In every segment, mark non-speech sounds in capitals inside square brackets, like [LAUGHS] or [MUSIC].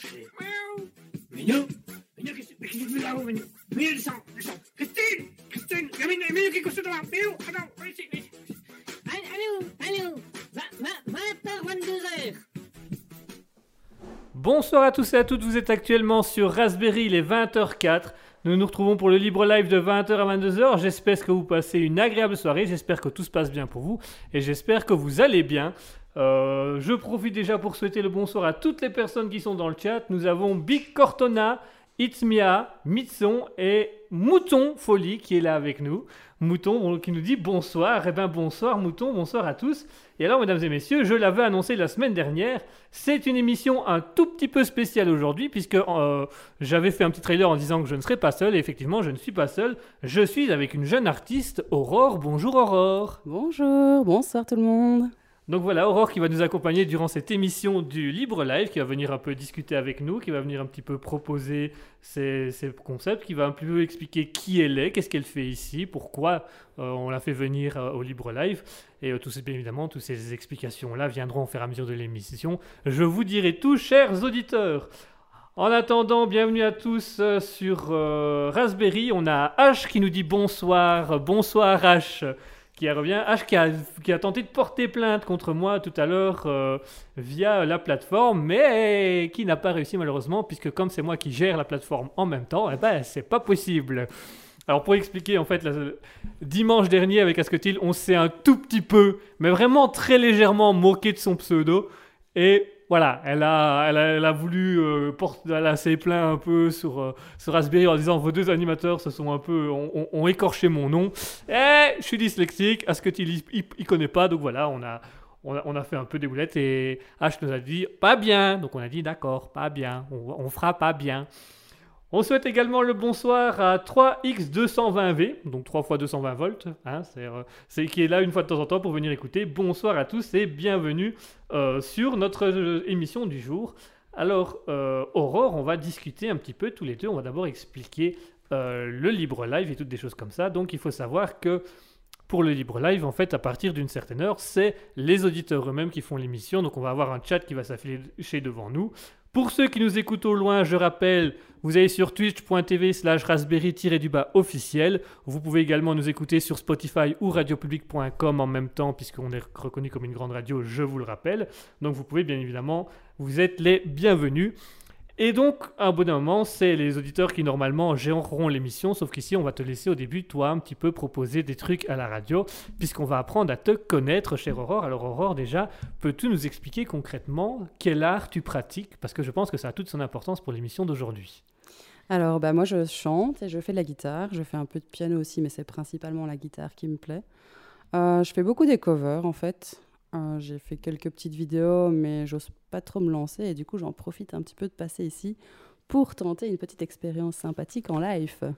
c'est au perché. Minou Minou, qu'est-ce que tu fais là-haut, Minou Minou, descends, descends. Christine Christine Il y a Minou, Minou qui est couché devant. Minou, attends, viens ici, viens ici. Allô, allô, 20h, 22h. Bonsoir à tous et à toutes, vous êtes actuellement sur Raspberry, il est 20h04. Nous nous retrouvons pour le libre live de 20h à 22h. J'espère que vous passez une agréable soirée, j'espère que tout se passe bien pour vous et j'espère que vous allez bien. Euh, je profite déjà pour souhaiter le bonsoir à toutes les personnes qui sont dans le chat. Nous avons Big Cortona, Itzmia, Mitson et Mouton Folie qui est là avec nous. Mouton qui nous dit bonsoir. Eh bien bonsoir Mouton, bonsoir à tous. Et alors mesdames et messieurs, je l'avais annoncé la semaine dernière, c'est une émission un tout petit peu spéciale aujourd'hui puisque euh, j'avais fait un petit trailer en disant que je ne serais pas seul et effectivement je ne suis pas seul. Je suis avec une jeune artiste, Aurore. Bonjour Aurore. Bonjour, bonsoir tout le monde. Donc voilà, Aurore qui va nous accompagner durant cette émission du Libre Live, qui va venir un peu discuter avec nous, qui va venir un petit peu proposer ses, concepts, qui va un peu expliquer qui elle est, qu'est-ce qu'elle fait ici, pourquoi euh, on l'a fait venir euh, au Libre Live. Et euh, tout évidemment, toutes ces explications-là viendront au fur et à mesure de l'émission. Je vous dirai tout, chers auditeurs. En attendant, bienvenue à tous euh, sur Raspberry. On a H qui nous dit bonsoir. Bonsoir H qui revient. H qui a, tenté de porter plainte contre moi tout à l'heure euh, via la plateforme, mais qui n'a pas réussi malheureusement, puisque comme c'est moi qui gère la plateforme en même temps, eh ben c'est pas possible. Alors pour expliquer, en fait, dimanche dernier avec Asketil, on s'est un tout petit peu, mais vraiment très légèrement moqué de son pseudo. Et voilà, elle a, elle a, elle a voulu euh, porter, elle a un peu sur, euh, sur Raspberry en disant vos deux animateurs se sont un peu, ont, écorché mon nom. Eh, je suis dyslexique, Asketil il, il, il connaît pas, donc voilà, on a, on a, on a fait un peu des boulettes et H nous a dit pas bien, donc on a dit d'accord, pas bien, on, on fera pas bien. On souhaite également le bonsoir à 3X220V, donc 3 fois 220 volts, hein, c'est, euh, c'est qui est là une fois de temps en temps pour venir écouter. Bonsoir à tous et bienvenue euh, sur notre euh, émission du jour. Alors, Aurore, on va discuter un petit peu tous les deux. On va d'abord expliquer le libre live et toutes des choses comme ça. Donc, il faut savoir que pour le libre live, en fait, à partir d'une certaine heure, c'est les auditeurs eux-mêmes qui font l'émission. Donc, on va avoir un chat qui va s'afficher devant nous. Pour ceux qui nous écoutent au loin, je rappelle, vous allez sur twitch.tv slash raspberry-du-bas officiel. Vous pouvez également nous écouter sur Spotify ou radiopublic.com en même temps, puisqu'on est reconnu comme une grande radio, je vous le rappelle. Donc vous pouvez bien évidemment, vous êtes les bienvenus. Et donc, à un bon moment, c'est les auditeurs qui normalement géreront l'émission, sauf qu'ici, on va te laisser au début, toi, un petit peu proposer des trucs à la radio, puisqu'on va apprendre à te connaître, chère Aurore. Alors, Aurore, déjà, peux-tu nous expliquer concrètement quel art tu pratiques? Parce que je pense que ça a toute son importance pour l'émission d'aujourd'hui. Alors, bah, moi, je chante et je fais de la guitare. Je fais un peu de piano aussi, mais c'est principalement la guitare qui me plaît. Euh, je fais beaucoup des covers, en fait. Euh, J'ai fait quelques petites vidéos, mais j'ose pas trop me lancer. Et du coup, j'en profite un petit peu de passer ici pour tenter une petite expérience sympathique en live.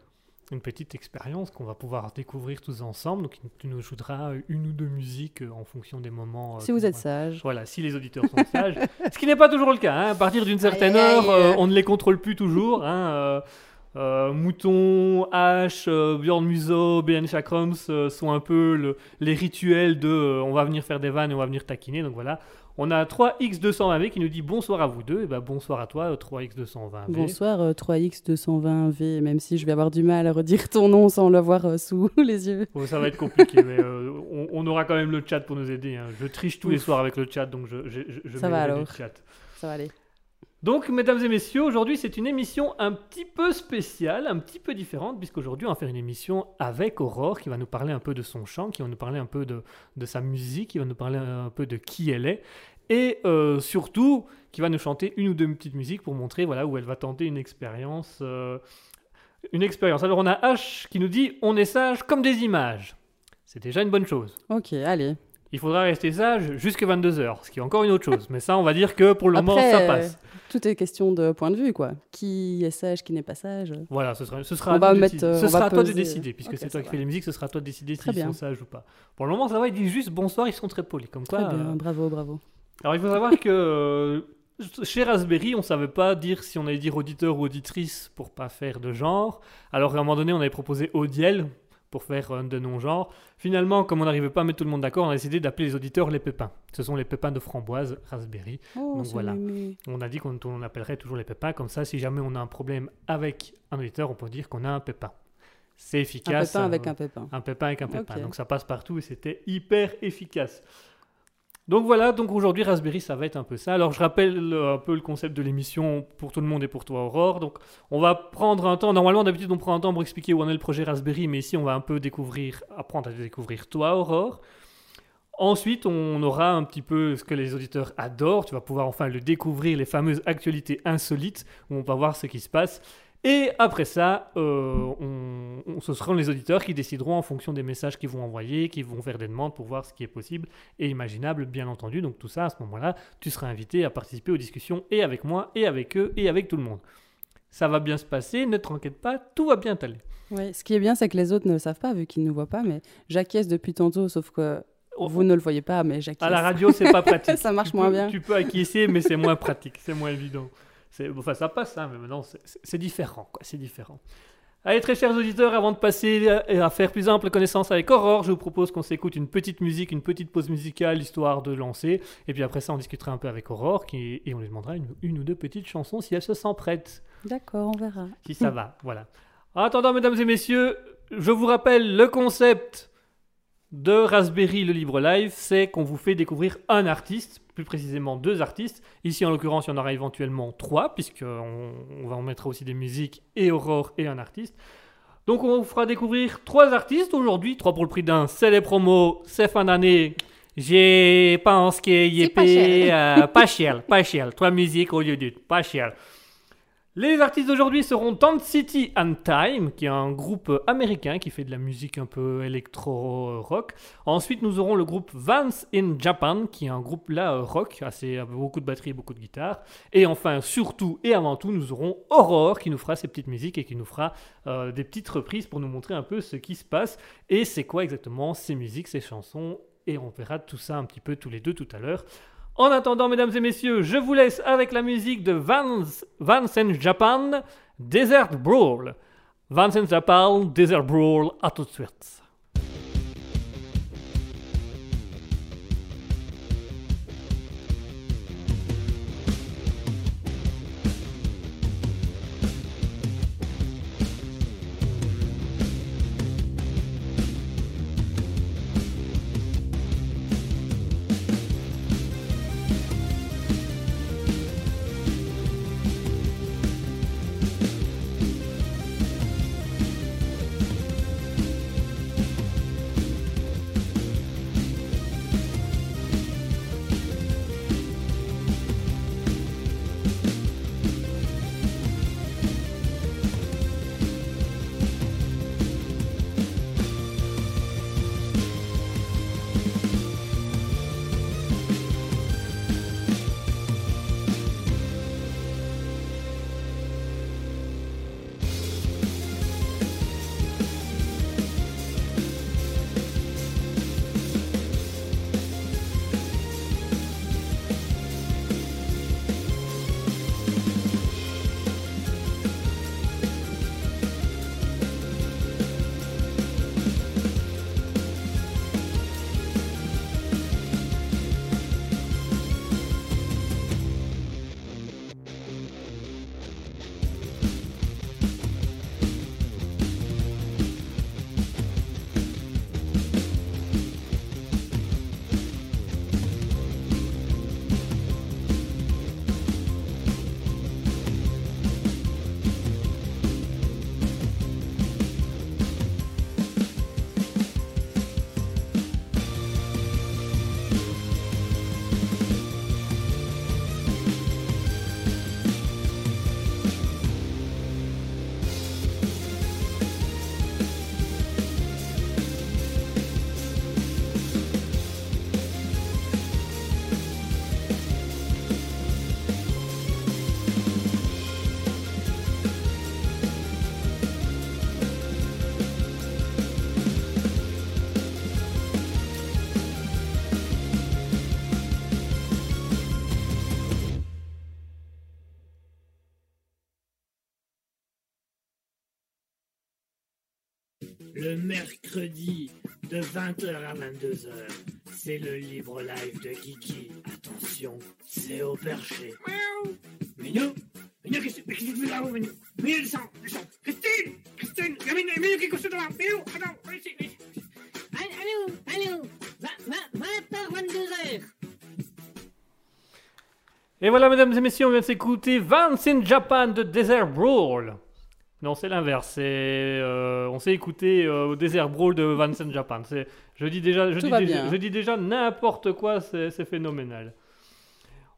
Une petite expérience qu'on va pouvoir découvrir tous ensemble. Donc, tu nous joueras une ou deux musiques euh, en fonction des moments. euh, si vous êtes va- sage. Voilà, si les auditeurs sont sages. [LAUGHS] Ce qui n'est pas toujours le cas. hein. À partir d'une certaine Aïe, aïe, heure, euh, on ne les contrôle plus toujours. hein. Euh, Mouton, H, euh, Bjorn Muso, BN Chakrams euh, sont un peu le- les rituels de euh, on va venir faire des vannes et on va venir taquiner. Donc voilà. On a 3X220V qui nous dit bonsoir à vous deux. Et ben bonsoir à toi, euh, 3X220V. Bonsoir, euh, 3X220V, même si je vais avoir du mal à redire ton nom sans l'avoir sous [LAUGHS] les yeux. Bon, ça va être compliqué, mais on, on aura quand même le chat pour nous aider. hein. Je triche tous les soirs avec le chat, donc je, je, je, je Ça mets va le alors. chat. Ça va aller. Donc, mesdames et messieurs, aujourd'hui c'est une émission un petit peu spéciale, un petit peu différente, puisqu'aujourd'hui on va faire une émission avec Aurore qui va nous parler un peu de son chant, qui va nous parler un peu de, sa musique, qui va nous parler un peu de qui elle est, et euh, surtout qui va nous chanter une ou deux petites musiques pour montrer voilà, où elle va tenter une expérience. euh, une expérience. Alors on a H qui nous dit on est sage comme des images. C'est déjà une bonne chose. Ok, allez. Il faudra rester sage jusqu'à 22h, ce qui est encore une autre chose. Mais ça, on va dire que pour le moment, Après, ça euh, passe. Tout est question de point de vue, quoi. Qui est sage, qui n'est pas sage. Voilà, ce sera, ce sera On à va mettre, euh, ce on sera va à toi de décider, puisque c'est toi qui fais les musiques, ce sera à toi de décider s'ils sont sages ou pas. Pour le moment, ça va, ils disent juste bonsoir, ils sont très polis. Comme quoi, Très bien, euh, bravo, bravo. Alors, il faut savoir que euh, chez Raspberry, on savait pas dire si on allait dire auditeur ou auditrice pour pas faire de genre. Alors, à un moment donné, on avait proposé Audiel pour faire un de non-genres. Finalement, comme on n'arrivait pas à mettre tout le monde d'accord, on a décidé d'appeler les auditeurs les pépins. Ce sont les pépins de framboise raspberry. Oh, Donc voilà. mimi. On a dit qu'on on appellerait toujours les pépins. Comme ça, si jamais on a un problème avec un auditeur, on peut dire qu'on a un pépin. C'est Un efficace. pépin avec euh, un pépin. un pépin avec un pépin. Donc ça passe partout et c'était hyper efficace. Donc voilà, donc aujourd'hui Raspberry ça va être un peu ça. Alors je rappelle un peu le concept de l'émission pour tout le monde et pour toi Aurore. Donc on va prendre un temps, normalement d'habitude on prend un temps pour expliquer où en est le projet Raspberry, mais ici on va un peu découvrir, apprendre à découvrir toi Aurore. Ensuite, on aura un petit peu ce que les auditeurs adorent. Tu vas pouvoir enfin le découvrir, les fameuses actualités insolites, où on va voir ce qui se passe. Et après ça, euh, on- on- ce seront les auditeurs qui décideront en fonction des messages qu'ils vont envoyer, qui vont faire des demandes pour voir ce qui est possible et imaginable, bien entendu. Donc tout ça, à ce moment-là, tu seras invité à participer aux discussions et avec moi, et avec eux, et avec tout le monde. Ça va bien se passer, ne t'inquiète pas, tout va bien aller. Ouais, ce qui est bien, c'est que les autres ne le savent pas, vu qu'ils ne nous voient pas, mais j'acquiesce depuis tantôt, sauf que Oh, vous ne le voyez pas, mais j'acquiesce. À la radio, c'est pas [LAUGHS] pratique. Ça marche Tu moins peux- bien. Tu peux acquiescer, mais c'est moins pratique, c'est moins évident. Enfin, ça passe, hein, mais maintenant, c'est- différent, quoi. C'est différent. Allez, très chers auditeurs, avant de passer à à faire plus ample connaissance avec Aurore, je vous propose qu'on s'écoute une petite musique, une petite pause musicale, histoire de lancer. Et puis après ça, on discutera un peu avec Aurore, qui, et on lui demandera une, une ou deux petites chansons si elle se sent prête D'accord, on verra. si ça va. [LAUGHS] Voilà. En attendant, mesdames et messieurs, je vous rappelle le concept de Raspberry le Libre Live, c'est qu'on vous fait découvrir un artiste, plus précisément deux artistes. Ici, en l'occurrence, il y en aura éventuellement trois, puisqu'on on va en mettre aussi des musiques et Aurore et un artiste. Donc, on vous fera découvrir trois artistes aujourd'hui, trois pour le prix d'un. C'est les promos, c'est fin d'année. Je pense qu'il est euh, pas cher, pas cher. Trois musiques au lieu d'une, pas cher. Les artistes d'aujourd'hui seront Tant City and Time, qui est un groupe américain qui fait de la musique un peu électro-rock. Ensuite, nous aurons le groupe Vance in Japan, qui est un groupe là euh, rock, assez, avec beaucoup de batterie beaucoup de guitare. Et enfin, surtout et avant tout, nous aurons Aurore qui nous fera ses petites musiques et qui nous fera euh, des petites reprises pour nous montrer un peu ce qui se passe et c'est quoi exactement ces musiques, ces chansons? Et on verra tout ça un petit peu tous les deux tout à l'heure. En attendant, mesdames et messieurs, je vous laisse avec la musique de Vance, Vance Japan, Desert Brawl. Vance Japan, Desert Brawl, à tout de suite. Le mercredi de 20h à 22h. C'est le libre live de Kiki. Attention, c'est au perché. Miaou Minou Minou, qu'est-ce que tu fais là-haut, Minou Minou, descends, descends Christine Christine Il y a Minou, qui est couché devant Minou, attends, viens ici, viens ici. Allô, allô, 20h, 22h. Et voilà, mesdames et messieurs, on vient de s'écouter Vance in Japan de Desert Brawl. Non, c'est l'inverse. C'est, euh, on s'est écouté euh, au Desert Brawl de Vance in Japan. C'est, je dis déjà, je dis déjà, bien. je dis déjà n'importe quoi, c'est, c'est phénoménal.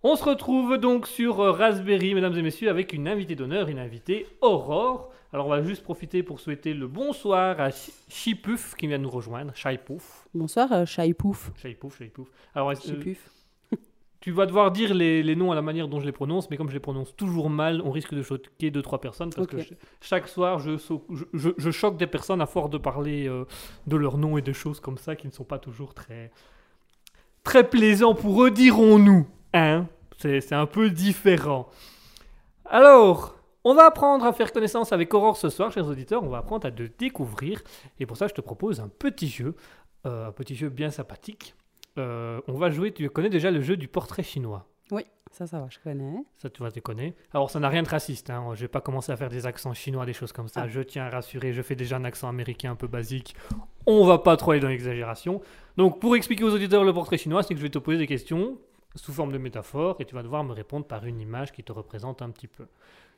On se retrouve donc sur euh, Raspberry, mesdames et messieurs, avec une invitée d'honneur, une invitée Aurore. Alors, on va juste profiter pour souhaiter le bonsoir à Chi- Chipouf qui vient nous rejoindre. Chaipouf. Bonsoir, Chaipouf. Chaipouf, Chaipouf. Alors, euh. Tu vas devoir dire les, les noms à la manière dont je les prononce, mais comme je les prononce toujours mal, on risque de choquer deux trois personnes parce que chaque soir je, choque des personnes à force de parler euh, de leurs noms et de choses comme ça qui ne sont pas toujours très très plaisants pour eux, dirons-nous. Hein c'est, c'est un peu différent. Alors, on va apprendre à faire connaissance avec Aurore ce soir, chers auditeurs. On va apprendre à te découvrir. Et pour ça, je te propose un petit jeu, euh, un petit jeu bien sympathique. Euh, on va jouer, tu connais déjà le jeu du portrait chinois. Ça, ça va, je connais. Ça, tu vois, tu connais. Alors, ça n'a rien de raciste. Hein. Je vais pas commencer à faire des accents chinois, des choses comme ça. Ah. Je tiens à rassurer. Je fais déjà un accent américain un peu basique. On va pas trop aller dans l'exagération. Donc, pour expliquer aux auditeurs le portrait chinois, c'est que je vais te poser des questions sous forme de métaphores et tu vas devoir me répondre par une image qui te représente un petit peu.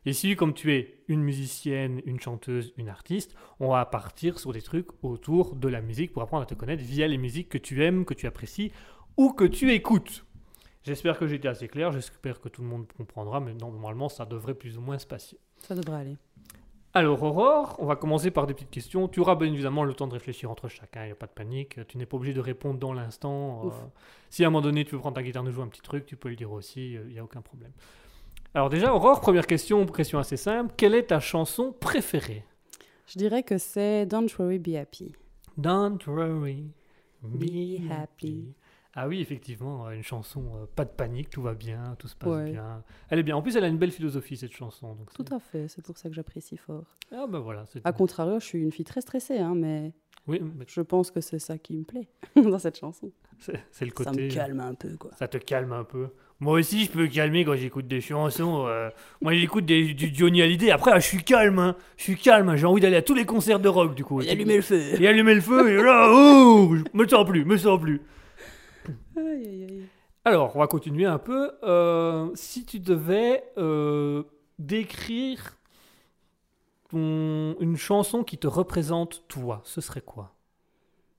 Ici, comme tu es une musicienne, une chanteuse, une artiste, on va partir sur des trucs autour de la musique pour apprendre à te connaître via les musiques que tu aimes, que tu apprécies ou que tu écoutes. J'espère que j'ai été assez clair, j'espère que tout le monde comprendra, mais normalement ça devrait plus ou moins se passer. Ça devrait aller. Alors Aurore, on va commencer par des petites questions. Tu auras bien évidemment le temps de réfléchir entre chacun, il n'y a pas de panique. Tu n'es pas obligé de répondre dans l'instant. Euh, si à un moment donné tu veux prendre ta guitare, nous jouer un petit truc, tu peux le dire aussi, il n'y a aucun problème. Alors déjà Aurore, première question, question assez simple. Quelle est ta chanson préférée? Je dirais que c'est Don't Worry, Be Happy. Don't worry, be, Be happy. Ah oui, effectivement, une chanson, euh, pas de panique, tout va bien, tout se passe Ouais. bien. Elle est bien. En plus, elle a une belle philosophie, cette chanson. Donc Tout à fait, c'est pour ça que j'apprécie fort. Ah ben voilà. c'est- A contrario, je suis une fille très stressée, hein, mais Oui, mais je pense que c'est ça qui me plaît [LAUGHS] dans cette chanson. c'est le Ça côté... me calme un peu, quoi. Ça te calme un peu. Moi aussi, je peux calmer quand j'écoute des chansons. euh, Moi, j'écoute des- du Johnny Hallyday. Après, ah, je suis calme. hein. Je suis calme. J'ai envie d'aller à tous les concerts de rock, du coup. Et allumer le feu. Et allumer le feu. Et là, oh, je me sens plus, me sens plus. Aïe, aïe, aïe. Alors, on va continuer un peu. Euh, si tu devais euh, décrire ton- une chanson qui te représente toi, ce serait quoi?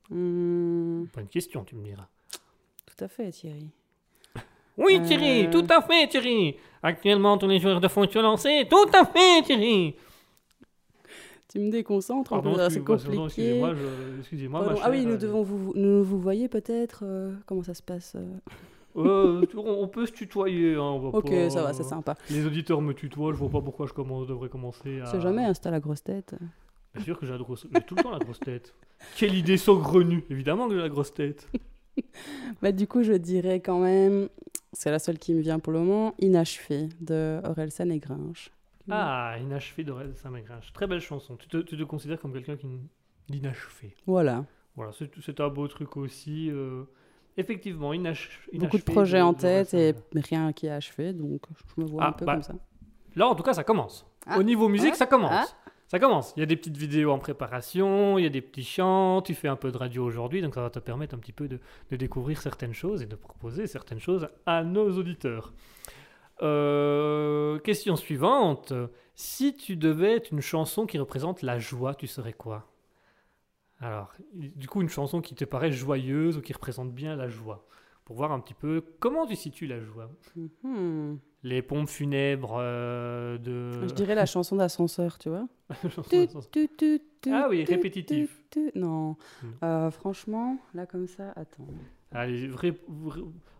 Hmm, Pas une question, tu me diras. tout à fait, Thierry. Oui, Euh. Thierry, tout à fait, Thierry. Actuellement, tous les joueurs de foot sont lancés. Tout à fait, Thierry. Tu me déconcentres, en Pardon, plus, c'est compliqué. excusez-moi, je-. Ah oui, nous devons vous, nous vous voyez peut-être euh, Comment ça se passe euh [LAUGHS] on peut se tutoyer. hein, on va Ok, pas- ça va, c'est sympa. Les auditeurs me tutoient, je vois pas pourquoi je commence- devrais commencer à. C'est jamais, c'est à la grosse tête. Bien sûr que j'ai la grosse... j'ai tout le temps la grosse tête. Quelle idée saugrenue Évidemment que j'ai la grosse tête. [LAUGHS] Bah, du coup, je dirais quand même, c'est la seule qui me vient pour le moment, Inachevé de Orelsan et Grinch. Ah, inachevé d'Aurel Saint-Magrinche. Très belle chanson. Tu te, tu te considères comme quelqu'un qui d'inachevé. Voilà. Voilà, c'est un beau truc aussi. euh, Effectivement, inach... Beaucoup de inachevé projets en tête et rien qui est achevé, donc je me vois Ah, un peu bah, comme ça. Là, en tout cas, ça commence. Ah, Au niveau musique, ouais, ça commence. ah. Ça commence. Il y a des petites vidéos en préparation, il y a des petits chants, tu fais un peu de radio aujourd'hui, donc ça va te permettre un petit peu de, découvrir certaines choses et de proposer certaines choses à nos auditeurs. Euh, question suivante. Si tu devais être une chanson qui représente la joie, tu serais quoi? Alors, du coup, une chanson qui te paraît joyeuse ou qui représente bien la joie? Pour voir un petit peu comment tu situes la joie. Mhm. Les pompes funèbres euh, de... Je dirais la chanson d'ascenseur, tu vois. [LAUGHS] Tu, tu, tu, Ah oui, répétitif. Non. Mm. Euh, franchement, là comme ça, attends. Allez,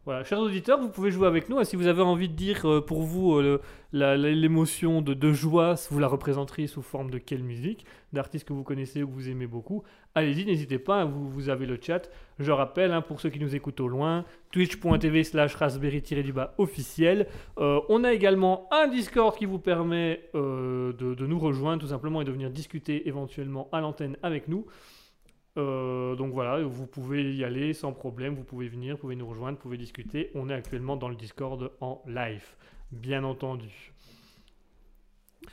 voilà. Chers auditeurs, vous pouvez jouer avec nous. hein. Si vous avez envie de dire euh, pour vous euh, l'émotion de, joie, vous la représenteriez sous forme de quelle musique D'artistes que vous connaissez ou que vous aimez beaucoup Allez-y, n'hésitez pas, hein, vous, avez le chat. Je rappelle, hein, pour ceux qui nous écoutent au loin, twitch.tv slash raspberry-du-bas officiel. Euh, on a également un Discord qui vous permet de, de nous rejoindre tout simplement et de venir discuter éventuellement à l'antenne avec nous. Euh, donc voilà, vous pouvez y aller sans problème, vous pouvez venir, vous pouvez nous rejoindre, vous pouvez discuter. On est actuellement dans le Discord en live, bien entendu.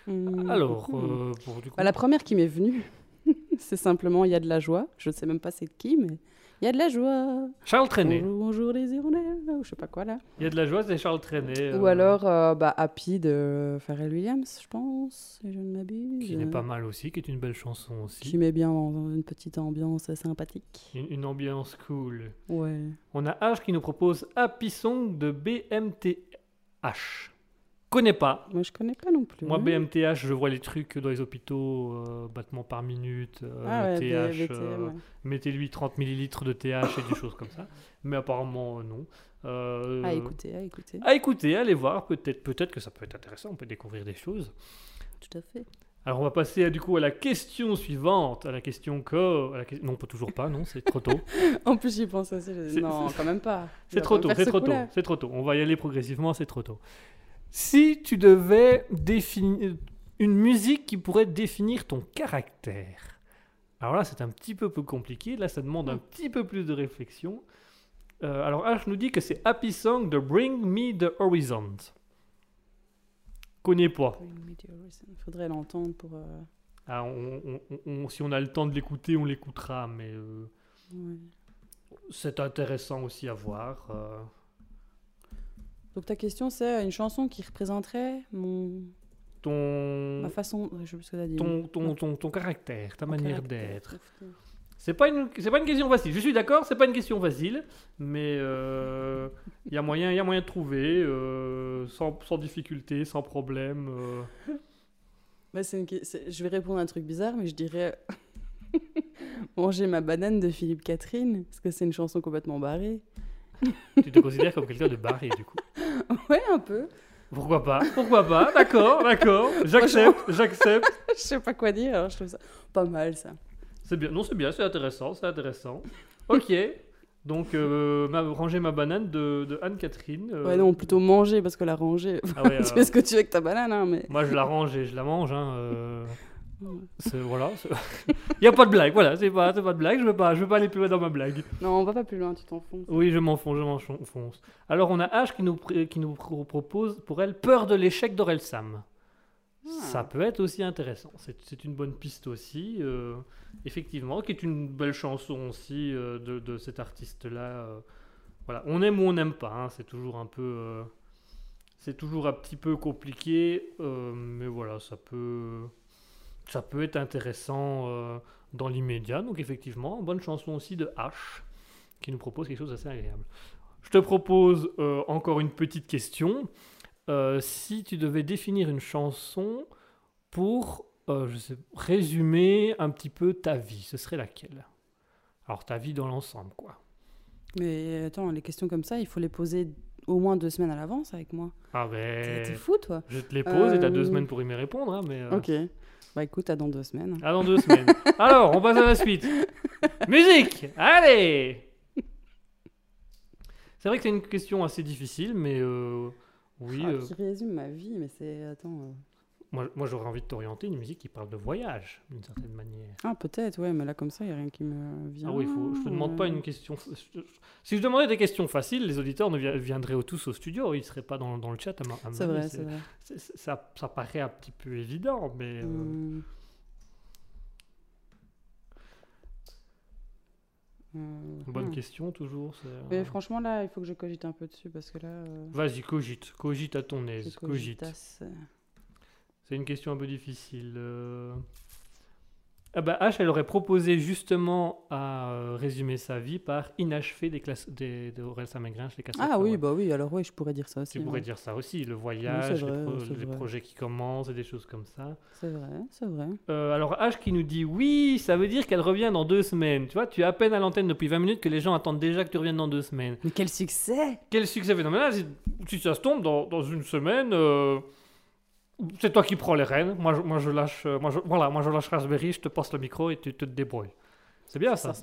Hmm. Alors, euh, pour du coup, Bah, la première qui m'est venue, [LAUGHS] c'est simplement il y a de la joie. Je ne sais même pas c'est qui, mais il y a de la joie. Charles Trenet. Bonjour, bonjour les hirondelles, ou je sais pas quoi là. Il y a de la joie, c'est Charles Trenet. Ou euh, alors euh, bah, Happy de Pharrell Williams, je pense, si je ne m'abuse. Qui n'est pas mal aussi, qui est une belle chanson Qui aussi. met bien dans une petite ambiance sympathique. Une, une ambiance cool. Ouais. On a H qui nous propose Happy Song de BMTH. Connais pas. Moi je connais pas non plus. Moi, BMTH, je vois les trucs dans les hôpitaux, euh, battements par minute, euh, Ah ouais, TH, B- BTM, euh, ouais. mettez-lui 30 millilitres de TH et des choses comme ça. Mais apparemment, euh, non. Euh, À écouter, à écouter. À écouter, allez voir, peut-être peut-être que ça peut être intéressant, on peut découvrir des choses. Tout à fait. Alors on va passer à, du coup à la question suivante, à la question que... à la que- Non, pas toujours pas, non, c'est trop tôt. [LAUGHS] En plus j'y pense aussi. Non, quand même pas. C'est trop tôt, c'est ce trop tôt, c'est trop tôt. On va y aller progressivement, c'est trop tôt. Si tu devais définir une musique qui pourrait définir ton caractère. Alors là, c'est un petit peu plus compliqué. Là, ça demande un petit peu plus de réflexion. Euh, alors H nous dit que c'est Happy Song de Bring Me the Horizon. Connais pas. Il faudrait l'entendre pour. euh, Ah, on- on- on- on- si on a le temps de l'écouter, on l'écoutera, mais euh, ouais. c'est intéressant aussi à voir. Euh. Donc ta question c'est une chanson qui représenterait mon ton, ma façon. Je sais plus ce que t'as dit. ton, ton, ton, ton caractère, ta manière d'être. C'est pas une c'est pas une question facile. Je suis d'accord, c'est pas une question facile, mais il y a moyen y a moyen de trouver euh, sans, sans difficulté, sans problème. euh. Bah, une Je vais répondre à un truc bizarre, mais je dirais [LAUGHS] manger ma banane de Philippe Catherine, parce que c'est une chanson complètement barrée. [LAUGHS] tu te considères comme quelqu'un de barré du coup. [LAUGHS] Ouais, un peu. Pourquoi pas Pourquoi pas D'accord, d'accord. [LAUGHS] J'accepte, j'accepte. je sais pas quoi dire, alors je trouve ça pas mal ça. C'est bien. Non, c'est bien, c'est intéressant, c'est intéressant. Ok. Donc euh, ma, ranger ma banane de, de Anne-Catherine. euh, Ouais, non, plutôt manger, parce que la ranger. Ah ouais, tu euh, fais ce que tu veux avec ta banane, hein, mais. Moi, je la range et je la mange. Hein, euh, voilà. Il [LAUGHS] n'y a pas de blague. Voilà, c'est pas, c'est pas de blague. Je ne veux, pas- je veux pas aller plus loin dans ma blague. Non, on va pas plus loin, tu t'enfonces. Oui, je m'enfonce, je m'enfonce. Alors, on a H qui nous, qui nous pro- propose pour elle Peur de l'échec d'Orelsan. Ça peut être aussi intéressant. C'est c'est une bonne piste aussi, euh, effectivement, qui est une belle chanson aussi euh, de, de cet artiste-là. euh. voilà, on aime ou on n'aime pas. hein, c'est toujours un peu, c'est toujours un petit peu compliqué, mais voilà, ça peut, ça peut être intéressant euh, dans l'immédiat. Donc effectivement, bonne chanson aussi de H qui nous propose quelque chose d'assez agréable. Je te propose euh, encore une petite question. Euh, si tu devais définir une chanson pour euh, je sais, résumer un petit peu ta vie, ce serait laquelle? Alors ta vie dans l'ensemble, quoi. Mais attends, les questions comme ça, il faut les poser au moins deux semaines à l'avance avec moi. Ah T'es t'es ben, fou, toi je te les pose et t'as deux Euh, semaines pour y me répondre, hein, mais... euh, Ok. Bah écoute, à dans deux semaines. Ah, dans deux semaines. [LAUGHS] Alors, on passe à la suite. Musique Allez C'est vrai que c'est une question assez difficile, mais euh, oui, Ah, euh, Qui résume ma vie, mais c'est. Attends. euh, moi, moi j'aurais envie de t'orienter une musique qui parle de voyage, d'une certaine manière. Ah, peut-être, ouais, mais là, comme ça, il n'y a rien qui me vient. Ah oui, faut, je te demande pas une question. Si je demandais des questions faciles, les auditeurs ne vi- viendraient tous au studio, ils seraient pas dans, dans le chat à, à C'est vrai, c'est vrai. Ça, ça paraît un petit peu évident, mais. euh, Hum. Euh, Bonne hum. question, toujours. euh, Mais franchement, là, il faut que je cogite un peu dessus parce que là. euh, Vas-y, cogite. Cogite à ton aise. Cogite. C'est une question un peu difficile. euh. Ah bah, H, elle aurait proposé justement à euh, résumer sa vie par inachevé des classes des, de Aurel Saint-Mégrin chez les Cassettes Ah oui, bah oui, alors oui, je pourrais dire ça aussi. Tu pourrais dire ça aussi, le voyage, vrai, les, pro- projets qui commencent et des choses comme ça. C'est vrai, c'est vrai. Euh, alors H qui nous dit oui, ça veut dire qu'elle revient dans deux semaines. Tu vois, tu es à peine à l'antenne depuis 20 minutes que les gens attendent déjà que tu reviennes dans deux semaines. Mais quel succès Quel succès phénoménal si, si ça se tombe dans, dans une semaine, euh, c'est toi qui prends les rênes. Moi, je, moi, je lâche, euh, moi, je, voilà, moi je lâche Raspberry, je te passe le micro et tu te débrouilles. C'est bien ça. Ça.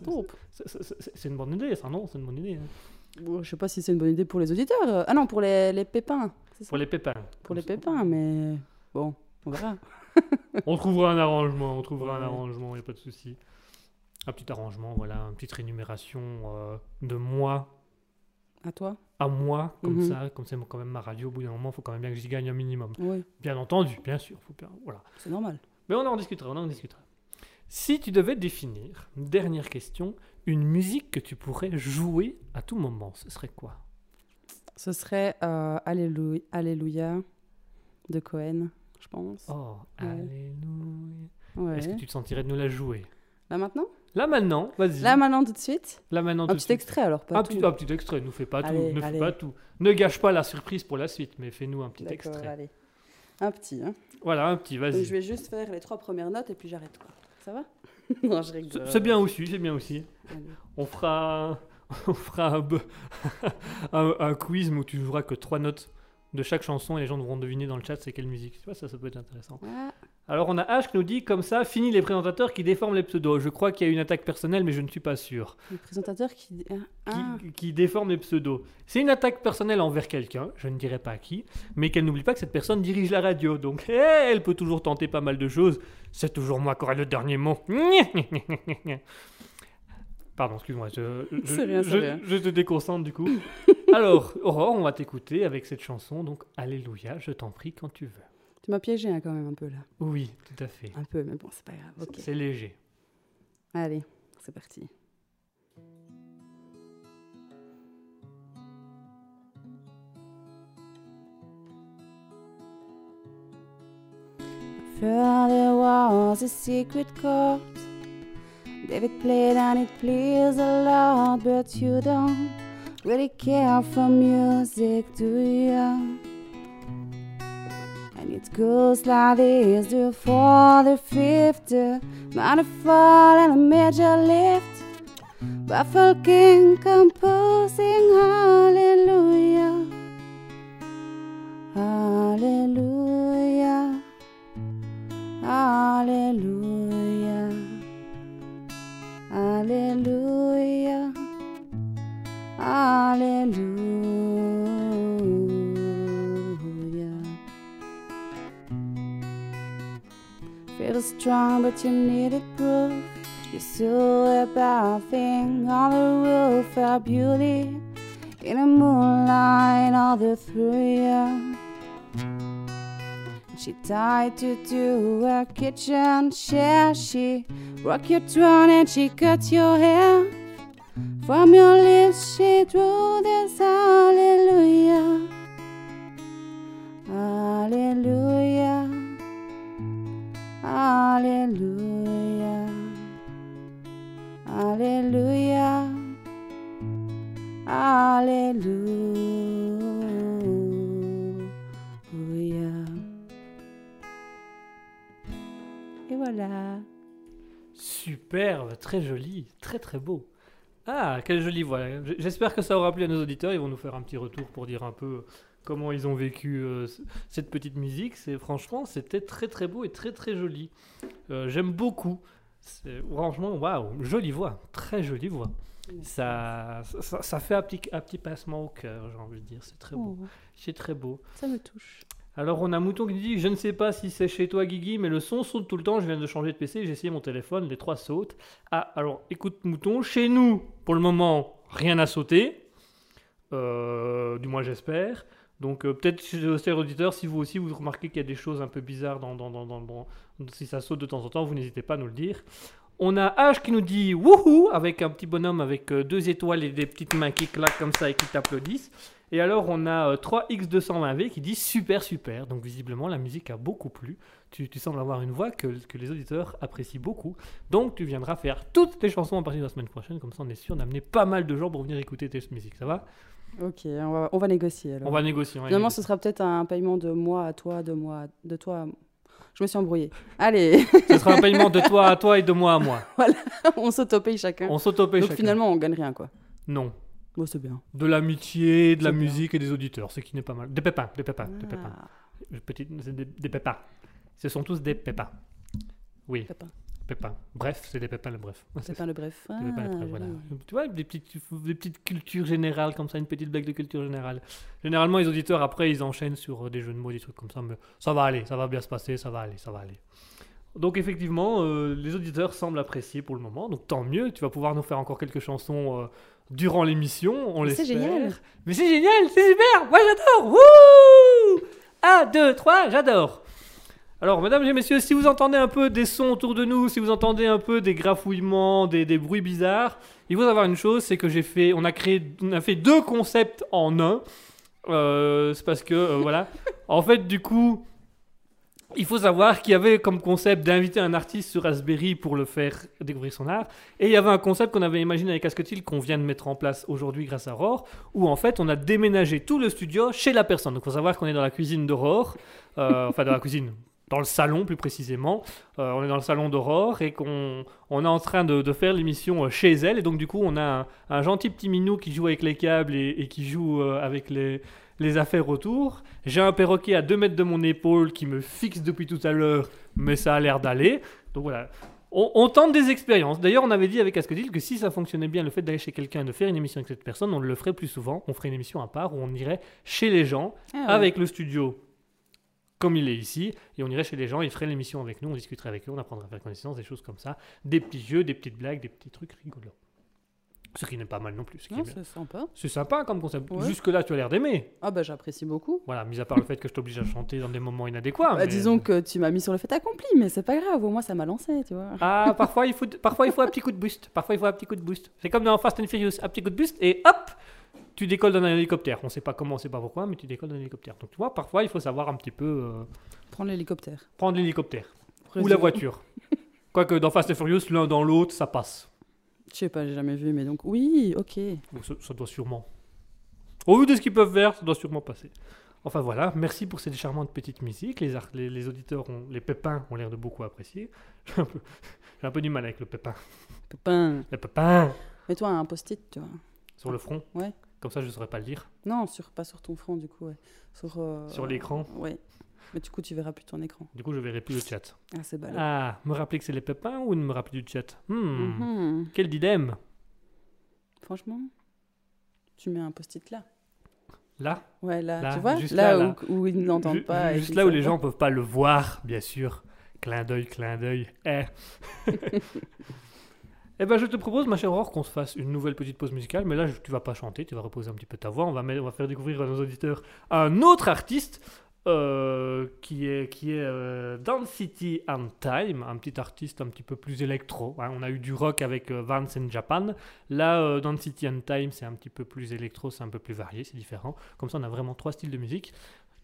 C'est- une bonne idée, ça non? C'est une bonne idée. hein. Bon, je sais pas si c'est une bonne idée pour les auditeurs. euh, Ah non, pour les, les pépins. Pour les pépins. Pour les pépins, mais bon, on verra. [LAUGHS] On trouvera un arrangement, on trouvera un arrangement, il n'y a pas de souci. Un petit arrangement, voilà, une petite rémunération euh, de mois À toi à mois, comme Mhm. ça, comme c'est quand même ma radio, au bout d'un moment, il faut quand même bien que j'y gagne un minimum. Oui, Bien entendu, bien sûr, faut bien, voilà. c'est normal. Mais on en discutera, on en discutera. Si tu devais définir, dernière question, une musique que tu pourrais jouer à tout moment, ce serait quoi? Ce serait euh, Alléluia, Alléluia de Cohen, je pense. Oh, Ouais. alléluia. ouais. Est-ce que tu te sentirais de nous la jouer? Là maintenant? Là maintenant, vas-y. Là maintenant, tout de suite Là maintenant, Un tout de petit suite. extrait alors, pas un, tout. petit, un petit extrait, nous fais pas Allez, tout, ne fais pas tout. Ne gâche pas la surprise pour la suite, mais fais-nous un petit extrait. allez. Un petit, hein. Voilà, un petit, vas-y. je vais juste faire les trois premières notes et puis j'arrête, quoi. Ça va [LAUGHS] Non, je rigole. C'est- bien aussi, c'est bien aussi. Allez. On fera, [LAUGHS] on fera un, [LAUGHS] un, un quiz où tu joueras que trois notes de chaque chanson et les gens devront deviner dans le chat c'est quelle musique. Tu vois, ça, ça peut être intéressant. Ah, Alors on a H qui nous dit comme ça, fini les présentateurs qui déforment les pseudos. Je crois qu'il y a une attaque personnelle, mais je ne suis pas sûr. le présentateur qui... ah. Qui, qui déforme les pseudos. C'est une attaque personnelle envers quelqu'un, je ne dirai pas qui, mais qu'elle n'oublie pas que cette personne dirige la radio. Donc [LAUGHS] eh, elle peut toujours tenter pas mal de choses. C'est toujours moi qui aurai le dernier mot. [LAUGHS] Pardon, excuse-moi, je, je, C'est rien, c'est je- rien. je te déconcentre du coup. [LAUGHS] Alors, Aurore, on va t'écouter avec cette chanson, donc Alléluia, je t'en prie quand tu veux. Tu m'as piégé hein, quand même un peu là. Oui, tout à fait. Un peu, mais bon, c'est pas grave. Ok. C'est léger. Allez, c'est parti. Felt there was a secret chord David played and it pleased a lot But you don't really care for music, do you? It goes like this the fourth, the fifth, fall and a major lift. Buffalo King composing Hallelujah. Hallelujah. Hallelujah. Hallelujah. Hallelujah. Strong, but you needed proof. You saw a bad thing on the roof, a beauty in the moonlight all the through you. She tied you to a kitchen chair. She broke your throne and she cut your hair. From your lips she drew this hallelujah. Hallelujah. Hallelujah. Hallelujah. Hallelujah. Et voilà. Superbe, très joli, très très beau. Ah, quelle jolie voix. J'espère que ça aura plu à nos auditeurs. Ils vont nous faire un petit retour pour dire un peu comment ils ont vécu euh, cette petite musique. C'est franchement, c'était très très beau et très très joli. Euh, J'aime beaucoup. C'est- Franchement, waouh, jolie voix, très jolie voix. Ça, ça, ça fait un petit, un petit passement au cœur, j'ai envie de dire. C'est très beau. Oh, C'est très beau. ça me touche. Alors on a Mouton qui dit Je ne sais pas si c'est chez toi Guigui, mais le son saute tout le temps. Je viens de changer de PC, j'ai essayé mon téléphone, les trois sautent. Ah, alors écoute Mouton, chez nous, pour le moment, rien n'a sauté. Euh, du moins j'espère. Donc euh, peut-être chers auditeurs, si vous aussi vous remarquez qu'il y a des choses un peu bizarres dans, dans, dans, si ça saute de temps en temps, vous n'hésitez pas à nous le dire. On a H qui nous dit wouhou avec un petit bonhomme avec euh, deux étoiles et des petites mains qui claquent comme ça et qui t'applaudissent. Et alors, on a euh, 3X220V qui dit super, super. Donc, visiblement, la musique a beaucoup plu. Tu, tu sembles avoir une voix que, que les auditeurs apprécient beaucoup. Donc, tu viendras faire toutes tes chansons à partir de la semaine prochaine. Comme ça, on est sûr d'amener pas mal de gens pour venir écouter tes musiques. Ça va? Ok, on va, on va négocier alors. On va négocier. on va Finalement, négocier. ce sera peut-être un paiement de moi à toi, de moi, à- de toi. à. Je me suis embrouillée. Allez, [LAUGHS] Ce sera un paiement de toi à toi et de moi à moi. [LAUGHS] on s'autopaye chacun. On s'autopaye Donc chacun. finalement, on gagne rien quoi. Non. Bon, c'est bien. De l'amitié, de la bien. musique et des auditeurs, ce qui n'est pas mal. Des pépins, des pépins, des pépins. Ah, Je- Petit, c'est des, des pépins. Ce sont tous des pépins. Oui, pépin. Bref, c'est des pépins, le bref. Pas [LAUGHS] le bref. Pépins, le Ah, bref, voilà. joli. Tu vois, des petites, des petites cultures générales comme ça, une petite blague de culture générale. Généralement, les auditeurs, après, ils enchaînent sur euh, des jeux de mots, des trucs comme ça, mais ça va aller, ça va bien se passer, ça va aller, ça va aller. Donc effectivement, euh, les auditeurs semblent apprécier pour le moment, donc tant mieux, tu vas pouvoir nous faire encore quelques chansons euh, durant l'émission, on Mais c'est l'espère. génial. Mais c'est génial, c'est super, moi j'adore. Wouh 1, 2, 3, j'adore. Alors, mesdames et messieurs, si vous entendez un peu des sons autour de nous, si vous entendez un peu des grafouillements, des, des bruits bizarres, il faut savoir une chose, c'est que j'ai fait, on a créé, on a fait deux concepts en un. Euh, c'est parce que, euh, voilà. [LAUGHS] En fait, du coup, il faut savoir qu'il y avait comme concept d'inviter un artiste sur Raspberry pour le faire découvrir son art. Et il y avait un concept qu'on avait imaginé avec Asketil qu'on vient de mettre en place aujourd'hui grâce à Aurore, où en fait on a déménagé tout le studio chez la personne. Donc il faut savoir qu'on est dans la cuisine d'Aurore, euh, enfin dans la cuisine, dans le salon plus précisément. Euh, on est dans le salon d'Aurore et qu'on on est en train de, de faire l'émission euh, chez elle. Et donc du coup on a un, un gentil petit minou qui joue avec les câbles et, et qui joue euh, avec les, les affaires autour. J'ai un perroquet à 2 mètres de mon épaule qui me fixe depuis tout à l'heure, mais ça a l'air d'aller. Donc voilà. On, on tente des expériences. D'ailleurs, on avait dit avec Ascodil que si ça fonctionnait bien, le fait d'aller chez quelqu'un et de faire une émission avec cette personne, on le ferait plus souvent. On ferait une émission à part où on irait chez les gens, Ah, ouais. avec le studio comme il est ici, et on irait chez les gens, ils feraient l'émission avec nous, on discuterait avec eux, on apprendrait à faire connaissance, des choses comme ça, des petits jeux, des petites blagues, des petits trucs rigolos. Ce qui n'est pas mal non plus. ce bien. c'est sympa. C'est sympa comme concept. Ouais. Jusque-là, tu as l'air d'aimer. Ah bah j'apprécie beaucoup. Voilà, mis à part le fait que je t'oblige à chanter dans des moments inadéquats. Bah, mais- Disons que tu m'as mis sur le fait accompli, mais c'est pas grave, au moins ça m'a lancé, tu vois. Ah, [LAUGHS] parfois il, faut, parfois il faut un petit coup de boost. Parfois il faut un petit coup de boost. C'est comme dans Fast and Furious, un petit coup de boost et hop, tu décolles d'un hélicoptère. On sait pas comment, on sait pas pourquoi, mais tu décolles d'un hélicoptère. Donc tu vois, parfois il faut savoir un petit peu euh, Prendre l'hélicoptère. prendre l'hélicoptère ou la voiture. [LAUGHS] Quoique dans Fast and Furious, l'un dans l'autre, ça passe. Je sais pas, j'ai jamais vu, mais donc oui, ok. Donc, ça, ça doit sûrement. Au vu de ce qu'ils peuvent faire, ça doit sûrement passer. Enfin voilà, merci pour cette charmante petite musique. Les, ar- les, les auditeurs, ont, les pépins ont l'air de beaucoup apprécier. [LAUGHS] J'ai un, peu- j'ai un peu du mal avec le pépin. Pépin. Le pépin Mets-toi un post-it, tu vois. sur le front. Ouais. Comme ça, je ne saurais pas le dire. Non, sur, pas sur ton front, du coup, ouais. Sur, euh, Sur l'écran Ouais. Mais du coup, tu verras plus ton écran. Du coup, je verrai plus le chat. Ah, c'est ballot. Ah, me rappeler que c'est les pépins ou ne me rappeler du chat? Hmm, Mhm. Quel dilemme. Franchement, tu mets un post-it là. Là, Ouais, là, Là, tu vois Là, là, où, où ils ne l'entendent pas. juste là où les gens peuvent pas le voir, bien sûr. Clin d'œil, clin d'œil. Eh. [LAUGHS] Eh ben, je te propose, ma chère Aurore, qu'on se fasse une nouvelle petite pause musicale. Mais là, tu vas pas chanter, tu vas reposer un petit peu ta voix. On va, faire découvrir à nos auditeurs un autre artiste euh, qui est, qui est euh, City and Time, un petit artiste un petit peu plus électro. hein. On a eu du rock avec euh, Vance in Japan. Là, euh, Dance City and Time, c'est un petit peu plus électro, c'est un peu plus varié, c'est différent. Comme ça, on a vraiment trois styles de musique.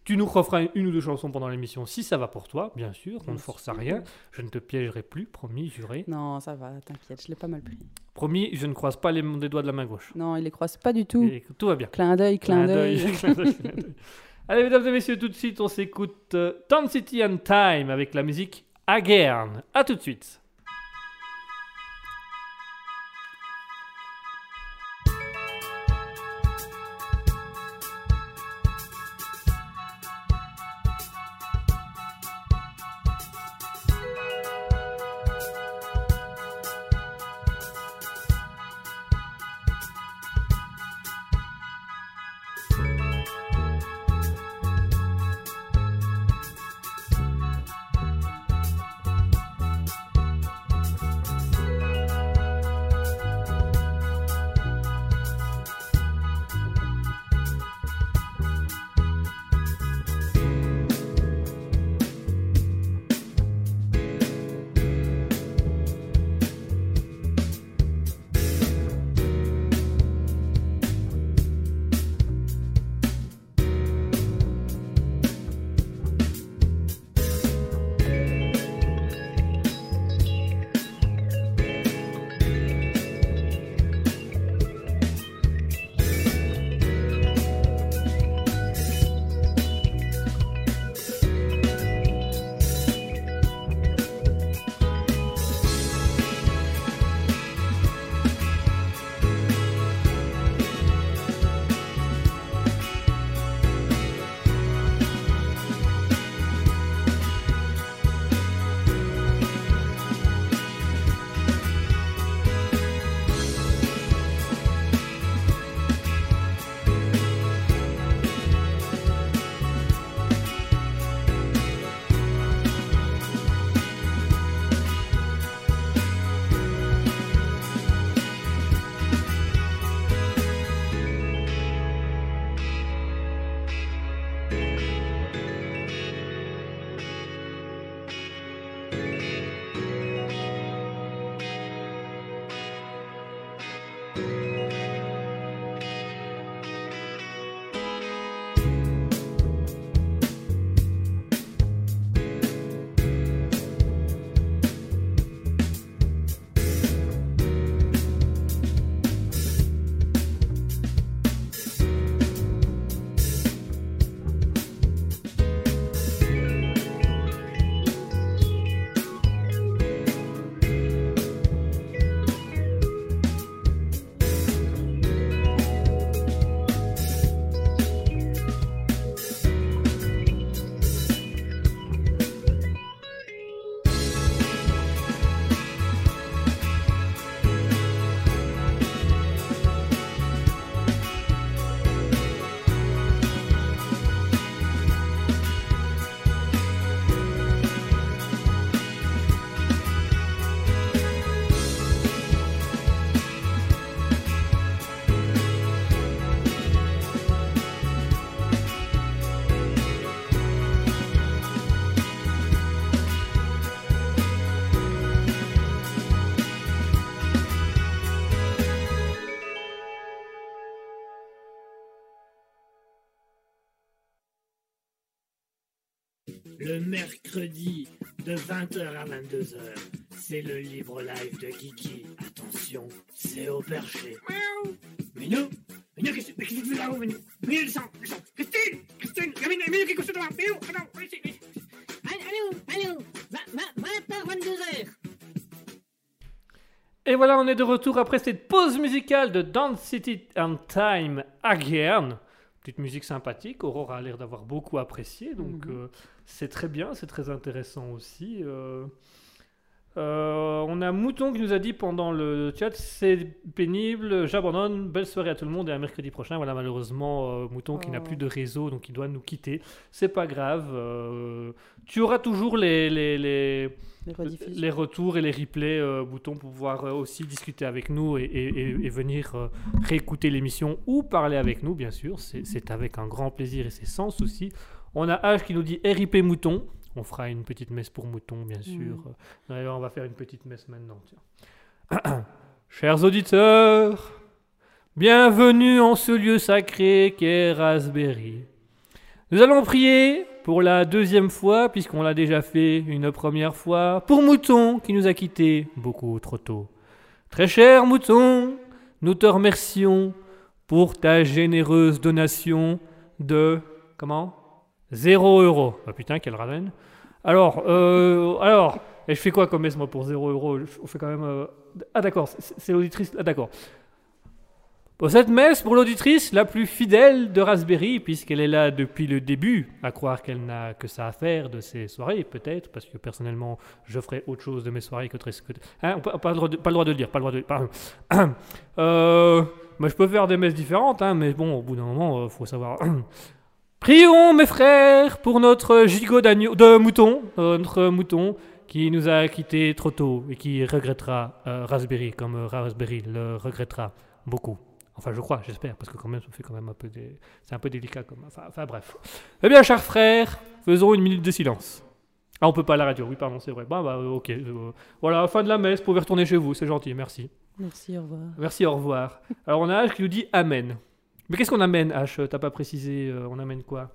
Tu nous referas une ou deux chansons pendant l'émission si ça va pour toi, bien sûr. On ne force à rien. Je ne te piégerai plus, promis, juré. Non, ça va, t'inquiète, je l'ai pas mal pris. Promis, je ne croise pas les, les doigts de la main gauche. Non, il les croise pas du tout. Et tout va bien. Clin d'œil, clin d'œil. clin. [LAUGHS] Allez, mesdames et messieurs, tout de suite, on s'écoute euh, Town City and Time avec la musique Again. À tout de suite. Mercredi de 20h à 22h. C'est le libre live de Kiki. Attention, c'est au perché. Miaou Minou Minou, qu'est-ce que tu fais là-haut, Minou? Minou, descends, descends Christine Christine Minou, Minou qui est couché devant Minou, attends, allez. Allô, allô, 20h, 22h. Et voilà, on est de retour après cette pause musicale de Dance City and Time Again. Petite musique sympathique, Aurore a l'air d'avoir beaucoup apprécié, donc Mhm. euh, c'est très bien, c'est très intéressant aussi. euh. Euh, on a Mouton qui nous a dit pendant le chat c'est pénible, j'abandonne, belle soirée à tout le monde et à mercredi prochain. Voilà, malheureusement, euh, Mouton qui n'a Oh. plus de réseau, donc il doit nous quitter. C'est pas grave, euh, tu auras toujours les, les, les, Les retours et les replays, Mouton, pour pouvoir aussi discuter avec nous et, et- et- et venir réécouter l'émission ou parler avec nous, bien sûr. C'est c'est avec un grand plaisir et c'est sans souci. On a H qui nous dit RIP Mouton. On fera une petite messe pour Mouton, bien sûr. D'ailleurs, on va faire une petite messe maintenant. tiens. [CLEARS THROAT] Chers auditeurs, bienvenue en ce lieu sacré qu'est Raspberry. Nous allons prier pour la deuxième fois, puisqu'on l'a déjà fait une première fois, pour Mouton qui nous a quittés beaucoup trop tôt. Très cher Mouton, nous te remercions pour ta généreuse donation de... Comment? 0 euros. Ah putain, quelle ramène. Alors, euh, alors, et je fais quoi comme messe moi pour 0 euros On fait quand même... euh, Ah d'accord, c'est l'auditrice... Ah d'accord. Cette messe pour l'auditrice la plus fidèle de Raspberry, puisqu'elle est là depuis le début, à croire qu'elle n'a que ça à faire de ses soirées, peut-être, parce que personnellement, je ferai autre chose de mes soirées que... très- Hein, pas, le droit de, pas le droit de le dire, pas le droit de... pardon. [COUGHS] euh, je peux faire des messes différentes, hein, mais bon, au bout d'un moment, il faut savoir... Prions, mes frères, pour notre gigot d'agneau, de mouton, euh, notre mouton, qui nous a quittés trop tôt et qui regrettera euh, Raspberry, comme euh, Raspberry le regrettera beaucoup. Enfin, je crois, j'espère, parce que quand même, ça fait quand même un peu. C'est un peu délicat comme... Enfin, enfin, bref. Eh bien, chers frères, faisons une minute de silence. Ah, on peut pas à la radio, oui, pardon, c'est vrai. Bah, bah, ok. voilà, fin de la messe, vous pouvez retourner chez vous, c'est gentil, merci. Merci, au revoir. Merci, au revoir. Alors, on a H qui nous dit Amen. Mais qu'est-ce qu'on amène, H? T'as pas précisé, euh, on amène quoi?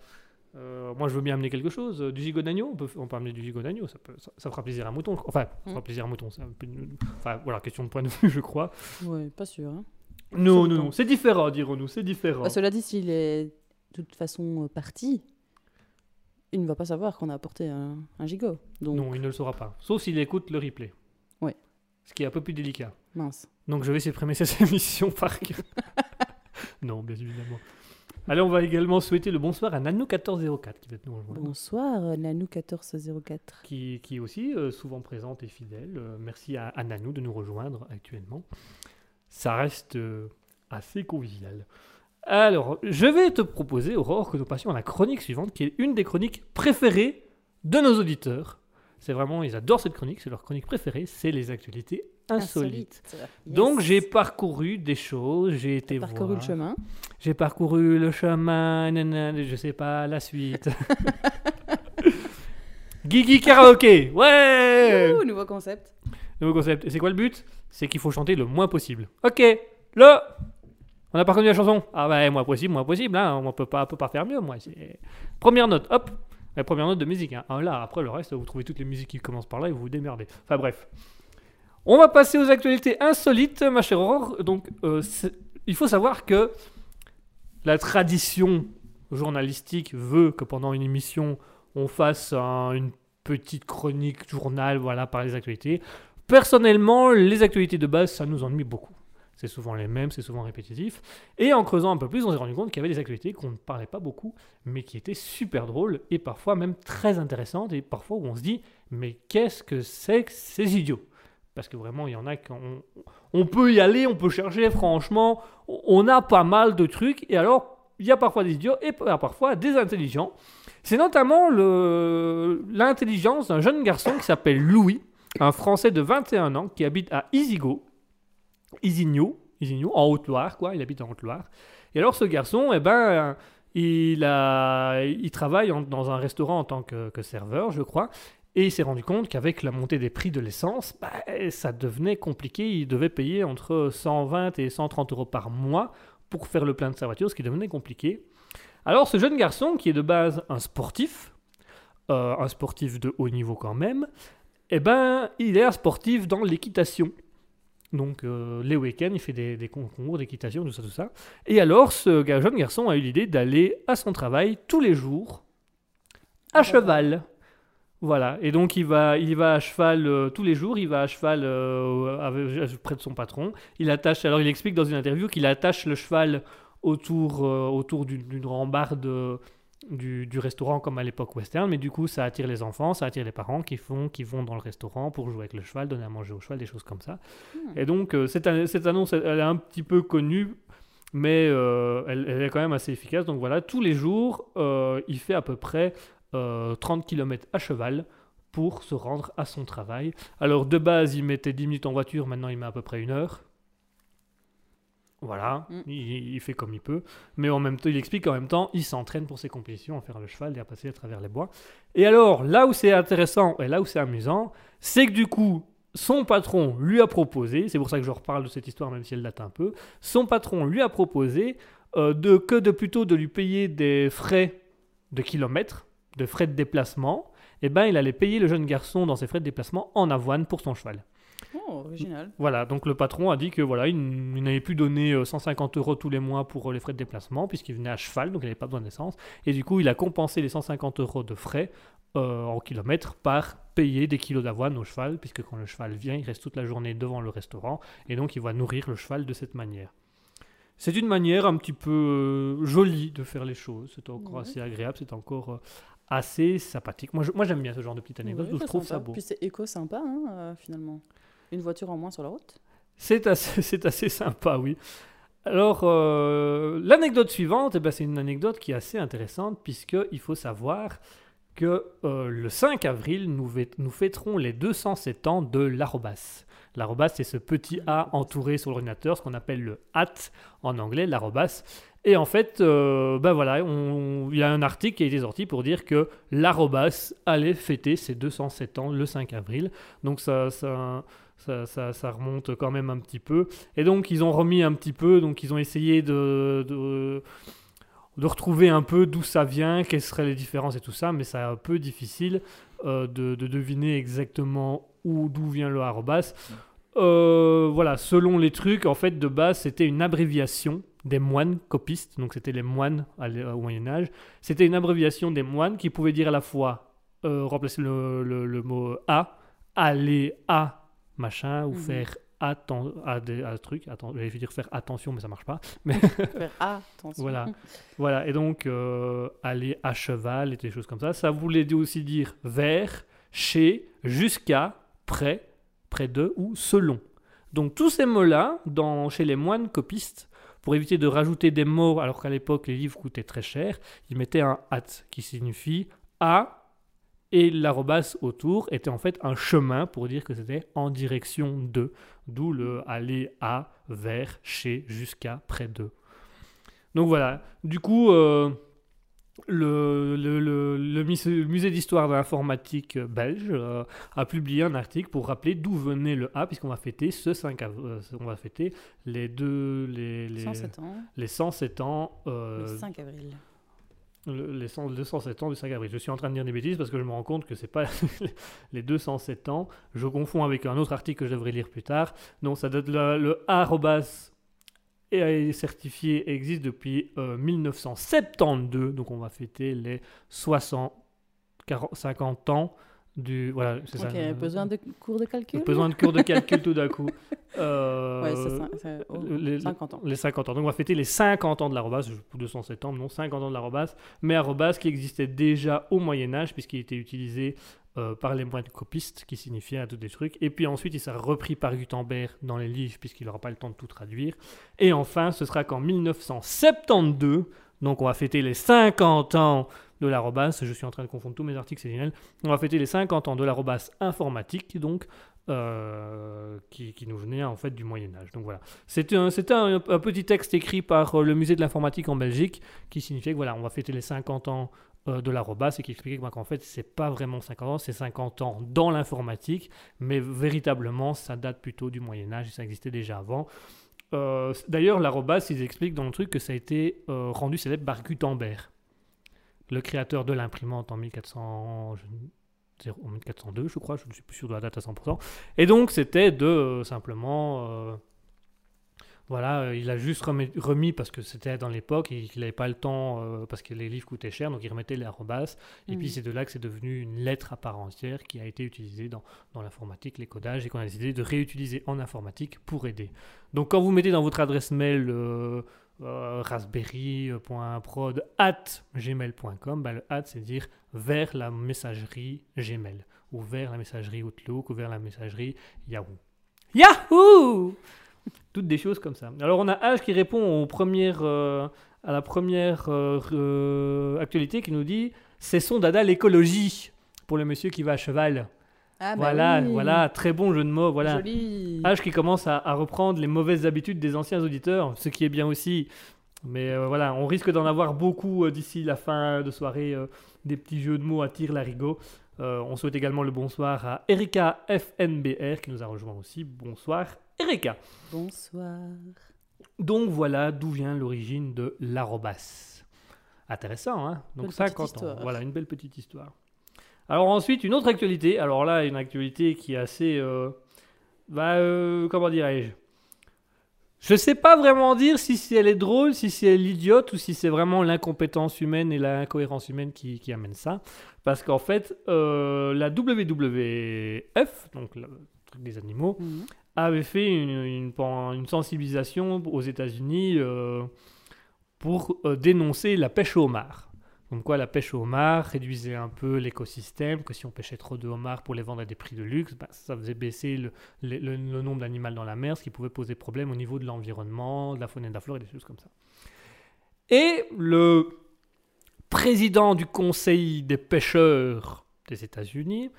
Euh, Moi, je veux bien amener quelque chose. euh, Du gigot d'agneau on peut, on peut amener du gigot d'agneau, ça, peut- ça, ça fera plaisir à un mouton. Enfin, ça fera Mm. plaisir à un mouton. une- Enfin, voilà, question de point de vue, [LAUGHS] je crois. Ouais, pas sûr. hein. Non, non, non, c'est différent, dirons-nous, c'est différent. Bah, cela dit, s'il est de toute façon parti, il ne va pas savoir qu'on a apporté un, un gigot. Donc, Non, il ne le saura pas. Sauf s'il écoute le replay. Ouais. Ce qui est un peu plus délicat. mince. Donc je vais supprimer [LAUGHS] cette émission par cœur. [LAUGHS] [LAUGHS] non, bien évidemment. Allez, on va également souhaiter le bonsoir à Nano1404 qui va nous rejoindre. Bonsoir, euh, Nanou1404. Qui, qui est aussi euh, souvent présente et fidèle. Euh, merci à, à Nanou de nous rejoindre actuellement. Ça reste euh, assez convivial. Alors, je vais te proposer, Aurore, que nous passions à la chronique suivante, qui est une des chroniques préférées de nos auditeurs. C'est vraiment, ils adorent cette chronique, c'est leur chronique préférée, c'est les actualités Insolite. Donc j'ai parcouru des choses, j'ai été parcouru le chemin. J'ai parcouru le chemin, nanana, je sais pas la suite. [LAUGHS] Guigui karaoké, ouais Ouh, nouveau concept. Nouveau concept. Et c'est quoi le but? C'est qu'il faut chanter le moins possible. Ok, le On n'a pas reconnu la chanson? Ah bah moins possible, moins possible, hein. on peut pas, peut pas faire mieux, moi. C'est- Première note, hop La première note de musique. Hein. Ah, là, après le reste, vous trouvez toutes les musiques qui commencent par là et vous vous démerdez. Enfin bref. On va passer aux actualités insolites, ma chère Aurore. Donc, euh, il faut savoir que la tradition journalistique veut que pendant une émission, on fasse un- une petite chronique journal, voilà, par les actualités. Personnellement, les actualités de base, ça nous ennuie beaucoup. C'est souvent les mêmes, c'est souvent répétitif. Et en creusant un peu plus, on s'est rendu compte qu'il y avait des actualités qu'on ne parlait pas beaucoup, mais qui étaient super drôles et parfois même très intéressantes. Et parfois où on se dit, mais qu'est-ce que c'est que ces idiots? Parce que vraiment, il y en a qu'on on peut y aller, on peut chercher, franchement, on- a pas mal de trucs. Et alors, il y a parfois des idiots et parfois des intelligents. C'est notamment l'intelligence d'un jeune garçon qui s'appelle Louis, un Français de 21 ans qui habite à Isigo, Isigno, Isigno, en Haute-Loire, quoi. Il habite en Haute-Loire. Et alors, ce garçon, eh ben, il, travaille dans un restaurant en tant que serveur, je crois. Et il s'est rendu compte qu'avec la montée des prix de l'essence, bah, ça devenait compliqué. Il devait payer entre 120 et 130 euros par mois pour faire le plein de sa voiture, ce qui devenait compliqué. Alors, ce jeune garçon, qui est de base un sportif, euh, un sportif de haut niveau quand même, eh ben, il est un sportif dans l'équitation. Donc euh, les week-ends, il fait des, des concours d'équitation, tout ça, tout ça. Et alors, ce jeune garçon a eu l'idée d'aller à son travail tous les jours à Ah, cheval. Voilà, et donc il va, il va à cheval euh, tous les jours, il va à cheval euh, avec- près de son patron. Il attache, alors il explique dans une interview qu'il attache le cheval autour, euh, autour d'une rambarde euh, du, du restaurant comme à l'époque western, mais du coup ça attire les enfants, ça attire les parents qui, font, qui vont dans le restaurant pour jouer avec le cheval, donner à manger au cheval, des choses comme ça. Hmm. Et donc euh, cette, an- cette annonce, elle, elle est un petit peu connue, mais euh, elle, elle est quand même assez efficace. Donc voilà, tous les jours, euh, il fait à peu près euh, 30 km à cheval pour se rendre à son travail. Alors de base, il mettait 10 minutes en voiture, maintenant il met à peu près une heure. Voilà, Mm. il, il fait comme il peut. Mais en même temps, il explique qu'en même temps, il s'entraîne pour ses compétitions, à faire le cheval et à passer à travers les bois. Et alors, là où c'est intéressant et là où c'est amusant, c'est que du coup, son patron lui a proposé, c'est pour ça que je reparle de cette histoire même si elle date un peu, son patron lui a proposé euh, de, que de plutôt de lui payer des frais de kilomètres, de frais de déplacement, et ben il allait payer le jeune garçon dans ses frais de déplacement en avoine pour son cheval. Oh, original. Voilà, donc le patron a dit que voilà, il, il n'avait plus donné euh, 150 euros tous les mois pour euh, les frais de déplacement, puisqu'il venait à cheval, donc il n'avait pas besoin d'essence. Et du coup, il a compensé les 150 euros de frais euh, en kilomètres par payer des kilos d'avoine au cheval, puisque quand le cheval vient, il reste toute la journée devant le restaurant, et donc il va nourrir le cheval de cette manière. C'est une manière un petit peu euh, jolie de faire les choses, c'est encore Ouais. assez agréable, c'est encore euh, assez sympathique. Moi, j'aime bien ce genre de petite anecdote, Oui, je trouve ça beau. Puis c'est éco-sympa, hein, euh, finalement. Une voiture en moins sur la route. C'est assez, [LAUGHS] c'est assez sympa, oui. Alors, euh, l'anecdote suivante, eh ben, c'est une anecdote qui est assez intéressante, puisqu'il faut savoir que euh, le 5 avril, nous, nous fêterons les 207 ans de l'arrobas. L'arrobas, c'est ce petit A entouré sur l'ordinateur, ce qu'on appelle le hat en anglais, l'arrobas. Et en fait, euh, ben voilà, on- il y a un article qui a été sorti pour dire que l'arrobas allait fêter ses 207 ans le 5 avril. Donc ça, ça, ça, ça, ça remonte quand même un petit peu. Et donc ils ont remis un petit peu, donc ils ont essayé de, de, de retrouver un peu d'où ça vient, quelles seraient les différences et tout ça, mais c'est un peu difficile euh, de, de deviner exactement où d'où vient le arrobas. Euh, voilà, selon les trucs, en fait, de base, c'était une abréviation des moines copistes, donc c'était les moines à au Moyen Âge. C'était une abréviation des moines qui pouvaient dire à la fois euh, remplacer le, le- le mot a, aller à machin, ou Mhm. faire atten à des à trucs. Attends, j'allais dire faire attention, mais ça marche pas. [LAUGHS] Faire attention. Voilà. Voilà, et donc euh, aller à cheval et des choses comme ça. Ça voulait aussi dire vers, chez, jusqu'à, près, près de ou selon. Donc tous ces mots-là, dans, chez les moines copistes, pour éviter de rajouter des mots, alors qu'à l'époque les livres coûtaient très cher, ils mettaient un at qui signifie à et l'arrobas autour était en fait un chemin pour dire que c'était en direction de, d'où le aller à, vers, chez, jusqu'à, près de. Donc voilà, du coup, euh, le, le, le- le mus- le musée d'histoire de l'informatique belge euh, a publié un article pour rappeler d'où venait le A, puisqu'on va fêter ce 5 av- euh, on va fêter les deux, les, les, 107 ans, les 107 ans, euh, le 5 avril. le- les 100 207 ans du 5 avril. Je suis en train de dire des bêtises parce que je me rends compte que c'est pas [LAUGHS] les 207 ans. Je confonds avec un autre article que je devrais lire plus tard. Non, ça date le, le est certifié existe depuis euh, 1972. Donc on va fêter les 60 40, 50 ans du voilà, c'est Ok, ça. besoin de cours de calcul besoin de cours de calcul tout d'un coup. [LAUGHS] Euh, Ouais, c'est oh, les- 50 ans. les 50 ans. Donc on va fêter les 50 ans de l'arrobas, je- 207 ans, non, 50 ans de l'arrobas, mais arrobas qui existait déjà au Moyen Âge puisqu'il était utilisé euh, par les moines copistes qui signifiait tous des trucs. Et puis ensuite il sera repris par Gutenberg dans les livres puisqu'il n'aura pas le temps de tout traduire. Et enfin ce sera qu'en 1972, donc on va fêter les 50 ans de l'arrobas, je suis en train de confondre tous mes articles, c'est génial. On va fêter les 50 ans de l'arrobas informatique, donc euh, qui, qui nous venait en fait du Moyen Âge. Donc voilà. Un, c'était un, un petit texte écrit par euh, le musée de l'informatique en Belgique qui signifiait que voilà, on va fêter les 50 ans euh, de l'arrobas et qui expliquait bah, qu'en fait, c'est pas vraiment 50 ans, c'est 50 ans dans l'informatique, mais véritablement, ça date plutôt du Moyen Âge et ça existait déjà avant. Euh, D'ailleurs, l'arrobas, ils expliquent dans le truc que ça a été euh, rendu célèbre par Gutenberg. le créateur de l'imprimante en 1400, je- en 1402, je crois, je ne suis plus sûr de la date à 100%. Et donc, c'était de simplement. Voilà, euh, il a juste remis, remis parce que c'était dans l'époque et qu'il n'avait pas le temps euh, parce que les livres coûtaient cher, donc il remettait les arrobas. Et Mhm. puis c'est de là que c'est devenu une lettre à part entière qui a été utilisée dans, dans l'informatique, les codages, et qu'on a décidé de réutiliser en informatique pour aider. Donc quand vous mettez dans votre adresse mail euh, euh, raspberry.prod at gmail.com, bah, le at c'est dire vers la messagerie Gmail, ou vers la messagerie Outlook, ou vers la messagerie Yahoo. Yahoo [LAUGHS] Toutes des choses comme ça. Alors on a H qui répond aux premières, euh, à la première euh, euh, actualité qui nous dit c'est son dada l'écologie pour le monsieur qui va à cheval. Ah, bah voilà, oui. voilà, très bon jeu de mots. Voilà. Joli. H qui commence à, à reprendre les mauvaises habitudes des anciens auditeurs, ce qui est bien aussi. Mais euh, voilà, on risque d'en avoir beaucoup euh, d'ici la fin de soirée, euh, des petits jeux de mots à tir larigot. Euh, on souhaite également le bonsoir à Erika FNBR qui nous a rejoint aussi. Bonsoir Erika. Bonsoir. Donc voilà d'où vient l'origine de l'arrobas. Intéressant, hein Donc Belle 50 petite ans. histoire. Voilà, une belle petite histoire. Alors ensuite, une autre actualité. Alors là, une actualité qui est assez... euh, bah, euh, comment dirais-je? Je sais pas vraiment dire si, si elle est drôle, si c'est l'idiote ou si c'est vraiment l'incompétence humaine et l'incohérence humaine qui, qui amène ça. Parce qu'en fait, euh, la WWF, donc le truc des animaux, Mhm. avait fait une, une, une sensibilisation aux États-Unis euh, pour euh, dénoncer la pêche au homard. Comme quoi la pêche au homard réduisait un peu l'écosystème, que si on pêchait trop de homards pour les vendre à des prix de luxe, bah, ça faisait baisser le, nombre d'animaux dans la mer, ce qui pouvait poser problème au niveau de l'environnement, de la faune et de la flore et des choses comme ça. Et le président du Conseil des pêcheurs des États-Unis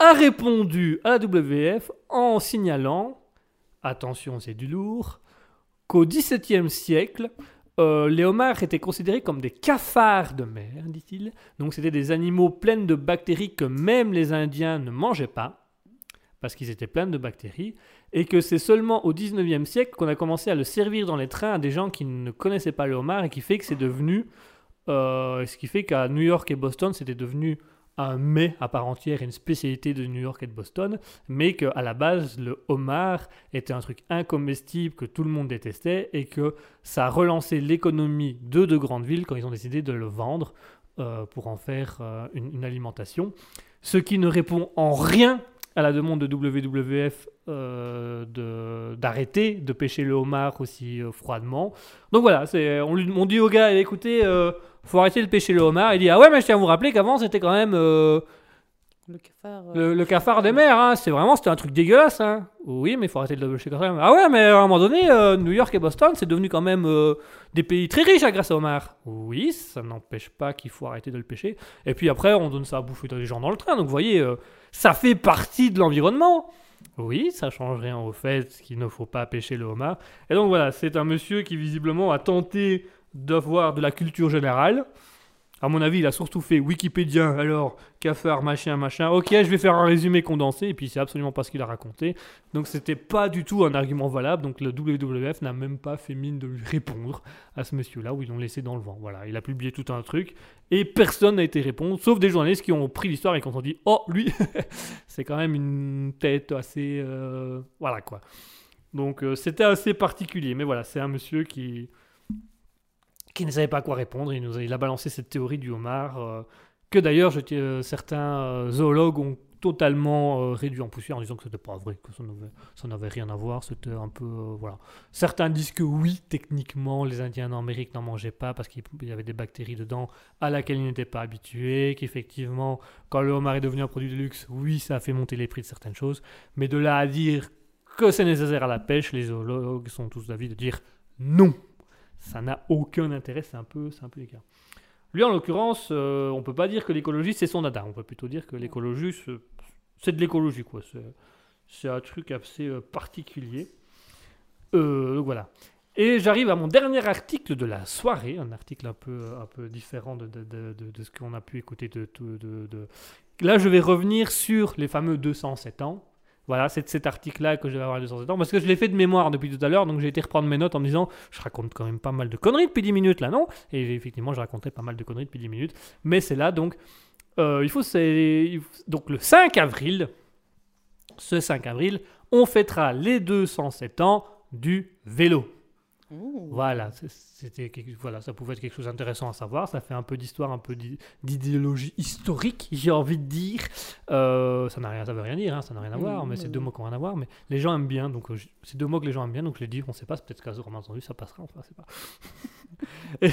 a répondu à la WF en signalant, attention c'est du lourd, qu'au XVIIe siècle, euh, les homards étaient considérés comme des cafards de mer, dit-il. Donc c'était des animaux pleins de bactéries que même les Indiens ne mangeaient pas, parce qu'ils étaient pleins de bactéries, et que c'est seulement au XIXe siècle qu'on a commencé à le servir dans les trains à des gens qui ne connaissaient pas le homard, et qui fait que c'est devenu, euh, ce qui fait qu'à New York et Boston, c'était devenu un mets à part entière, une spécialité de New York et de Boston, mais qu'à la base, le homard était un truc incomestible que tout le monde détestait et que ça a relancé l'économie de de grandes villes quand ils ont décidé de le vendre euh, pour en faire euh, une alimentation. Ce qui ne répond en rien à la demande de WWF euh, d'arrêter de, pêcher le homard aussi euh, froidement. Donc voilà, on, lui, on dit au gars, écoutez, euh, faut arrêter de pêcher le homard. Il dit, ah ouais, mais je tiens à vous rappeler qu'avant c'était quand même... euh, Le cafard. euh, le, le cafard des mers, hein, c'est vraiment c'était un truc dégueulasse. Hein. Oui, mais il faut arrêter de le pêcher quand même. Ah ouais, mais à un moment donné, New York et Boston, c'est devenu quand même des pays très riches à grâce au homard. Oui, ça n'empêche pas qu'il faut arrêter de le pêcher. Et puis après, on donne ça à bouffer aux gens dans le train. Donc vous voyez, ça fait partie de l'environnement. Oui, ça change rien au fait qu'il ne faut pas pêcher le homard. Et donc voilà, c'est un monsieur qui visiblement a tenté d'avoir de la culture générale. À mon avis, il a surtout fait Wikipédia, alors cafard, machin, machin. Ok, je vais faire un résumé condensé, et puis c'est absolument pas ce qu'il a raconté. Donc c'était pas du tout un argument valable, donc le WWF n'a même pas fait mine de lui répondre à ce monsieur-là, où ils l'ont laissé dans le vent. Voilà, il a publié tout un truc, et personne n'a été répondre, sauf des journalistes qui ont pris l'histoire et qui ont dit Oh, lui, [LAUGHS] c'est quand même une tête assez. euh, Voilà quoi. Donc euh, c'était assez particulier, mais voilà, c'est un monsieur qui qui ne savait pas quoi répondre. Il, a, balancé cette théorie du homard, euh, que d'ailleurs euh, certains euh, zoologues ont totalement réduit en poussière en disant que c'était pas vrai, que ça n'avait, rien à voir. C'était un peu. voilà. Certains disent que oui, techniquement, les Indiens d'Amérique n'en mangeaient pas parce qu'il y avait des bactéries dedans à laquelle ils n'étaient pas habitués. Qu'effectivement, quand le homard est devenu un produit de luxe, oui, ça a fait monter les prix de certaines choses. Mais de là à dire que c'est nécessaire à la pêche, les zoologues sont tous d'avis de dire non ça n'a aucun intérêt, c'est un peu, c'est un peu. Lui, en l'occurrence, euh, on peut pas dire que l'écologie c'est son dada. On peut plutôt dire que l'écologie c'est- de l'écologie quoi. C'est, un truc assez euh, particulier. Euh, donc voilà. Et j'arrive à mon dernier article de la soirée, un article un peu, un peu différent de, de, de- de- de ce qu'on a pu écouter. De- Là, je vais revenir sur les fameux 207 ans. Voilà, c'est de cet article-là que je vais avoir les 207 ans. Parce que je l'ai fait de mémoire depuis tout à l'heure, donc j'ai été reprendre mes notes en me disant je raconte quand même pas mal de conneries depuis 10 minutes là, non? Et effectivement, je racontais pas mal de conneries depuis 10 minutes. Mais c'est là, donc, euh, il faut- Donc le 5 avril, ce 5 avril, on fêtera les 207 ans du vélo. Voilà, c'était voilà, ça pouvait être quelque chose d'intéressant à savoir. Ça fait un peu d'histoire, un peu d'i- d'idéologie historique, [LAUGHS] j'ai envie de dire. Euh, ça n'a rien, ça veut rien dire, hein, ça n'a rien à Mm, voir, mais oui, c'est deux oui. mots qui ont rien à voir. Mais les gens aiment bien, donc euh, c'est deux mots que les gens aiment bien, donc je les dis. On sait pas, peut-être qu'à on a entendu, ça passera, enfin, c'est pas.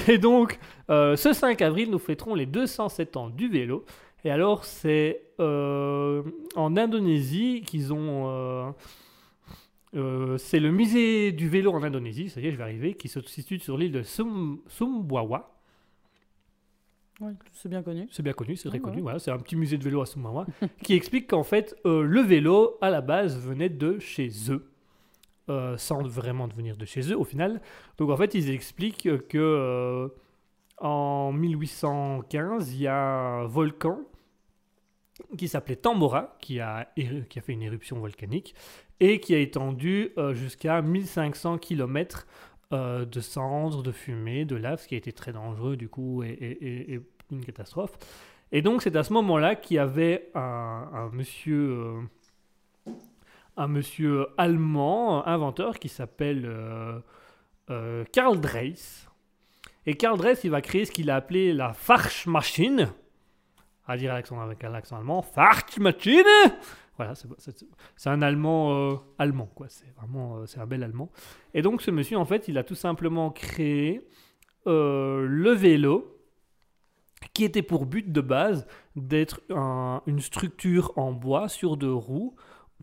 [LAUGHS] Et donc, euh, ce 5 avril, nous fêterons les 207 ans du vélo. Et alors, c'est euh, en Indonésie qu'ils ont. Euh, c'est le musée du vélo en Indonésie, ça y est, je vais arriver, qui se situe sur l'île de Sum- Sumbawa. Ouais, c'est bien connu. C'est bien connu, c'est très Ah, connu. ouais. Voilà, c'est un petit musée de vélo à Sumbawa [LAUGHS] qui explique qu'en fait, euh, le vélo, à la base, venait de chez eux. euh, sans vraiment devenir de chez eux au final. Donc en fait, ils expliquent que en 1815, il y a un volcan qui s'appelait Tambora, qui a, qui a fait une éruption volcanique et qui a étendu euh, jusqu'à 1500 km de cendres, de fumée, de lave, ce qui a été très dangereux du coup et, une catastrophe. Et donc c'est à ce moment-là qu'il y avait un, monsieur, euh, un monsieur allemand, inventeur, qui s'appelle euh, euh, Karl Dreis. Et Karl Dreis, il va créer ce qu'il a appelé la Fahrschmaschine, à dire l'accent- avec un accent allemand, Fahrschmaschine Voilà, c'est- un allemand euh, allemand, quoi. C'est vraiment, euh, c'est un bel allemand. Et donc ce monsieur, en fait, il a tout simplement créé euh, le vélo, qui était pour but de base d'être un- une structure en bois sur deux roues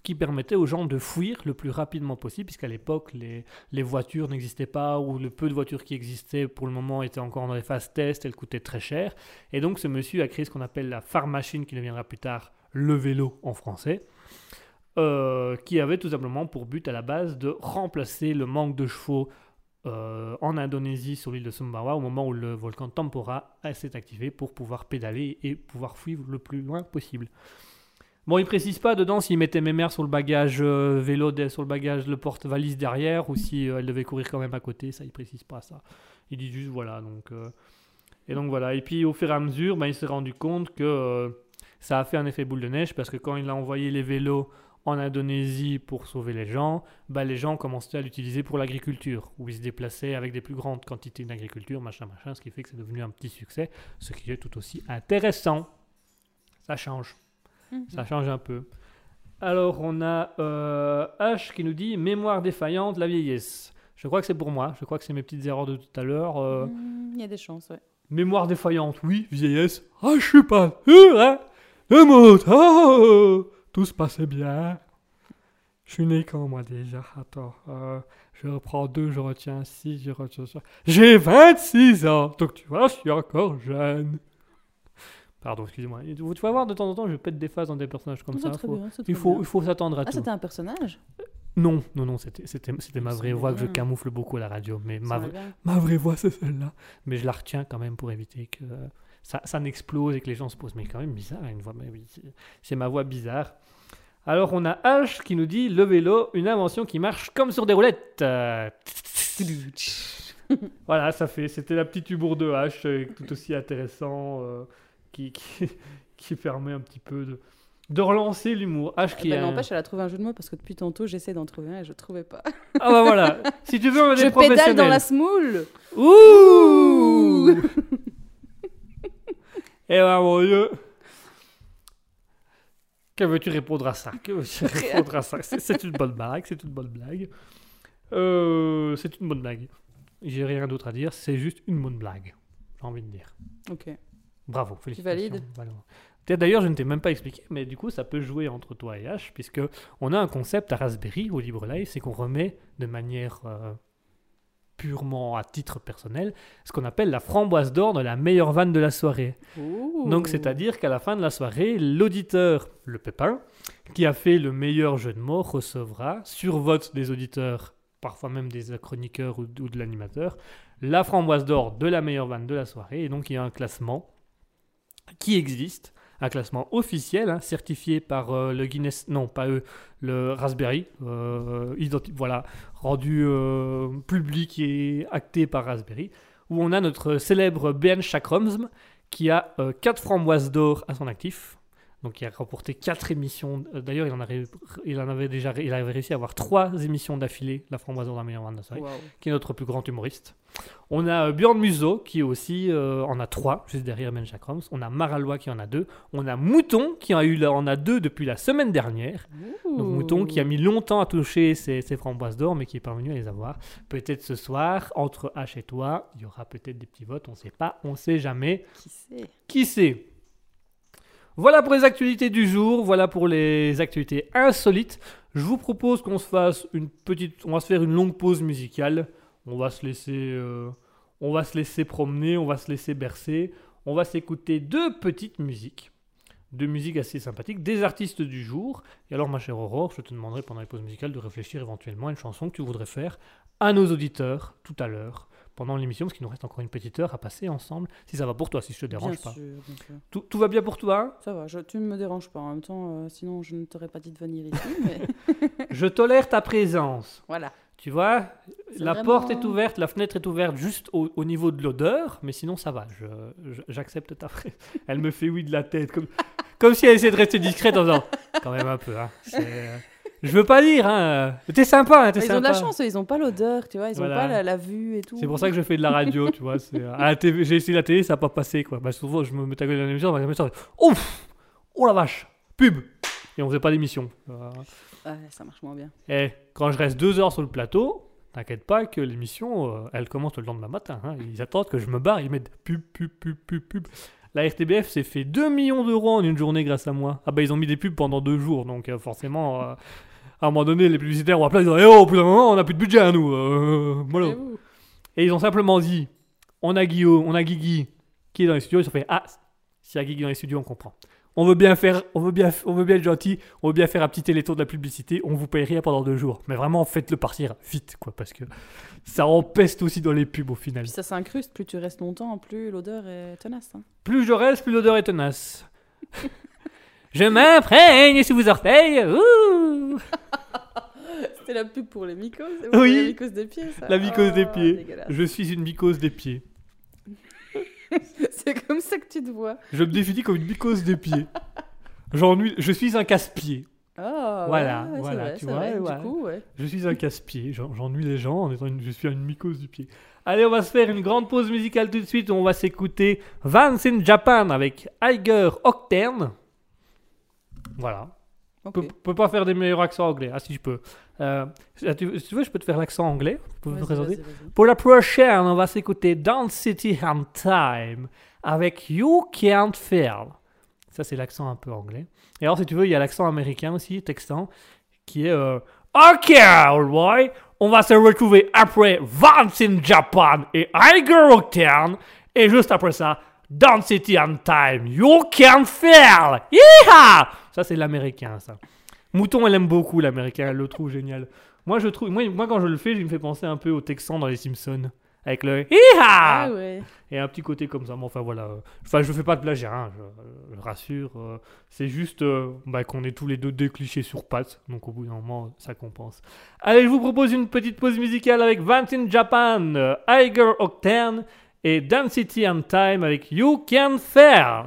qui permettait aux gens de fuir le plus rapidement possible, puisqu'à l'époque, les, voitures n'existaient pas, ou le peu de voitures qui existaient pour le moment étaient encore dans les phases test, elles coûtaient très cher. Et donc ce monsieur a créé ce qu'on appelle la Farmachine, qui deviendra plus tard le vélo en français, euh, qui avait tout simplement pour but à la base de remplacer le manque de chevaux euh, en Indonésie sur l'île de Sumbawa au moment où le volcan Tempora s'est activé pour pouvoir pédaler et pouvoir fuir le plus loin possible. Bon, il précise pas dedans s'il mettait mes mères sur le bagage euh, vélo, sur le bagage, le porte-valise derrière, ou si elle devait courir quand même à côté. Ça, il précise pas ça. Il dit juste voilà. Donc, et donc voilà. Et puis au fur et à mesure, ben, il s'est rendu compte que ça a fait un effet boule de neige parce que quand il a envoyé les vélos en Indonésie pour sauver les gens, bah, les gens commençaient à l'utiliser pour l'agriculture, où ils se déplaçaient avec des plus grandes quantités d'agriculture, machin, machin, ce qui fait que c'est devenu un petit succès, ce qui est tout aussi intéressant. Ça change. Mhm. Ça change un peu. Alors, on a euh, H qui nous dit Mémoire défaillante, la vieillesse. Je crois que c'est pour moi. Je crois que c'est mes petites erreurs de tout à l'heure. euh, Mm, Il y a des chances, ouais. Mémoire défaillante, oui. Vieillesse, ah, je suis pas sûr, hein. Mot, oh, tout se passait bien. Je suis né quand, moi, déjà? Attends, euh, je reprends deux, je retiens six, je retiens ça. J'ai 26 ans, donc tu vois, je suis encore jeune. Pardon, excusez-moi. Tu vas voir, de temps en temps, je pète des phases dans des personnages comme ça. faut- bien, il faut, bien. il faut s'attendre à Ah, tout. c'était un personnage? Non, non, non, c'était, ma vraie voix que je camoufle beaucoup à la radio. Mais ma, ma vraie voix, c'est celle-là. Mais je la retiens quand même pour éviter que euh, ça, ça n'explose et que les gens se posent. Mais quand même bizarre, une voix. C'est, ma voix bizarre. Alors on a H qui nous dit le vélo, une invention qui marche comme sur des roulettes. Euh, [LAUGHS] voilà, ça fait. C'était la petite humour de H, euh, tout aussi intéressant, euh, qui, qui, [LAUGHS] qui permet un petit peu de, de relancer l'humour. H Eh qui ben, a- N'empêche, elle a trouvé un jeu de mots parce que depuis tantôt, j'essaie d'en trouver un et je trouvais pas. Ah bah voilà. Si tu veux, on est [LAUGHS] Je pédale dans la smoule Ouh Eh ben mon dieu Que veux-tu répondre à ça? Que veux-tu répondre à ça? [LAUGHS] C'est une bonne blague, c'est une bonne blague. Euh, c'est une bonne blague. J'ai rien d'autre à dire, c'est juste une bonne blague. J'ai envie de dire. Ok. Bravo, félicitations. valides? Voilà. Tiens, D'ailleurs, je ne t'ai même pas expliqué, mais du coup, ça peut jouer entre toi et H, puisque on a un concept à Raspberry au Libre Live, c'est qu'on remet de manière euh, purement à titre personnel ce qu'on appelle la framboise d'or de la meilleure vanne de la soirée. Donc, c'est-à-dire qu'à la fin de la soirée, l'auditeur, le pépin, qui a fait le meilleur jeu de mots recevra, sur vote des auditeurs, parfois même des chroniqueurs ou, ou de l'animateur, la framboise d'or de la meilleure vanne de la soirée. Et donc, il y a un classement qui existe un classement officiel, hein, certifié par euh, le Guinness, non pas eux, le Raspberry, euh, voilà, rendu euh, public et acté par Raspberry, où on a notre célèbre Ben Chakrams qui a 4 framboises d'or à son actif. Donc il a remporté 4 émissions. euh, D'ailleurs, il, en a ré- il en avait déjà il avait réussi à avoir 3 émissions d'affilée, la framboise d'or d'un meilleur de soirée Waouh. qui est notre plus grand humoriste. On a euh, Björn Musso, qui aussi euh, en a trois, juste derrière Ben Chakrams. On a Maralois, qui en a deux. On a Mouton, qui en a, eu, en a deux depuis la semaine dernière. Donc Mouton, qui a mis longtemps à toucher ses, ses framboises d'or, mais qui est parvenu à les avoir. Peut-être ce soir, entre H et toi, il y aura peut-être des petits votes, on ne sait pas, on ne sait jamais. Qui sait? Qui sait? Voilà pour les actualités du jour, voilà pour les actualités insolites. Je vous propose qu'on se fasse une petite, on va se faire une longue pause musicale. On va se laisser, euh, on va se laisser promener, on va se laisser bercer. On va s'écouter deux petites musiques, deux musiques assez sympathiques, des artistes du jour. Et alors, ma chère Aurore, je te demanderai pendant les pauses musicales de réfléchir éventuellement à une chanson que tu voudrais faire à nos auditeurs tout à l'heure pendant l'émission, parce qu'il nous reste encore une petite heure à passer ensemble. Si ça va pour toi, si je te dérange Bien pas. sûr, bien sûr. Tout, tout va bien pour toi Ça va, je, tu ne me déranges pas. En même temps, euh, sinon je ne t'aurais pas dit de venir ici. [LAUGHS] mais Je tolère ta présence. voilà. Tu vois, la vraiment- porte est ouverte, la fenêtre est ouverte juste au, au niveau de l'odeur, mais sinon ça va. Je, je- j'accepte ta présence. [LAUGHS] Elle me fait oui de la tête, comme, comme si elle essayait de rester discrète en disant quand même un peu. Hein, euh, je veux pas dire, hein. T'es sympa, hein, t'es Ils sympa. ont de la chance, ils n'ont pas l'odeur, tu vois, ils Voilà. pas la, la vue et tout. C'est pour ça que je fais de la radio, tu vois. c'est- à la TV, j'ai essayé la télé, ça n'a pas passé, quoi. Bah, souvent, je me mets à gueule dans l'émission, on dire, ouf, oh la vache, pub. Et on faisait pas d'émission. Ouais, ça marche moins bien. Et quand je reste deux heures sur le plateau, t'inquiète pas que l'émission, euh, elle commence le lendemain matin. hein. Ils attendent que je me barre, ils mettent pub, pub, pub, pub, pub. La RTBF s'est fait 2 millions d'euros en une journée grâce à moi. Ah bah ils ont mis des pubs pendant deux jours, donc euh, forcément, euh, à un moment donné, les publicitaires ont appelé, ils ont dit, Eh oh, bout d'un moment, on n'a plus de budget à nous. euh, voilà. Et ils ont simplement dit, on a Guillaume, on a Guigui qui est dans les studios, ils ont fait, ah, s'il y a Guigui dans les studios, on comprend. On veut bien faire, on veut bien, on veut bien être gentil, on veut bien faire un petit télétour de la publicité, on vous paye rien pendant deux jours. Mais vraiment, faites-le partir vite, quoi, parce que ça empeste aussi dans les pubs au final. Puis ça s'incruste, plus tu restes longtemps, plus l'odeur est tenace. hein. Plus je reste, plus l'odeur est tenace. [LAUGHS] je m'imprègne sous vos orteils. ouh. [LAUGHS] C'était la pub pour les mycoses Oui. pour Les mycoses des pieds, ça. La mycose des Oh, pieds. Je suis une mycose des pieds. [LAUGHS] C'est comme ça que tu te vois. Je me définis comme une mycose des pieds. J'ennuie, je suis un casse-pied. Ah, Voilà, ouais, voilà, vrai, tu vois, vrai. ouais. Du coup, ouais. Je suis un casse-pied, j'en- j'ennuie les gens en étant une, je suis une mycose du pied. Allez, on va se faire une grande pause musicale tout de suite. On va s'écouter Vance in Japan avec Iger Octane. Voilà. Ok. Je peux, peux pas faire des meilleurs accents anglais. Ah, si peux. Euh, si tu, si tu veux, je peux te faire l'accent anglais. Peux te Vas-y, présenter. vas-y, vas-y. Pour la prochaine, on va s'écouter Dance City and Time avec You Can't Fail. Ça, c'est l'accent un peu anglais. Et alors, si tu veux, il y a l'accent américain aussi, texan, qui est euh, Ok, alright, on va se retrouver après Vance in Japan et Iger Octane. Et juste après ça, Dance City and Time, You Can't Fail. Yeehaw! Ça, c'est l'américain, ça. Mouton, elle aime beaucoup l'américain, elle le trouve génial. Moi, je trouve, moi, moi, quand je le fais, je me fais penser un peu au Texan dans les Simpsons. Avec le Hiha Ah ouais. Et un petit côté comme ça. Mais enfin, voilà. Enfin, je fais pas de plagiat, hein, je, je rassure. euh, C'est juste euh, bah, qu'on est tous les deux des clichés sur pattes. Donc, au bout d'un moment, ça compense. Allez, je vous propose une petite pause musicale avec Vance in Japan, euh, Iger Octane et Dance City and Time avec You Can Fair.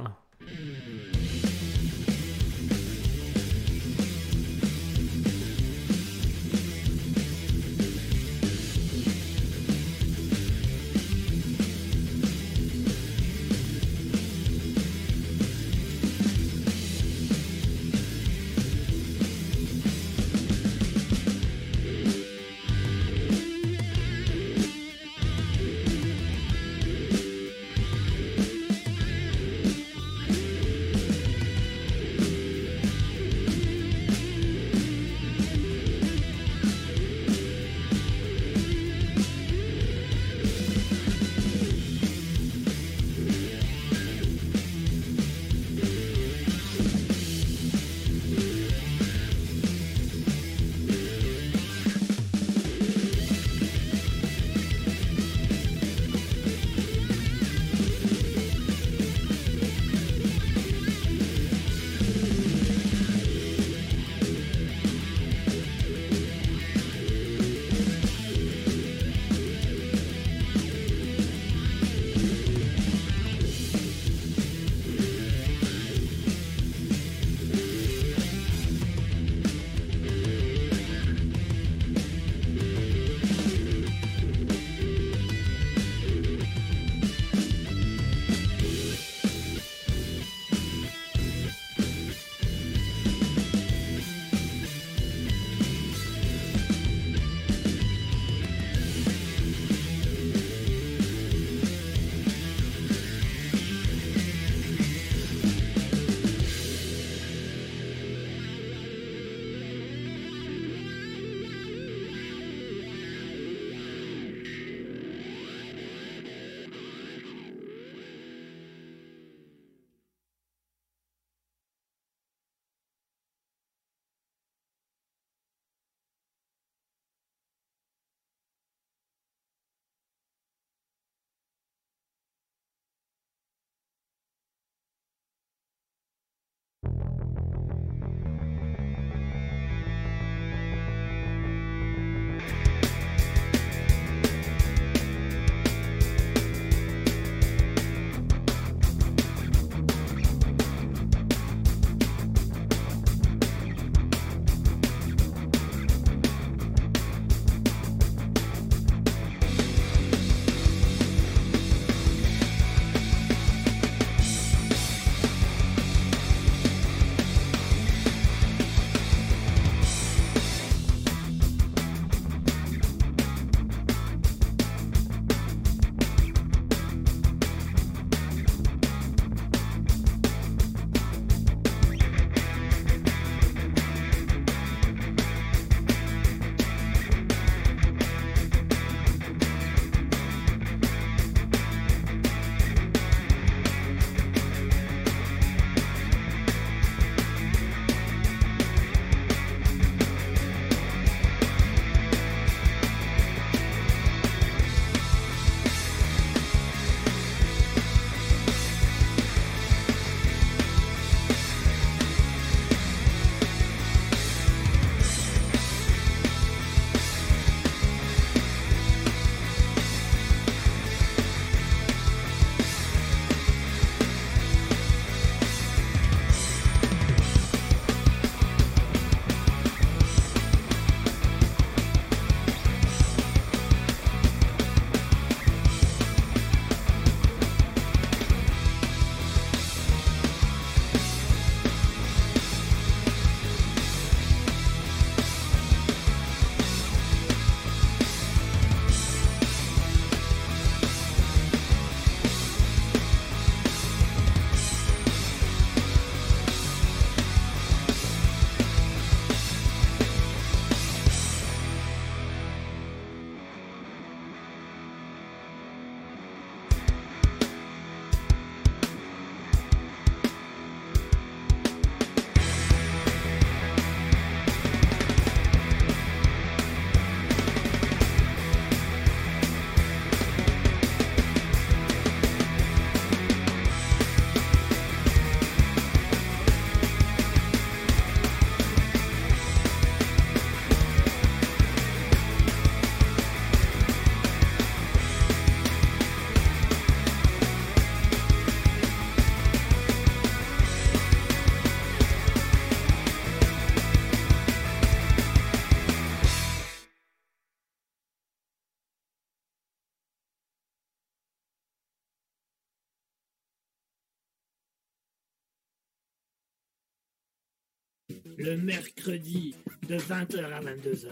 Le mercredi de 20h à 22h.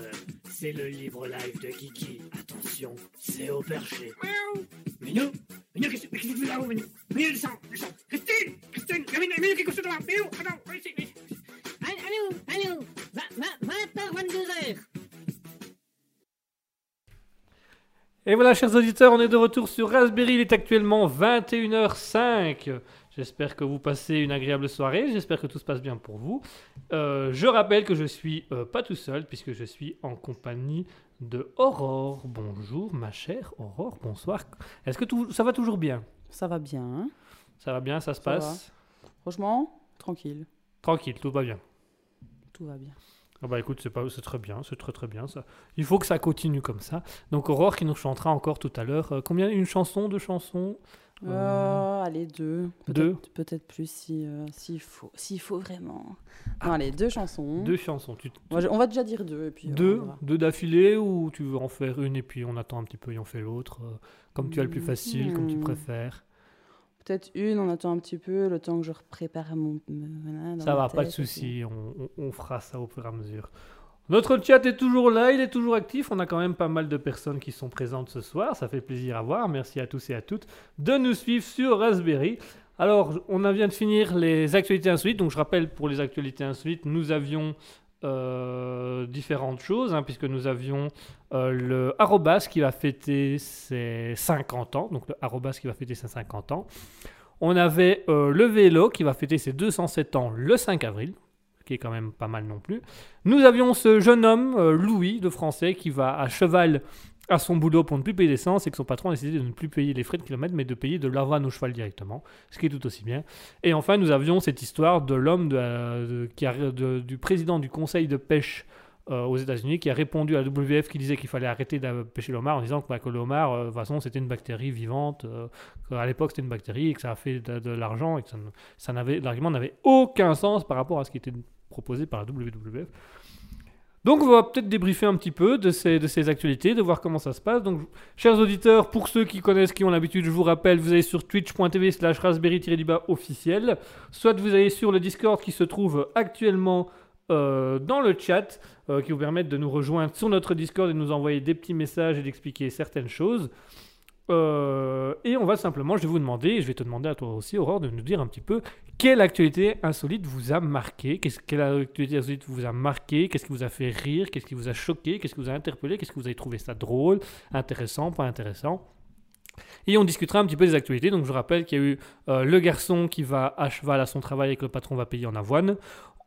C'est le libre live de Kiki. Attention, c'est au perché. Minou Minou, qu'est-ce que tu fais là-haut, Minou? Minou, descends, descends Christine Christine Minou, Minou, qu'est-ce que tu fais là Minou, attends, viens ici. Allô, allô, 20h, 22h. Et voilà, chers auditeurs, on est de retour sur Raspberry. Il est actuellement 21h05. J'espère que vous passez une agréable soirée. J'espère que tout se passe bien pour vous. Euh, je rappelle que je suis euh, pas tout seul, puisque je suis en compagnie de Aurore. Bonjour, ma chère Aurore. Bonsoir. Est-ce que tout, ça va toujours bien? Ça va bien. hein Ça va bien, ça se Ça passe? Franchement, tranquille. Tranquille, tout va bien. Tout va bien. Ah bah écoute, c'est pas, c'est très bien, c'est très très bien ça. Il faut que ça continue comme ça. Donc Aurore qui nous chantera encore tout à l'heure. euh, combien Une chanson, deux chansons? Euh, Euh, allez, deux. deux Peut-être peut-être plus si, euh, s'il faut. S'il faut vraiment. Non, allez, deux chansons. Deux chansons. Tu, On va, on va déjà dire deux. Et puis, euh, deux, deux d'affilée ou tu veux en faire une et puis on attend un petit peu et on fait l'autre Comme tu as le plus facile, comme tu Hmm. préfères. Peut-être une, on attend un petit peu le temps que je prépare mon. voilà, Ça va, pas de souci, on, on- on fera ça au fur et à mesure. Notre chat est toujours là, il est toujours actif. On a quand même pas mal de personnes qui sont présentes ce soir. Ça fait plaisir à voir. Merci à tous et à toutes de nous suivre sur Raspberry. Alors, on vient de finir les actualités insolites. Donc, je rappelle pour les actualités insolites, nous avions euh, différentes choses, hein, puisque nous avions euh, le Arrobas qui va fêter ses 50 ans. Donc, le Arrobas qui va fêter ses 50 ans. On avait euh, le vélo qui va fêter ses 207 ans le 5 avril, qui est quand même pas mal non plus. Nous avions ce jeune homme, euh, Louis, de français, qui va à cheval à son boulot pour ne plus payer d'essence et que son patron a décidé de ne plus payer les frais de kilomètres mais de payer de l'avane au cheval directement, ce qui est tout aussi bien. Et enfin, nous avions cette histoire de l'homme de- du président du conseil de pêche euh, aux États-Unis qui a répondu à la WWF qui disait qu'il fallait arrêter de pêcher l'homard en disant que, bah, que le euh, de toute façon, c'était une bactérie vivante, euh, qu'à l'époque c'était une bactérie et que ça a fait de, l'argent et que ça n'avait, l'argument n'avait aucun sens par rapport à ce qui était proposé par la WWF. Donc on va peut-être débriefer un petit peu de ces, de ces actualités, de voir comment ça se passe. Donc, chers auditeurs, pour ceux qui connaissent, qui ont l'habitude, je vous rappelle, vous allez sur twitch.tv slash raspberry-du-bas officiel. Soit vous allez sur le Discord qui se trouve actuellement euh, dans le chat, euh, qui vous permettent de nous rejoindre sur notre Discord et de nous envoyer des petits messages et d'expliquer certaines choses. Euh, et on va simplement, je vais vous demander, et je vais te demander à toi aussi, Aurore, de nous dire un petit peu quelle actualité insolite vous a marqué? Qu'est-ce, Quelle actualité insolite vous a marqué? Qu'est-ce qui vous a fait rire? Qu'est-ce qui vous a choqué? Qu'est-ce qui vous a interpellé? Qu'est-ce que vous avez trouvé ça drôle Intéressant Pas intéressant? Et on discutera un petit peu des actualités. Donc je rappelle qu'il y a eu euh, le garçon qui va à cheval à son travail et que le patron va payer en avoine.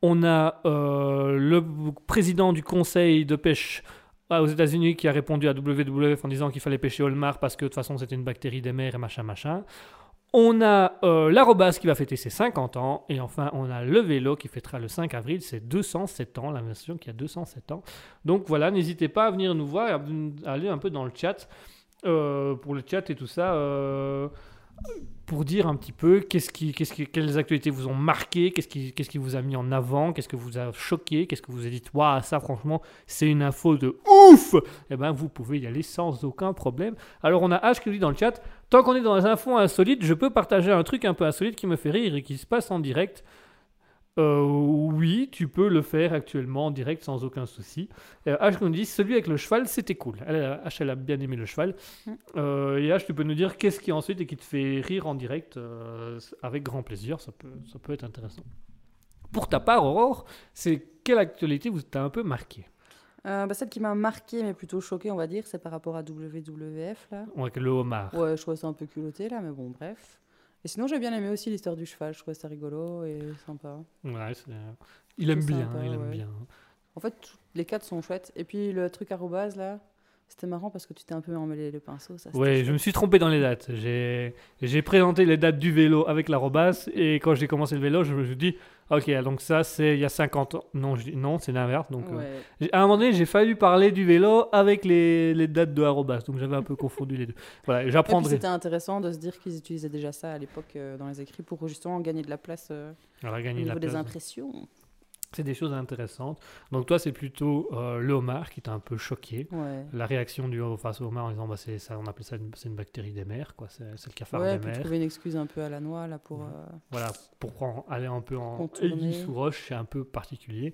On a euh, le président du conseil de pêche aux États-Unis qui a répondu à WWF en disant qu'il fallait pêcher Olmar parce que de toute façon c'était une bactérie des mers et machin machin. On a euh, qui va fêter ses 50 ans. Et enfin, on a le vélo qui fêtera le 5 avril ses 207 ans, la qui a 207 ans. Donc voilà, n'hésitez pas à venir nous voir et à à aller un peu dans le chat. euh, pour le chat et tout ça. euh, pour dire un petit peu qu'est-ce qui, qu'est-ce qui, quelles actualités vous ont marqué, qu'est-ce qui, qu'est-ce qui vous a mis en avant, qu'est-ce que vous a choqué, qu'est-ce que vous avez dit, waouh, ça franchement, c'est une info de ouf Eh bien, vous pouvez y aller sans aucun problème. Alors, on a H qui nous dit dans le chat, tant qu'on est dans les infos insolites, je peux partager un truc un peu insolite qui me fait rire et qui se passe en direct. Euh, oui, tu peux le faire actuellement en direct sans aucun souci. Euh, H nous dit celui avec le cheval, c'était cool. Elle, H, elle a bien aimé le cheval. Mm. Euh, et H, tu peux nous dire qu'est-ce qui ensuite et qui te fait rire en direct euh, avec grand plaisir. Ça peut, ça peut être intéressant. Pour ta part, Aurore, c'est quelle actualité vous t'a un peu marqué? Euh, bah, celle qui m'a marqué, mais plutôt choquée, on va dire, c'est par rapport à WWF. Là. Avec le homard. Ouais, je trouvais ça un peu culotté, là, mais bon, bref. Et sinon, j'ai bien aimé aussi l'histoire du cheval. Je trouvais ça rigolo et sympa. Ouais, c'est- il aime bien, sympa, il aime ouais. bien. En fait, les quatre sont chouettes. Et puis, le truc arrobase, là, c'était marrant parce que tu t'es un peu emmêlé le pinceau. Ça, Ouais, je me suis trompé dans les dates. J'ai présenté les dates du vélo avec l'arrobas et quand j'ai commencé le vélo, je me suis dit, ok, donc ça c'est il y a 50 ans. Non, je dis- non c'est l'inverse. Donc, euh, Ouais. à un moment donné, j'ai failli parler du vélo avec les, les dates de arrobas. Donc j'avais un peu confondu les deux. Voilà, j'apprendrai. c'était intéressant de se dire qu'ils utilisaient déjà ça à l'époque euh, dans les écrits pour justement gagner de la place euh, au gagné la niveau des place. impressions. C'est des choses intéressantes. Donc toi, c'est plutôt euh, le homard qui t'a un peu choqué. Ouais. La réaction du face au homard en disant, bah, c'est ça, on appelle ça une, c'est une bactérie des mers, quoi. C'est, c'est le cafard Ouais, des mers. trouver une excuse un peu à la noix là pour. Ouais. euh, Voilà, pour aller un peu en Contourner. aiguille sous roche, c'est un peu particulier.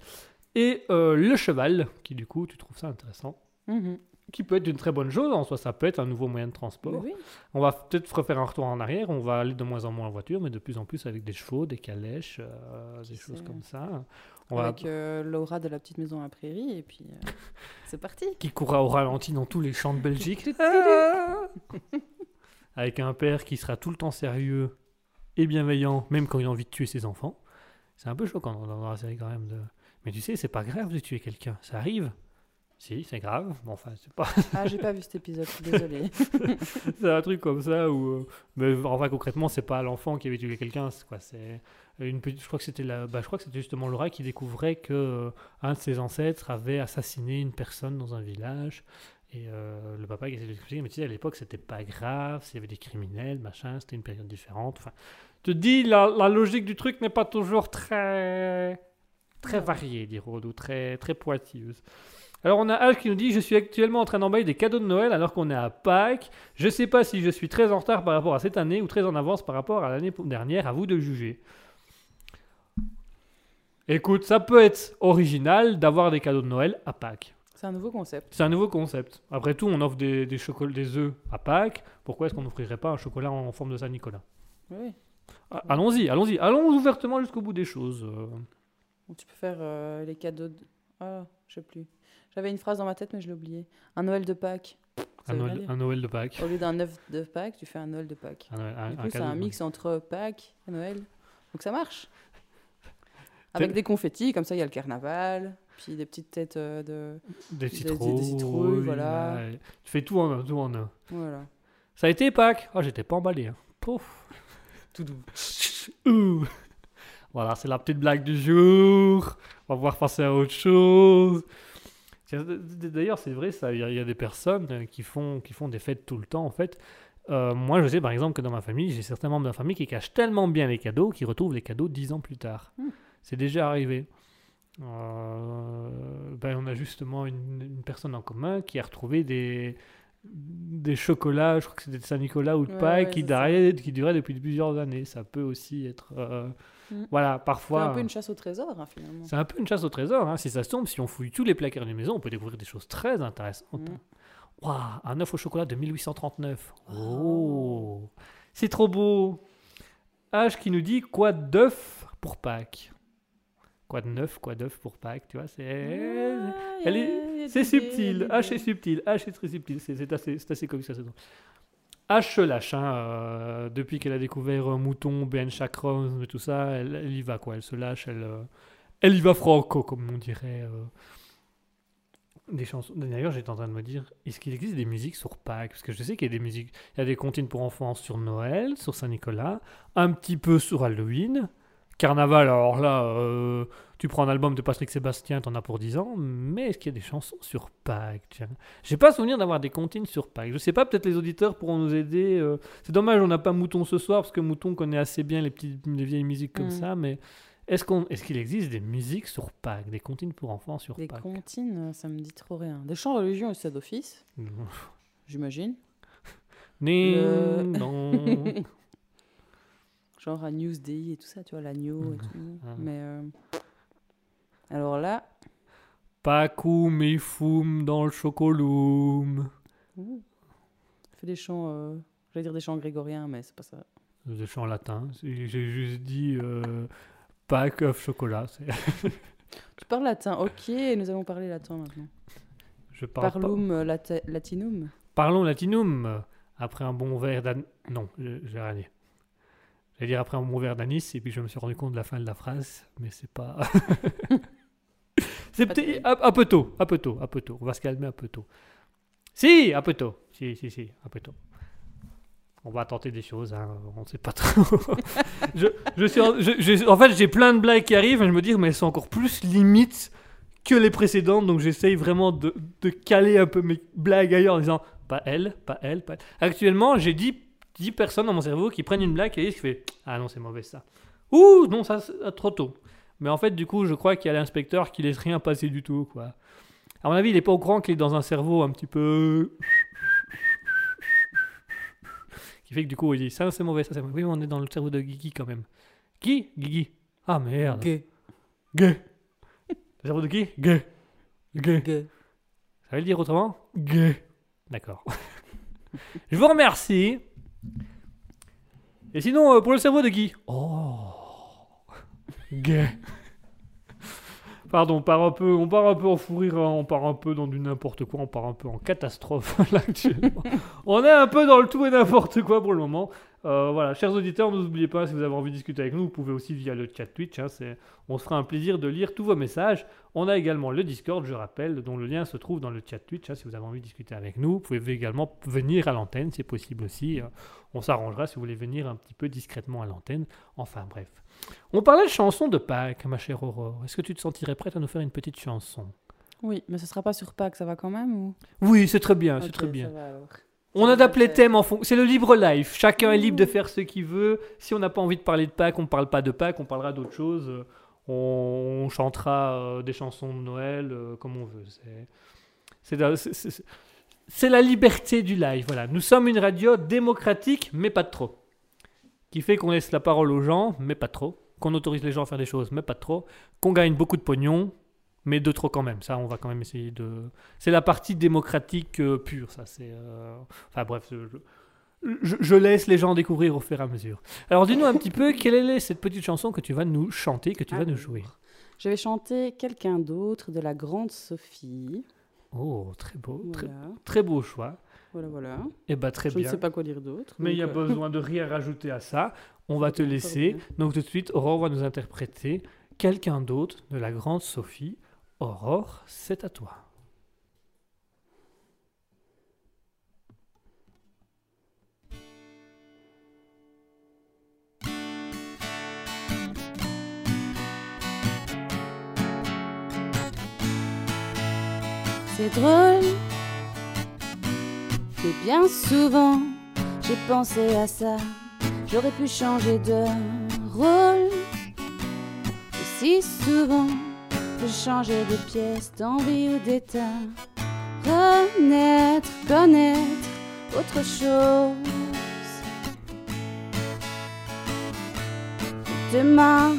Et euh, le cheval, qui du coup, tu trouves ça intéressant, mhm. qui peut être une très bonne chose en soi, ça peut être un nouveau moyen de transport. Oui, On va peut-être refaire un retour en arrière, on va aller de moins en moins en voiture, mais de plus en plus avec des chevaux, des calèches, euh, des choses comme ça. On va... Avec euh, Laura de la petite maison à la prairie et puis euh, [LAUGHS] c'est parti. Qui courra au ralenti dans tous les champs de Belgique. [LAUGHS] avec un père qui sera tout le temps sérieux et bienveillant, même quand il a envie de tuer ses enfants. C'est un peu choquant dans la série quand même. De... Mais tu sais, c'est pas grave de tuer quelqu'un, ça arrive. Si, c'est grave, mais enfin, c'est pas. Ah, j'ai pas vu cet épisode, [LAUGHS] désolée. c'est un truc comme ça où. euh, Mais enfin, concrètement, c'est pas l'enfant qui avait tué quelqu'un, c'est quoi C'est une petite. Je crois que c'était la. Bah, je crois que c'était justement Laura qui découvrait que euh, un de ses ancêtres avait assassiné une personne dans un village. Et euh, le papa qui essayait de l'expliquer, mais tu sais, à l'époque, c'était pas grave, s'il y avait des criminels, machin, c'était une période différente. Enfin, te dis, la, la logique du truc n'est pas toujours très. très variée, dit Rod, ou très, très pointilleuse. Alors on a Al qui nous dit Je suis actuellement en train d'emballer des cadeaux de Noël alors qu'on est à Pâques. Je sais pas si je suis très en retard par rapport à cette année ou très en avance par rapport à l'année dernière. À vous de juger. Écoute, ça peut être original d'avoir des cadeaux de Noël à Pâques. C'est un nouveau concept. C'est un nouveau concept. Après tout, on offre des, des, des œufs à Pâques. Pourquoi est-ce qu'on n'offrirait pas un chocolat en forme de Saint-Nicolas Oui. Ah, Allons-y, allons-y. Allons ouvertement jusqu'au bout des choses. tu peux faire euh, les cadeaux de. Ah, je sais plus. J'avais une phrase dans ma tête, mais je l'ai oubliée. Un Noël de Pâques. Un, Noël, dire. un Noël de Pâques. Au lieu d'un œuf de Pâques, tu fais un Noël de Pâques. Un, Noël- un- Du coup, c'est un mix entre Pâques et Noël. Donc ça marche. [LAUGHS] Avec des confettis, comme ça, il y a le carnaval. Puis des petites têtes euh, de. Des des- des citrouilles. citrouilles, voilà. ouais. Tu fais tout en un, tout en un. Voilà. Ça a été Pâques Oh, j'étais pas emballé. hein. Pouf. [LAUGHS] Tout doux. [LAUGHS] Voilà, c'est la petite blague du jour. On va pouvoir passer à autre chose. D'ailleurs, c'est vrai, ça. Il y, a- il y a des personnes euh, qui font, qui font des fêtes tout le temps, en fait. Euh, moi, je sais par exemple que dans ma famille, j'ai certains membres de ma famille qui cachent tellement bien les cadeaux qu'ils retrouvent les cadeaux dix ans plus tard. Hmm. C'est déjà arrivé. Euh, ben, on a justement une, une personne en commun qui a retrouvé des, des chocolats, je crois que c'était de Saint-Nicolas ou de Ouais, Pâques, ouais, qui, qui duraient depuis plusieurs années. Ça peut aussi être. euh, Mm. Voilà, C'est parfois. un peu une chasse au trésor, hein, finalement. C'est un peu une chasse au trésor. hein. Si ça se tombe, si on fouille tous les placards d'une maison, on peut découvrir des choses très intéressantes. Mm. Waouh, un œuf au chocolat de 1839. Oh, c'est trop beau. H qui nous dit quoi d'œuf pour Pâques? Quoi de neuf, quoi d'œuf pour Pâques, tu vois, c'est... Ah, elle y a- est- y a C'est subtil, H est subtil, H est très subtil, c'est c'est assez, c'est assez comique ça. H lâche, hein, euh, depuis qu'elle a découvert euh, Mouton, Chakron et tout ça, elle, elle y va quoi, elle se lâche, elle, euh, elle y va franco, comme on dirait. Des chansons. D'ailleurs, j'étais en train de me dire, est-ce qu'il existe des musiques sur Pâques? Parce que je sais qu'il y a des musiques, il y a des comptines pour enfants sur Noël, sur Saint-Nicolas, un petit peu sur Halloween. Carnaval, alors là, euh, tu prends un album de Patrick Sébastien, t'en as pour 10 ans, mais est-ce qu'il y a des chansons sur Pâques tiens? J'ai pas souvenir d'avoir des comptines sur Pâques. Je sais pas, peut-être les auditeurs pourront nous aider. euh. C'est dommage, on n'a pas Mouton ce soir, parce que Mouton connaît assez bien les, petites, les vieilles musiques comme Mm. ça, mais est-ce qu'on, est-ce qu'il existe des musiques sur Pâques, des comptines pour enfants sur Des Pâques? comptines, euh, ça me dit trop rien. Des chants religieux, c'est d'office, j'imagine. Ding Le-. [LAUGHS] Genre à Newsday et tout ça, tu vois, l'agneau et tout. Ah. Mais euh, alors là, Pacum et fum dans le chocoloum. fais des chants, euh, j'allais dire des chants grégoriens, mais c'est pas ça. Je suis en latin. J'ai juste dit euh, Pâques, œuf, chocolat. [LAUGHS] Tu parles latin, ok, nous allons parler latin maintenant. Je parle pas- Parlum euh, latinum? Parlons latinum. Après un bon verre d'an... Non, j'ai rien dit. J'allais dire après un bon verre d'anis, et puis je me suis rendu compte de la fin de la phrase, mais c'est pas... [LAUGHS] c'est peut-être un, un peu tôt, un peu tôt, un peu tôt. On va se calmer un peu tôt. Si, un peu tôt. Si, si, si, un peu tôt. On va tenter des choses, hein, on ne sait pas trop. [LAUGHS] je, je suis en, je- je- en fait, j'ai plein de blagues qui arrivent, et je me dis, mais elles sont encore plus limites que les précédentes, donc j'essaye vraiment de, de caler un peu mes blagues ailleurs en disant, pas elle, pas elle, pas elle. Actuellement, j'ai 10, 10 personnes dans mon cerveau qui prennent une blague et qui fait, ah non, c'est mauvais ça. Ouh, non, ça, c'est trop tôt. Mais en fait, du coup, je crois qu'il y a l'inspecteur qui laisse rien passer du tout, quoi. À mon avis, il est pas au courant qu'il est dans un cerveau un petit peu. Qui fait que du coup, il dit ça c'est mauvais, ça c'est mauvais. Oui, mais on est dans le cerveau de Guigui quand même. Qui? Guigui. Ah merde. Gay. Gay. Le cerveau de qui? Gay. Gay. Gay. Ça veut le dire autrement? Gay. D'accord. [LAUGHS] Je vous remercie. Et sinon, euh, pour le cerveau de Guy Oh [LAUGHS] Gay. Pardon, on part un peu, on part un peu en fou rire, hein, on part un peu dans du n'importe quoi, on part un peu en catastrophe [LAUGHS] là actuellement. on est un peu dans le tout et n'importe quoi pour le moment. Euh, voilà, chers auditeurs, n'oubliez pas, si vous avez envie de discuter avec nous, vous pouvez aussi via le chat Twitch. hein, on se fera un plaisir de lire tous vos messages. On a également le Discord, je rappelle, dont le lien se trouve dans le chat Twitch. hein, si vous avez envie de discuter avec nous, vous pouvez également venir à l'antenne, c'est possible aussi. euh, on s'arrangera si vous voulez venir un petit peu discrètement à l'antenne. Enfin bref. On parlait de chansons de Pâques, ma chère Aurore. Est-ce que tu te sentirais prête à nous faire une petite chanson? Oui, mais ce sera pas sur Pâques, ça va quand même ou? Oui, c'est très bien, c'est très bien. ça va alors. On adapte les thèmes en fond. C'est le libre live. Chacun est libre de faire ce qu'il veut. Si on n'a pas envie de parler de Pâques, on ne parle pas de Pâques, on parlera d'autre chose. Euh, On, chantera euh, des chansons de Noël euh, comme on veut. C'est- la- liberté du live. Voilà. Nous sommes une radio démocratique, mais pas de trop. Qui fait qu'on laisse la parole aux gens, mais pas trop. Qu'on autorise les gens à faire des choses, mais pas trop. Qu'on gagne beaucoup de pognon, mais de trop quand même. Ça, on va quand même essayer de. C'est la partie démocratique euh, pure, ça. C'est. euh, Enfin bref, je, je- je laisse les gens découvrir au fur et à mesure. Alors dis-nous un petit peu [LAUGHS] quelle est cette petite chanson que tu vas nous chanter, que tu vas nous jouer? Je vais chanter quelqu'un d'autre de la grande Sophie. Oh, très beau, très, Voilà, très beau choix. voilà, voilà. Eh ben très je bien. ne sais pas quoi dire d'autre. Mais il n'y a euh, besoin de rien rajouter à ça. On va [LAUGHS] te laisser. Donc tout de suite, Aurore va nous interpréter quelqu'un d'autre de la grande Sophie. Aurore, c'est à toi. C'est drôle, mais bien souvent j'ai pensé à ça. J'aurais pu changer de rôle. Et si souvent je changeais de pièce, d'envie ou d'état. Renaître, connaître autre chose. Demain,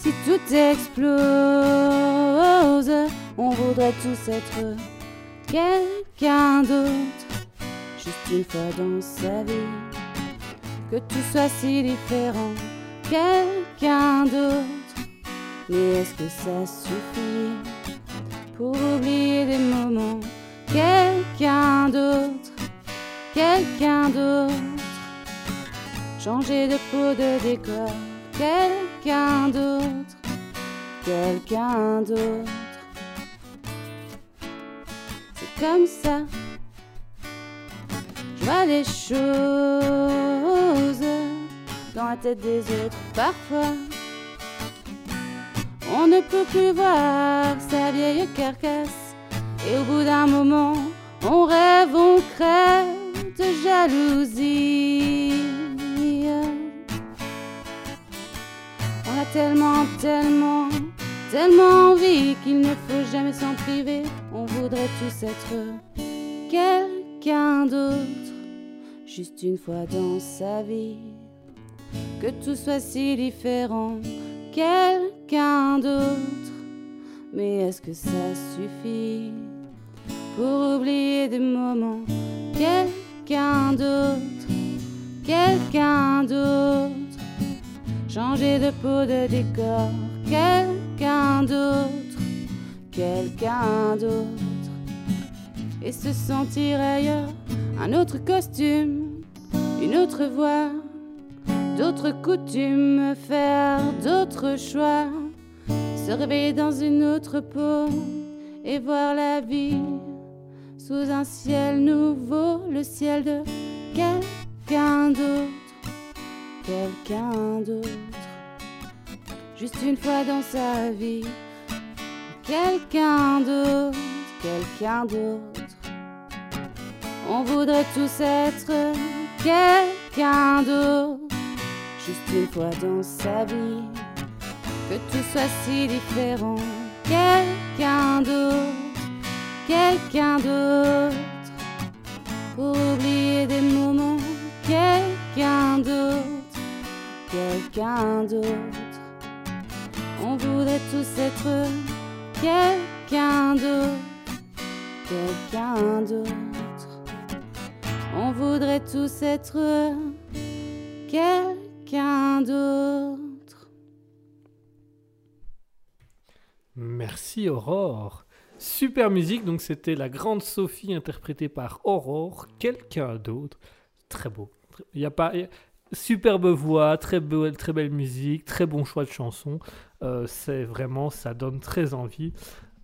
si tout explose, on voudrait tous être quelqu'un d'autre, juste une fois dans sa vie. Que tout soit si différent, quelqu'un d'autre. Mais est-ce que ça suffit pour oublier des moments? Quelqu'un d'autre, quelqu'un d'autre. Changer de peau, de décor, quelqu'un d'autre, quelqu'un d'autre. C'est comme ça, je vois les choses dans la tête des autres parfois. On ne peut plus voir sa vieille carcasse, et au bout d'un moment, on rêve, on crève de jalousie. On a tellement, tellement, tellement envie qu'il ne faut jamais s'en priver. On voudrait tous être quelqu'un d'autre, juste une fois dans sa vie. Que tout soit si différent, quelqu'un d'autre. Mais est-ce que ça suffit pour oublier des moments? Quelqu'un d'autre, quelqu'un d'autre. Changer de peau, de décor, quelqu'un d'autre, quelqu'un d'autre. Et se sentir ailleurs, un autre costume, une autre voix, d'autres coutumes, faire d'autres choix. Se réveiller dans une autre peau et voir la vie sous un ciel nouveau, le ciel de quelqu'un d'autre quelqu'un d'autre. Juste une fois dans sa vie, quelqu'un d'autre, quelqu'un d'autre. On voudrait tous être quelqu'un d'autre. Juste une fois dans sa vie, que tout soit si différent. Quelqu'un d'autre, quelqu'un d'autre, pour oublier des moments. Quelqu'un d'autre, quelqu'un d'autre. On voudrait tous être quelqu'un d'autre, quelqu'un d'autre. On voudrait tous être quelqu'un d'autre. Merci Aurore. Super musique, donc c'était la grande Sophie interprétée par Aurore, quelqu'un d'autre. Très beau. Il y a pas. Superbe voix, très, beau- très belle musique, très bon choix de chanson. Euh, c'est vraiment, ça donne très envie.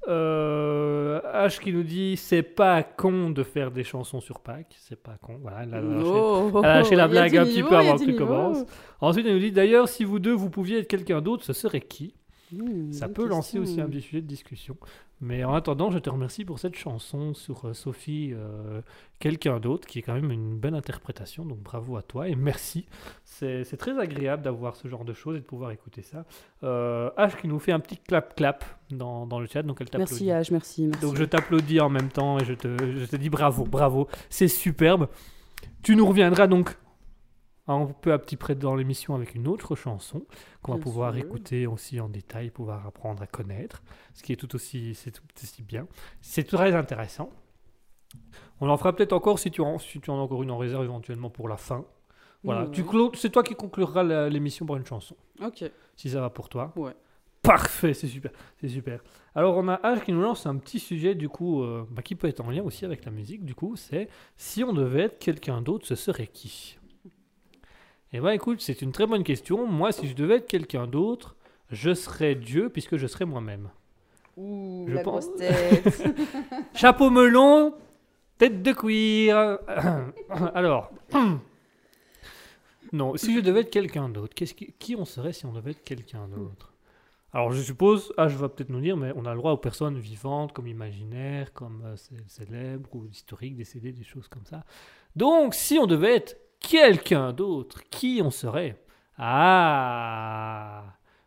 Euh, H qui nous dit c'est pas con de faire des chansons sur Pâques, c'est pas con. Voilà, elle a lâché- Oh, elle a lâché la blague un petit peu avant que tu commences. Ensuite, elle nous dit d'ailleurs, si vous deux vous pouviez être quelqu'un d'autre, ce serait qui? Mmh, ça peut lancer aussi un petit sujet de discussion. Mais en attendant, je te remercie pour cette chanson sur euh, Sophie, euh, quelqu'un d'autre, qui est quand même une belle interprétation. Donc bravo à toi et merci. C'est c'est très agréable d'avoir ce genre de choses et de pouvoir écouter ça. Euh, H qui nous fait un petit clap-clap dans, dans le chat, donc elle t'applaudit. Merci H, merci. merci. Donc je t'applaudis en même temps et je te, je te dis bravo, bravo, c'est superbe. Tu nous reviendras donc un peu à petit près dans l'émission avec une autre chanson qu'on va pouvoir sûr. écouter aussi en détail, pouvoir apprendre à connaître, ce qui est tout aussi, c'est tout aussi bien. C'est très intéressant. On en fera peut-être encore si tu, en, si tu en as encore une en réserve éventuellement pour la fin. Voilà, tu clos- c'est toi qui concluras l'émission par une chanson Ok. si ça va pour toi. Ouais. Parfait, c'est super, c'est super. Alors on a H qui nous lance un petit sujet du coup euh, bah, qui peut être en lien aussi avec la musique. Du coup, c'est si on devait être quelqu'un d'autre, ce serait qui? Eh ben écoute, c'est une très bonne question. Moi, si je devais être quelqu'un d'autre, je serais Dieu puisque je serais moi-même. Ouh, Je la pense- grosse tête. [LAUGHS] Chapeau melon, tête de cuir. [COUGHS] Alors, [COUGHS] non, si je devais être quelqu'un d'autre, qui, qui on serait si on devait être quelqu'un d'autre? Alors, je suppose, ah, je vais peut-être nous dire, mais on a le droit aux personnes vivantes, comme imaginaires, comme euh, cé- célèbres ou historiques, décédées, des choses comme ça. Donc, si on devait être quelqu'un d'autre, qui on serait Ah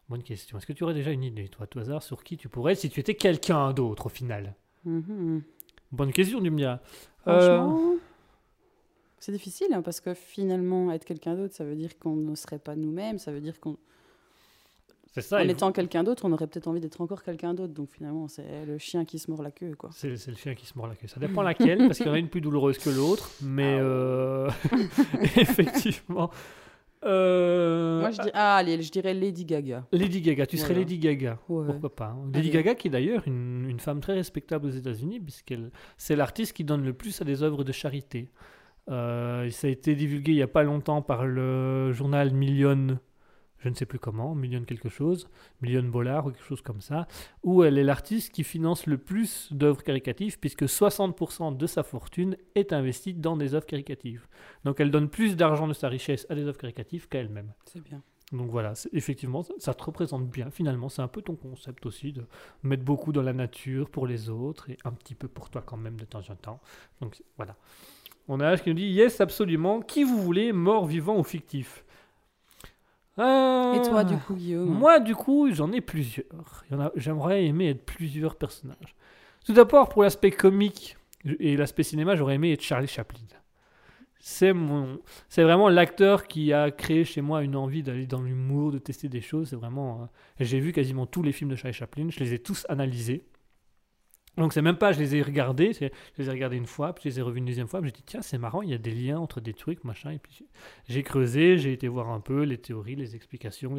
Bonne question. Est-ce que tu aurais déjà une idée, toi, à tout hasard, sur qui tu pourrais si tu étais quelqu'un d'autre au final? Mhm. Bonne question, Dumia. Euh, Franchement, c'est difficile hein, parce que finalement, être quelqu'un d'autre, ça veut dire qu'on ne serait pas nous-mêmes, ça veut dire c'est ça. en étant quelqu'un d'autre, on aurait peut-être envie d'être encore quelqu'un d'autre. Donc finalement, c'est le chien qui se mord la queue, quoi. C'est le chien qui se mord la queue. Ça dépend laquelle, parce qu'il y en a une plus douloureuse que l'autre. Mais Ah euh, [LAUGHS] effectivement. Euh, Moi, je, dis, ah, allez, je dirais Lady Gaga. Lady Gaga, tu serais. Lady Gaga. Ouais. Pourquoi pas hein. Lady. Gaga, qui est d'ailleurs une, une femme très respectable aux États-Unis, puisqu'elle c'est l'artiste qui donne le plus à des œuvres de charité. Euh, ça a été divulgué il n'y a pas longtemps par le journal Million, je ne sais plus comment, Million quelque chose, Million Bollard ou quelque chose comme ça, où elle est l'artiste qui finance le plus d'œuvres caricatives, puisque 60% de sa fortune est investie dans des œuvres caricatives. Donc elle donne plus d'argent de sa richesse à des œuvres caricatives qu'à elle-même. C'est bien. Donc voilà, effectivement, ça, ça te représente bien. Finalement, c'est un peu ton concept aussi de mettre beaucoup dans la nature pour les autres et un petit peu pour toi quand même de temps en temps. Donc voilà. On a H qui nous dit Yes, absolument. Qui vous voulez, mort, vivant ou fictif? Euh, Et toi, du coup, Guillaume Moi, du coup, j'en ai plusieurs. A- J'aimerais aimer être plusieurs personnages. Tout d'abord, pour l'aspect comique et l'aspect cinéma, j'aurais aimé être Charlie Chaplin. C'est mon, c'est vraiment l'acteur qui a créé chez moi une envie d'aller dans l'humour, de tester des choses. C'est vraiment, euh, j'ai vu quasiment tous les films de Charlie Chaplin, je les ai tous analysés. Donc c'est même pas, je les ai regardés, je les ai regardés une fois, puis je les ai revus une deuxième fois, puis j'ai dit tiens c'est marrant, il y a des liens entre des trucs, machin, et puis j'ai- creusé, j'ai été voir un peu les théories, les explications,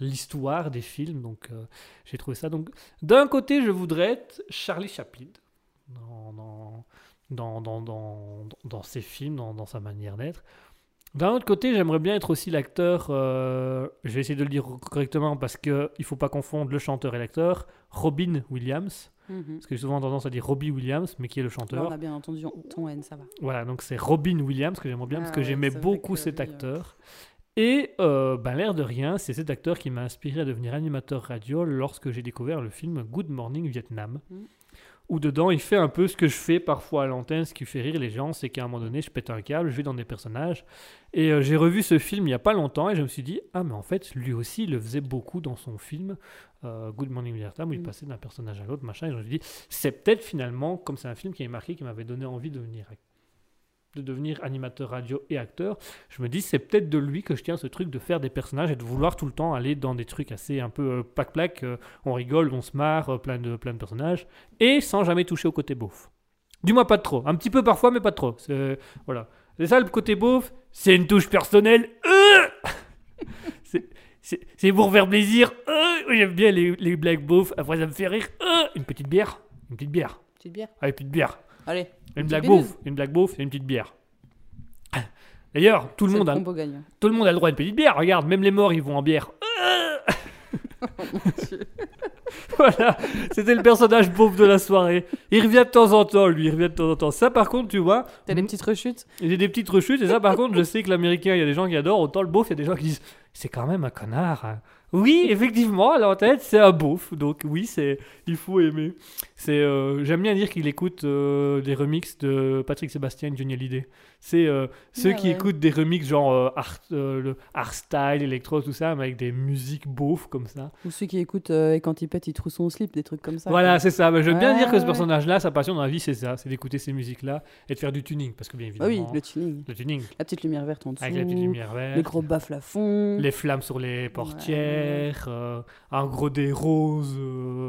l'histoire des films, donc euh, j'ai trouvé ça. Donc d'un côté je voudrais être Charlie Chaplin dans, dans, dans, dans, dans, ses films, dans, dans sa manière d'être. D'un autre côté, j'aimerais bien être aussi l'acteur, euh, je vais essayer de le dire correctement parce qu'il ne faut pas confondre le chanteur et l'acteur, Robin Williams, Mhm. parce que j'ai souvent tendance à dire Robbie Williams, mais qui est le Là, chanteur. on a bien entendu ton N, ça va. Voilà, donc c'est Robin Williams que j'aimerais bien parce Ah que ouais, j'aimais beaucoup que cet acteur. Et euh, ben, l'air de rien, c'est cet acteur qui m'a inspiré à devenir animateur radio lorsque j'ai découvert le film Good Morning Vietnam, Mm. Où dedans il fait un peu ce que je fais parfois à l'antenne, ce qui fait rire les gens, c'est qu'à un moment donné je pète un câble, je vais dans des personnages. Et euh, j'ai revu ce film il n'y a pas longtemps et je me suis dit, ah mais en fait lui aussi il le faisait beaucoup dans son film euh, Good Morning Vietnam où il Mm. passait d'un personnage à l'autre, machin. Et je me suis dit, c'est peut-être finalement, comme c'est un film qui est marqué, qui m'avait donné envie de devenir, de devenir animateur radio et acteur, je me dis, c'est peut-être de lui que je tiens ce truc de faire des personnages et de vouloir tout le temps aller dans des trucs assez un peu euh, plaque-plaque, euh, on rigole, on se marre, euh, plein, de, plein de personnages, et sans jamais toucher au côté beauf. Du moins pas de trop, un petit peu parfois, mais pas de trop. C'est, voilà. C'est ça le côté beauf, c'est une touche personnelle? Euh [LAUGHS] c'est, c'est, c'est pour faire plaisir? J'aime bien les, les blagues beaufs, après ça me fait rire. Une petite bière, une petite bière, Petite bière. allez, petite bière. Allez. Une blague beauf, une blague beauf et une petite bière. D'ailleurs, tout le monde a, tout le monde a le droit à une petite bière. Regarde, même les morts, ils vont en bière. [LAUGHS] [LAUGHS] voilà, c'était le personnage beauf de la soirée. Il revient de temps en temps, lui, il revient de temps en temps. Ça, par contre, tu vois, T'as des petites rechutes? Il y a des petites rechutes. Et ça, par contre, je sais que l'américain, il y a des gens qui adorent. Autant le beauf, il y a des gens qui disent c'est quand même un connard. hein. Oui, effectivement, à la tête, c'est un beauf. Donc, oui, c'est il faut aimer. C'est euh, J'aime bien dire qu'il écoute euh, des remixes de Patrick Sébastien et Johnny Hallyday. C'est euh, ceux qui ouais. écoutent des remixes genre art, le art style, électro, tout ça, mais avec des musiques beaufs comme ça. Ou ceux qui écoutent et quand il pète, il trouve son slip, des trucs comme ça. Voilà, c'est ça. Mais J'aime bien dire que ce personnage-là, sa passion dans la vie, c'est ça. C'est d'écouter ces musiques-là et de faire du tuning. Parce que, bien Ah évidemment, oui, le tuning. le tuning, La petite lumière verte en dessous. avec la petite lumière verte. Les gros bas plafonds. les flammes sur les portières, un gros des roses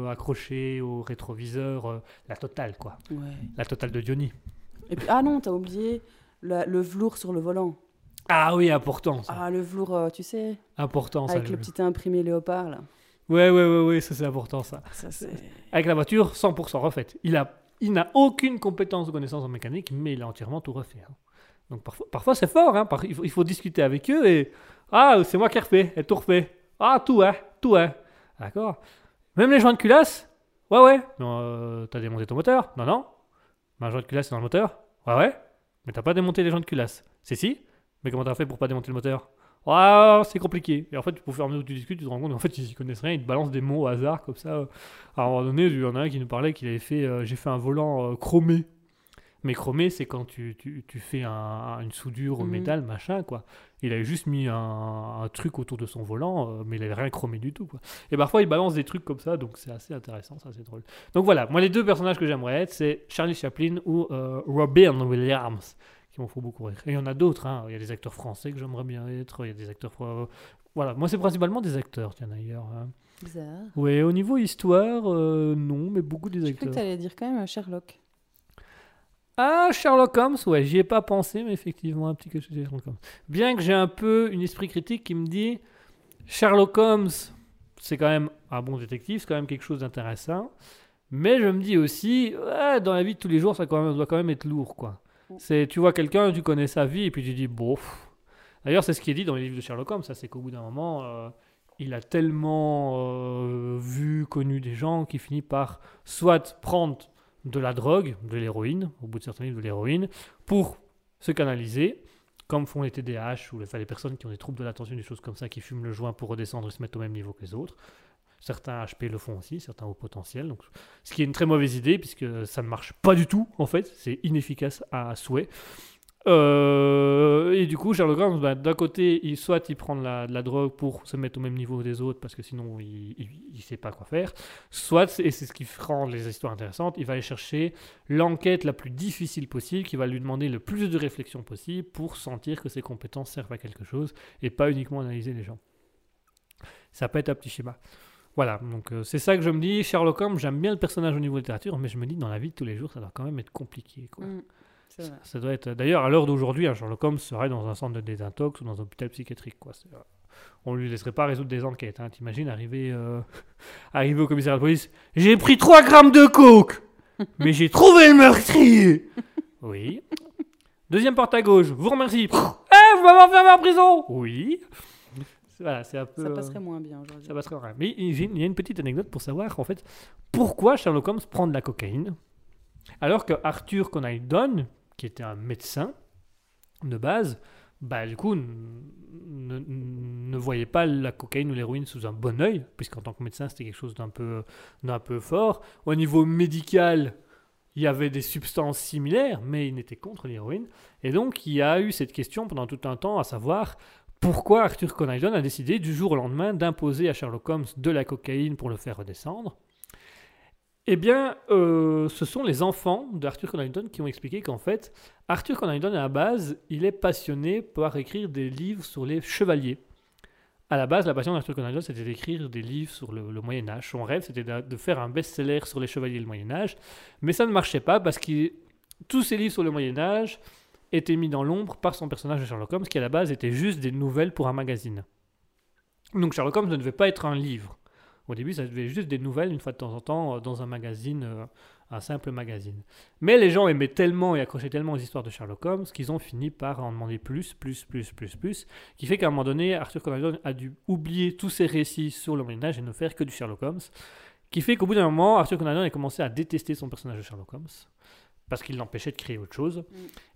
accrochés au rétroviseur, euh, la totale quoi, Ouais. la totale de Johnny. Et puis, ah non, t'as oublié la- le velours sur le volant. Ah oui, important ça, Ah, le velours, euh, tu sais, important ça. avec le petit imprimé léopard, là. Ouais ouais ouais ouais, ça c'est important ça. Avec la voiture 100% refaite. Il a, il n'a aucune compétence ou connaissance en mécanique, mais il a entièrement tout refait. hein. Donc parfois, parfois c'est fort, hein, par- il, faut, il faut discuter avec eux et ah c'est moi qui ai refait, et tout refait. Ah tout hein, tout hein. D'accord. Même les joints de culasse. Ouais ouais. Non, euh, t'as démonté ton moteur Non non. Ma joint de culasse c'est dans le moteur. Ouais ouais. Mais t'as pas démonté les joints de culasse. C'est si. Mais comment t'as fait pour pas démonter le moteur? Ouais, c'est compliqué. Et en fait, pour faire mieux tu discutes, tu te rends compte qu'en fait, ils y connaissent rien. Ils te balancent des mots au hasard comme ça. à un moment donné, il y en a un qui nous parlait qu'il avait fait euh, j'ai fait un volant euh, chromé. Mais chromé, c'est quand tu, tu, tu fais un- une soudure au Mhm. métal, machin, quoi. Il avait juste mis un, un truc autour de son volant, euh, mais il avait rien chromé du tout, quoi. Et parfois, il balance des trucs comme ça, donc c'est assez intéressant, ça, c'est drôle. Donc voilà, moi, les deux personnages que j'aimerais être, c'est Charlie Chaplin ou euh, Robin Williams, qui m'en font beaucoup rire. Et il y en a d'autres, hein. Il y a des acteurs français que j'aimerais bien être, il y a des acteurs... euh, voilà, moi, c'est principalement des acteurs, tiens, d'ailleurs. hein. Bizarre. Ouais, au niveau histoire, euh, non, mais beaucoup des Je acteurs. crois que t'allais dire quand même Sherlock. Ah, Sherlock Holmes, ouais, j'y ai pas pensé, mais effectivement, un petit que Sherlock Holmes. Bien que j'ai un peu une esprit critique qui me dit Sherlock Holmes, c'est quand même un bon détective, c'est quand même quelque chose d'intéressant. Mais je me dis aussi, ouais, dans la vie de tous les jours, ça quand même, doit quand même être lourd, quoi. C'est, tu vois quelqu'un, tu connais sa vie, et puis tu dis, bof. D'ailleurs, c'est ce qui est dit dans les livres de Sherlock Holmes, ça, c'est qu'au bout d'un moment, euh, il a tellement euh, vu, connu des gens qu'il finit par soit prendre de la drogue, de l'héroïne, au bout de certains livres de l'héroïne, pour se canaliser, comme font les TDAH ou les, personnes qui ont des troubles de l'attention, des choses comme ça, qui fument le joint pour redescendre et se mettre au même niveau que les autres. Certains HP le font aussi, certains au potentiel. Ce qui est une très mauvaise idée, puisque ça ne marche pas du tout, en fait. C'est inefficace à souhait. Euh, et du coup, Sherlock Holmes, bah, d'un côté, il, soit il prend de la, de la drogue pour se mettre au même niveau des autres, parce que sinon, il ne sait pas quoi faire. Soit, et c'est ce qui rend les histoires intéressantes, il va aller chercher l'enquête la plus difficile possible, qui va lui demander le plus de réflexion possible pour sentir que ses compétences servent à quelque chose, et pas uniquement analyser les gens. Ça peut être un petit schéma. Voilà, donc euh, c'est ça que je me dis. Sherlock Holmes, j'aime bien le personnage au niveau littérature, mais je me dis dans la vie de tous les jours, ça doit quand même être compliqué. Mm, Ça, doit être. D'ailleurs, à l'heure d'aujourd'hui, un Sherlock Holmes serait dans un centre de désintox ou dans un hôpital psychiatrique. Quoi. Euh, on lui laisserait pas résoudre des enquêtes. Hein. T'imagines arriver, euh, [LAUGHS] arriver au commissariat de police J'ai pris 3 grammes de coke, mais j'ai trouvé le meurtrier. oui. Deuxième porte à gauche. Vous remercie. Eh, vous m'avez enfermé en prison. Oui. Voilà, c'est un peu. Ça euh, passerait moins bien aujourd'hui. ça passerait rien. Mais il y a une petite anecdote pour savoir, en fait, pourquoi Sherlock Holmes prend de la cocaïne, alors que Arthur Conan Doyle, qui était un médecin de base, bah, du coup, ne, voyait pas la cocaïne ou l'héroïne sous un bon oeil, puisqu'en tant que médecin, c'était quelque chose d'un peu, d'un peu fort. Au niveau médical, il y avait des substances similaires, mais il n'était contre l'héroïne. Et donc, il y a eu cette question pendant tout un temps, à savoir pourquoi Arthur Conan Doyle a décidé du jour au lendemain d'imposer à Sherlock Holmes de la cocaïne pour le faire redescendre. Eh bien, euh, ce sont les enfants d'Arthur Conan Doyle qui ont expliqué qu'en fait, Arthur Conan Doyle, à la base, il est passionné par écrire des livres sur les chevaliers. À la base, la passion d'Arthur Conan Doyle, c'était d'écrire des livres sur le, Moyen Âge. Son rêve, c'était de, de faire un best-seller sur les chevaliers du Moyen Âge. Mais ça ne marchait pas parce que tous ces livres sur le Moyen Âge étaient mis dans l'ombre par son personnage de Sherlock Holmes, qui à la base était juste des nouvelles pour un magazine. Donc Sherlock Holmes ne devait pas être un livre. Au début, ça devait juste des nouvelles une fois de temps en temps euh, dans un magazine, euh, un simple magazine. Mais les gens aimaient tellement et accrochaient tellement aux histoires de Sherlock Holmes qu'ils ont fini par en demander plus, plus, plus, plus, plus. Qui fait qu'à un moment donné, Arthur Conan Doyle a dû oublier tous ses récits sur le Moyen Âge et ne faire que du Sherlock Holmes. Qui fait qu'au bout d'un moment, Arthur Conan Doyle a commencé à détester son personnage de Sherlock Holmes parce qu'il l'empêchait de créer autre chose.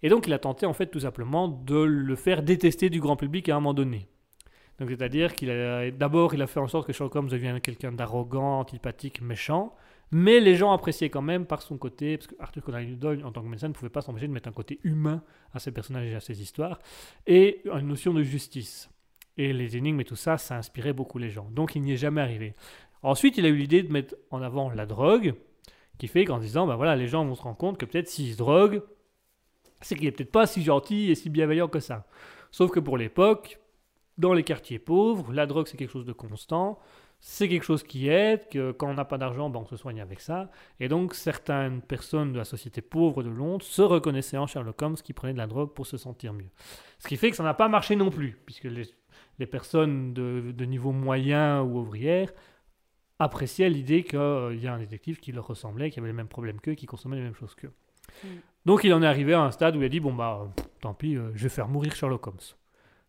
Et donc il a tenté en fait tout simplement de le faire détester du grand public à un moment donné. Donc c'est-à-dire qu'il a d'abord il a fait en sorte que Sherlock Holmes devienne quelqu'un d'arrogant, antipathique, méchant, mais les gens appréciaient quand même par son côté parce que Arthur Conan Doyle en tant que médecin ne pouvait pas s'empêcher de mettre un côté humain à ses personnages et à ses histoires et une notion de justice. Et les énigmes et tout ça, ça inspirait beaucoup les gens. Donc il n'y est jamais arrivé. Ensuite, il a eu l'idée de mettre en avant la drogue, qui fait qu'en disant, ben voilà, les gens vont se rendre compte que peut-être s'il se drogue, c'est qu'il est peut-être pas si gentil et si bienveillant que ça. Sauf que pour l'époque, dans les quartiers pauvres, la drogue c'est quelque chose de constant, c'est quelque chose qui aide, que quand on n'a pas d'argent, ben on se soigne avec ça. Et donc certaines personnes de la société pauvre de Londres se reconnaissaient en Sherlock Holmes qui prenait de la drogue pour se sentir mieux. Ce qui fait que ça n'a pas marché non plus, puisque les, les personnes de, de niveau moyen ou ouvrière appréciaient l'idée qu'il y a un détective qui leur ressemblait, qui avait les mêmes problèmes qu'eux, qui consommait les mêmes choses qu'eux. Mm. Donc il en est arrivé à un stade où il a dit, bon bah, pff, tant pis, euh, je vais faire mourir Sherlock Holmes.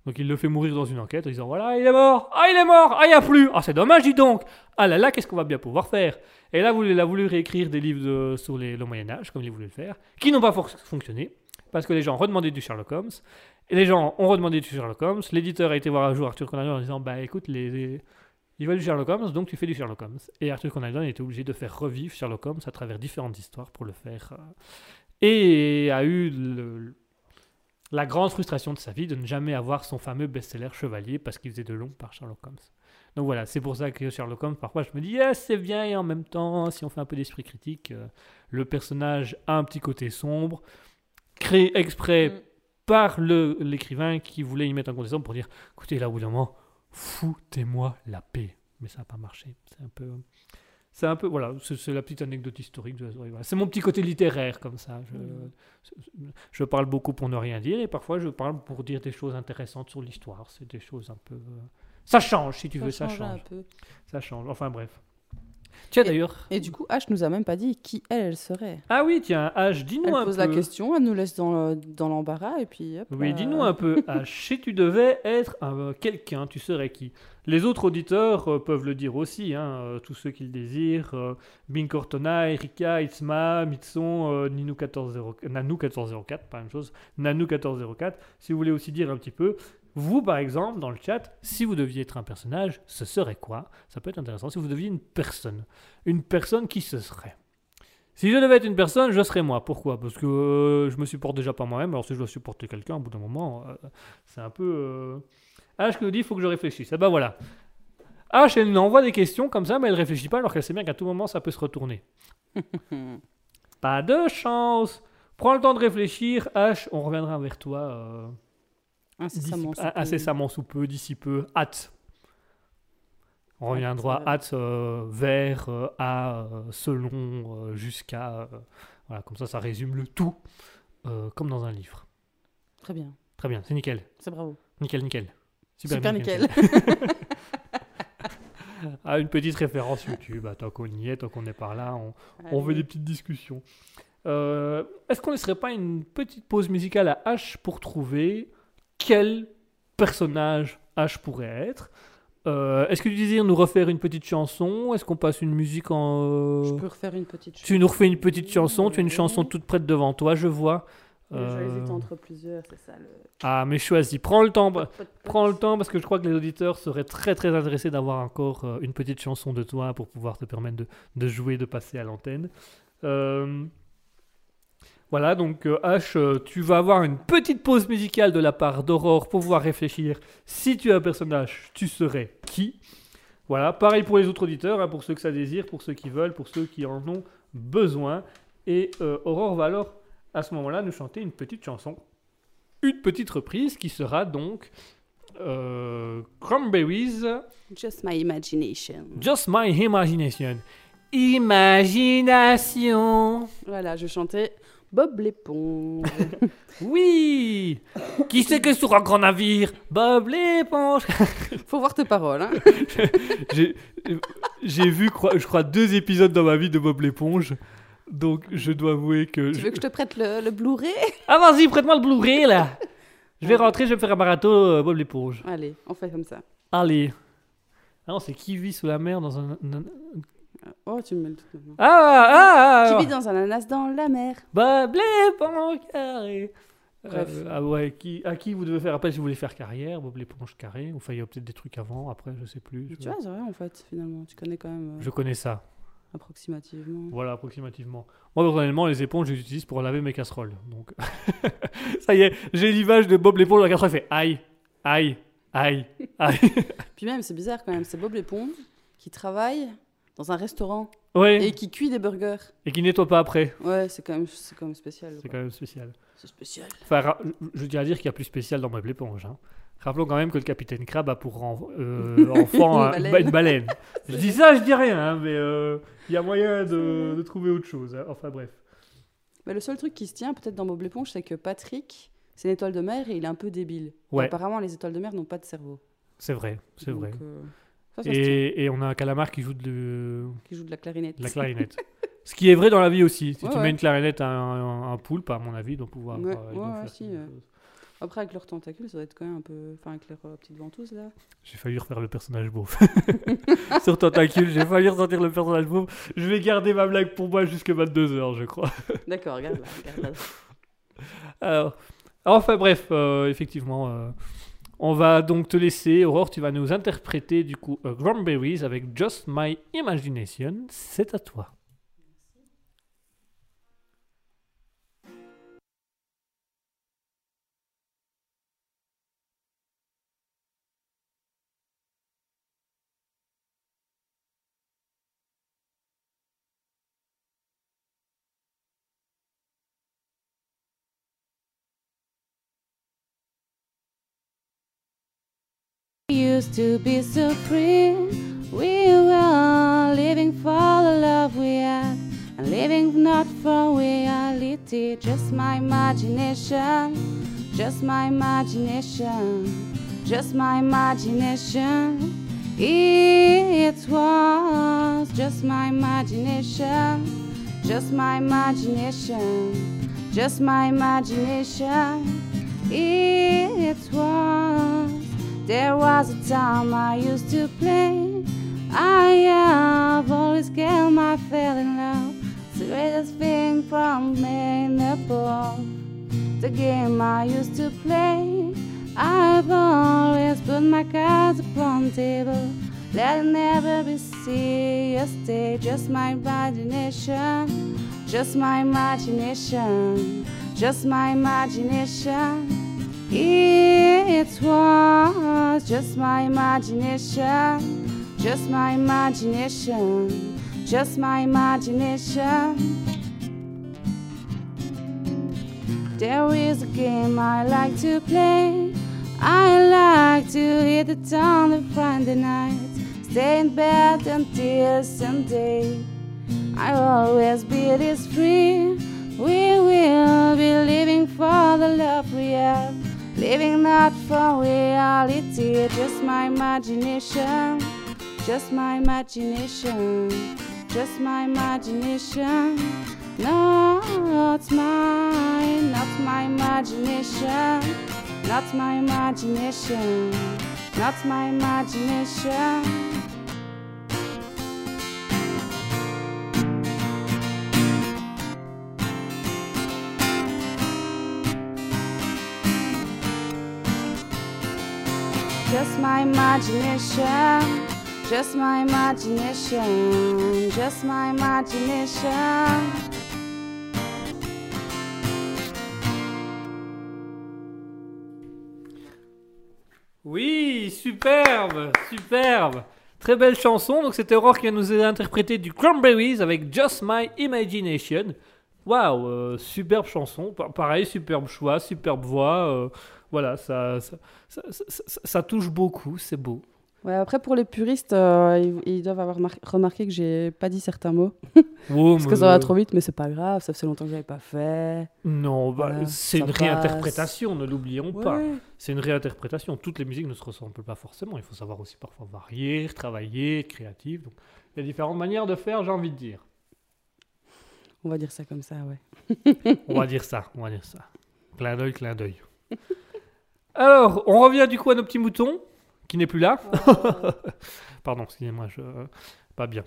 Donc il le fait mourir dans une enquête en disant, voilà, il est mort, ah il est mort, ah il n'y a plus, ah c'est dommage, dis donc, ah là là, qu'est-ce qu'on va bien pouvoir faire? Et là, il a voulu réécrire des livres sur le Moyen-Âge, comme il voulait le faire, qui n'ont pas fonctionné, parce que les gens redemandé du Sherlock Holmes, et les gens ont redemandé du Sherlock Holmes, l'éditeur a été voir un jour Arthur Conan Doyle en disant, bah écoute, il veut du Sherlock Holmes, donc tu fais du Sherlock Holmes. Et Arthur Conan Doyle était obligé de faire revivre Sherlock Holmes à travers différentes histoires pour le faire. euh, et a eu le- la grande frustration de sa vie de ne jamais avoir son fameux best-seller Chevalier parce qu'il faisait de long par Sherlock Holmes. Donc voilà, c'est pour ça que Sherlock Holmes, parfois je me dis, yes, c'est bien, et en même temps, si on fait un peu d'esprit critique, euh, le personnage a un petit côté sombre, créé exprès Mm. par l'écrivain qui voulait y mettre un côté sombre pour dire, écoutez, là, au bout d'un moment, foutez-moi la paix. Mais ça n'a pas marché. C'est un peu. C'est un peu. Voilà, c'est la petite anecdote historique de la soirée. Voilà. C'est mon petit côté littéraire, comme ça. Je, Mhm. je parle beaucoup pour ne rien dire, et parfois je parle pour dire des choses intéressantes sur l'histoire. C'est des choses un peu. euh, Ça change, si tu veux, ça change un change. peu. Ça change. Enfin, bref. Tiens, d'ailleurs. Et du coup, H nous a même pas dit qui elle, elle serait. Ah oui, tiens, H, dis-nous Elle un pose peu. la question, elle nous laisse dans le- dans l'embarras et puis hop. Oui, euh, dis-nous un peu, H, si tu devais être un- quelqu'un, tu serais qui? Les autres auditeurs euh, peuvent le dire aussi, hein, euh, tous ceux qui le désirent. euh, Bing Cortona, Erika, Itzma, Mitson, euh, Ninou 1404, Nanou 1404, pas la même chose, Nanou 1404. Si vous voulez aussi dire un petit peu, vous par exemple, dans le chat, si vous deviez être un personnage, ce serait quoi? Ça peut être intéressant. Si vous deviez une personne, une personne qui ce serait? Si je devais être une personne, je serais moi. Pourquoi? Parce que je me supporte déjà pas moi-même. Alors si je dois supporter quelqu'un, au bout d'un moment, c'est un peu. Euh... H qui nous dit, il faut que je réfléchisse. Eh ben voilà. H, elle nous envoie des questions comme ça, mais elle réfléchit pas alors qu'elle sait bien qu'à tout moment, ça peut se retourner. [LAUGHS] pas de chance. Prends le temps de réfléchir. H, on reviendra vers toi euh, Incessamment sous peu. incessamment sous peu, d'ici peu. Hâte. On reviendra euh, hâte euh, vers, euh, à, euh, selon, euh, jusqu'à. euh, voilà, comme ça, ça résume le tout, euh, comme dans un livre. Très bien, Très bien, c'est nickel. c'est bravo. Nickel, nickel. Super nickel. [LAUGHS] ah, une petite référence YouTube. Ah, tant qu'on y est, tant qu'on est par là, on, on veut des petites discussions. Euh, Est-ce qu'on ne laisserait pas une petite pause musicale à H pour trouver quel personnage H pourrait être? Euh, Est-ce que tu désires nous refaire une petite chanson? Est-ce qu'on passe une musique en... Je peux refaire une petite chose. Tu nous refais une petite chanson, tu as une chanson toute prête devant toi, je vois. Euh, hésite entre plusieurs, c'est ça le. Ah, mais choisis. Prends le temps. Prends le temps parce que je crois que les auditeurs seraient très très intéressés d'avoir encore euh, une petite chanson de toi pour pouvoir te permettre de, de jouer, de passer à l'antenne. Euh, Voilà, donc H, tu vas avoir une petite pause musicale de la part d'Aurore pour pouvoir réfléchir. Si tu es un personnage, tu serais qui? Voilà, pareil pour les autres auditeurs, hein, pour ceux que ça désire, pour ceux qui veulent, pour ceux qui en ont besoin. Et euh, Aurore va alors, à ce moment-là, nous chanter une petite chanson. Une petite reprise qui sera donc euh, Cranberries, Just my imagination. Just My Imagination. Imagination. Voilà, je chantais Bob l'éponge. [LAUGHS] Oui Qui c'est que sur un grand navire? Bob l'éponge [LAUGHS] Faut voir tes paroles. Hein. [LAUGHS] J'ai vu, je crois, deux épisodes dans ma vie de Bob l'éponge. Donc, je dois avouer que... tu je- veux que je te prête le, le Blu-ray? Ah, vas-y, prête-moi le Blu-ray, là Je vais rentrer, je vais me faire un marathon euh, Bob l'éponge. Allez, on fait comme ça. Allez. Ah non, c'est qui vit sous la mer dans un... un- Oh, tu me mets le tout maintenant. Ah, ah, Qui ah vit dans un ananas dans la mer? Bob l'éponge carré Bref. Euh, ah ouais, qui, à qui vous devez faire appel si vous voulez faire carrière Bob l'éponge carré Enfin, il y a peut-être des trucs avant, après, je sais plus. Je, Tu vois, c'est vrai en fait, finalement. Tu connais quand même euh, je connais ça. Approximativement. Voilà, approximativement. Moi, personnellement, les éponges, je les utilise pour laver mes casseroles. Donc, [LAUGHS] ça y est, j'ai l'image de Bob l'éponge dans la casserole. Il fait aïe, aïe, aïe, [LAUGHS] aïe. [LAUGHS] Puis même, c'est bizarre quand même, c'est Bob l'éponge qui travaille dans un restaurant ouais, et qui cuit des burgers. et qui nettoie pas après. Ouais, c'est quand même, quand même spécial. C'est quand même spécial. C'est spécial. Enfin, je tiens à dire qu'il y a plus spécial dans Bob l'éponge. hein. Rappelons quand même que le capitaine Crab a pour en- euh, [LAUGHS] enfant Une un- baleine. bah, une baleine. je dis ça, je dis rien, hein, mais euh, il y a moyen de, de trouver autre chose. hein. Enfin bref. Mais le seul truc qui se tient peut-être dans Bob l'éponge, c'est que Patrick, c'est une étoile de mer et il est un peu débile. Ouais. Apparemment, les étoiles de mer n'ont pas de cerveau. C'est vrai, c'est vrai. euh, ça, ça. Et, et on a un calamar qui joue de, Qui joue de la clarinette. la clarinette. [LAUGHS] Ce qui est vrai dans la vie aussi. Si Ouais, tu ouais. mets une clarinette à un, un poulpe, à mon avis, ils doivent pouvoir. Ouais, ils ouais, faire si. Après, avec leurs tentacules, ça doit être quand même un peu. Enfin, avec leurs euh, petites ventouses là. J'ai failli refaire le personnage beauf. [LAUGHS] Sur Tentacule, j'ai failli ressentir le personnage beauf. Je vais garder ma blague pour moi jusque 22h, je crois. [LAUGHS] D'accord, regarde là, regarde là. [LAUGHS] Alors, enfin bref, euh, effectivement, euh, on va donc te laisser. Aurore, tu vas nous interpréter du coup euh, Cranberries avec Just My Imagination. C'est à toi. To be so free. We were living for the love we had, and living not for reality. Just my imagination, just my imagination, just my imagination. It was just my imagination, just my imagination, just my imagination. It was. There was a time I used to play. I have always kept my feeling love. The greatest thing from men above. The game I used to play. I've always put my cards upon the table. Let it never be serious day. Just my imagination. Just my imagination. Just my imagination. It was just my imagination, just my imagination, just my imagination. There is a game I like to play. I like to hit it on the Friday night, stay in bed until Sunday. I always be this free. We will be living for the love we have, living not for reality. Just my imagination, just my imagination, just my imagination. Not mine, not my imagination, not my imagination, not my imagination. just my imagination, just my imagination, just my imagination. Oui, superbe, superbe. Très belle chanson. Donc c'était Aurore qui nous a interprété du Cranberries avec Just My Imagination. Waouh, euh, superbe chanson. Pareil, superbe choix, superbe voix. Euh, voilà, ça, ça, ça- ça- ça touche beaucoup, c'est beau. Ouais, après, pour les puristes, euh, ils, ils doivent avoir mar- remarqué que j'ai pas dit certains mots. [LAUGHS] Parce que ça va trop vite, mais c'est pas grave, ça fait longtemps que j'avais pas fait. Non, bah, Voilà, c'est une passe. réinterprétation, ne l'oublions pas. C'est une réinterprétation. Toutes les musiques ne se ressemblent pas forcément. Il faut savoir aussi parfois varier, travailler, être créatif. Donc, il y a différentes manières de faire, j'ai envie de dire. On va dire ça comme ça, ouais. On va dire ça, on va dire ça. Clin d'œil, clin d'œil. [LAUGHS] Alors, on revient du coup à nos petits moutons, qui n'est plus là. [LAUGHS] Pardon, excusez-moi, je... pas bien.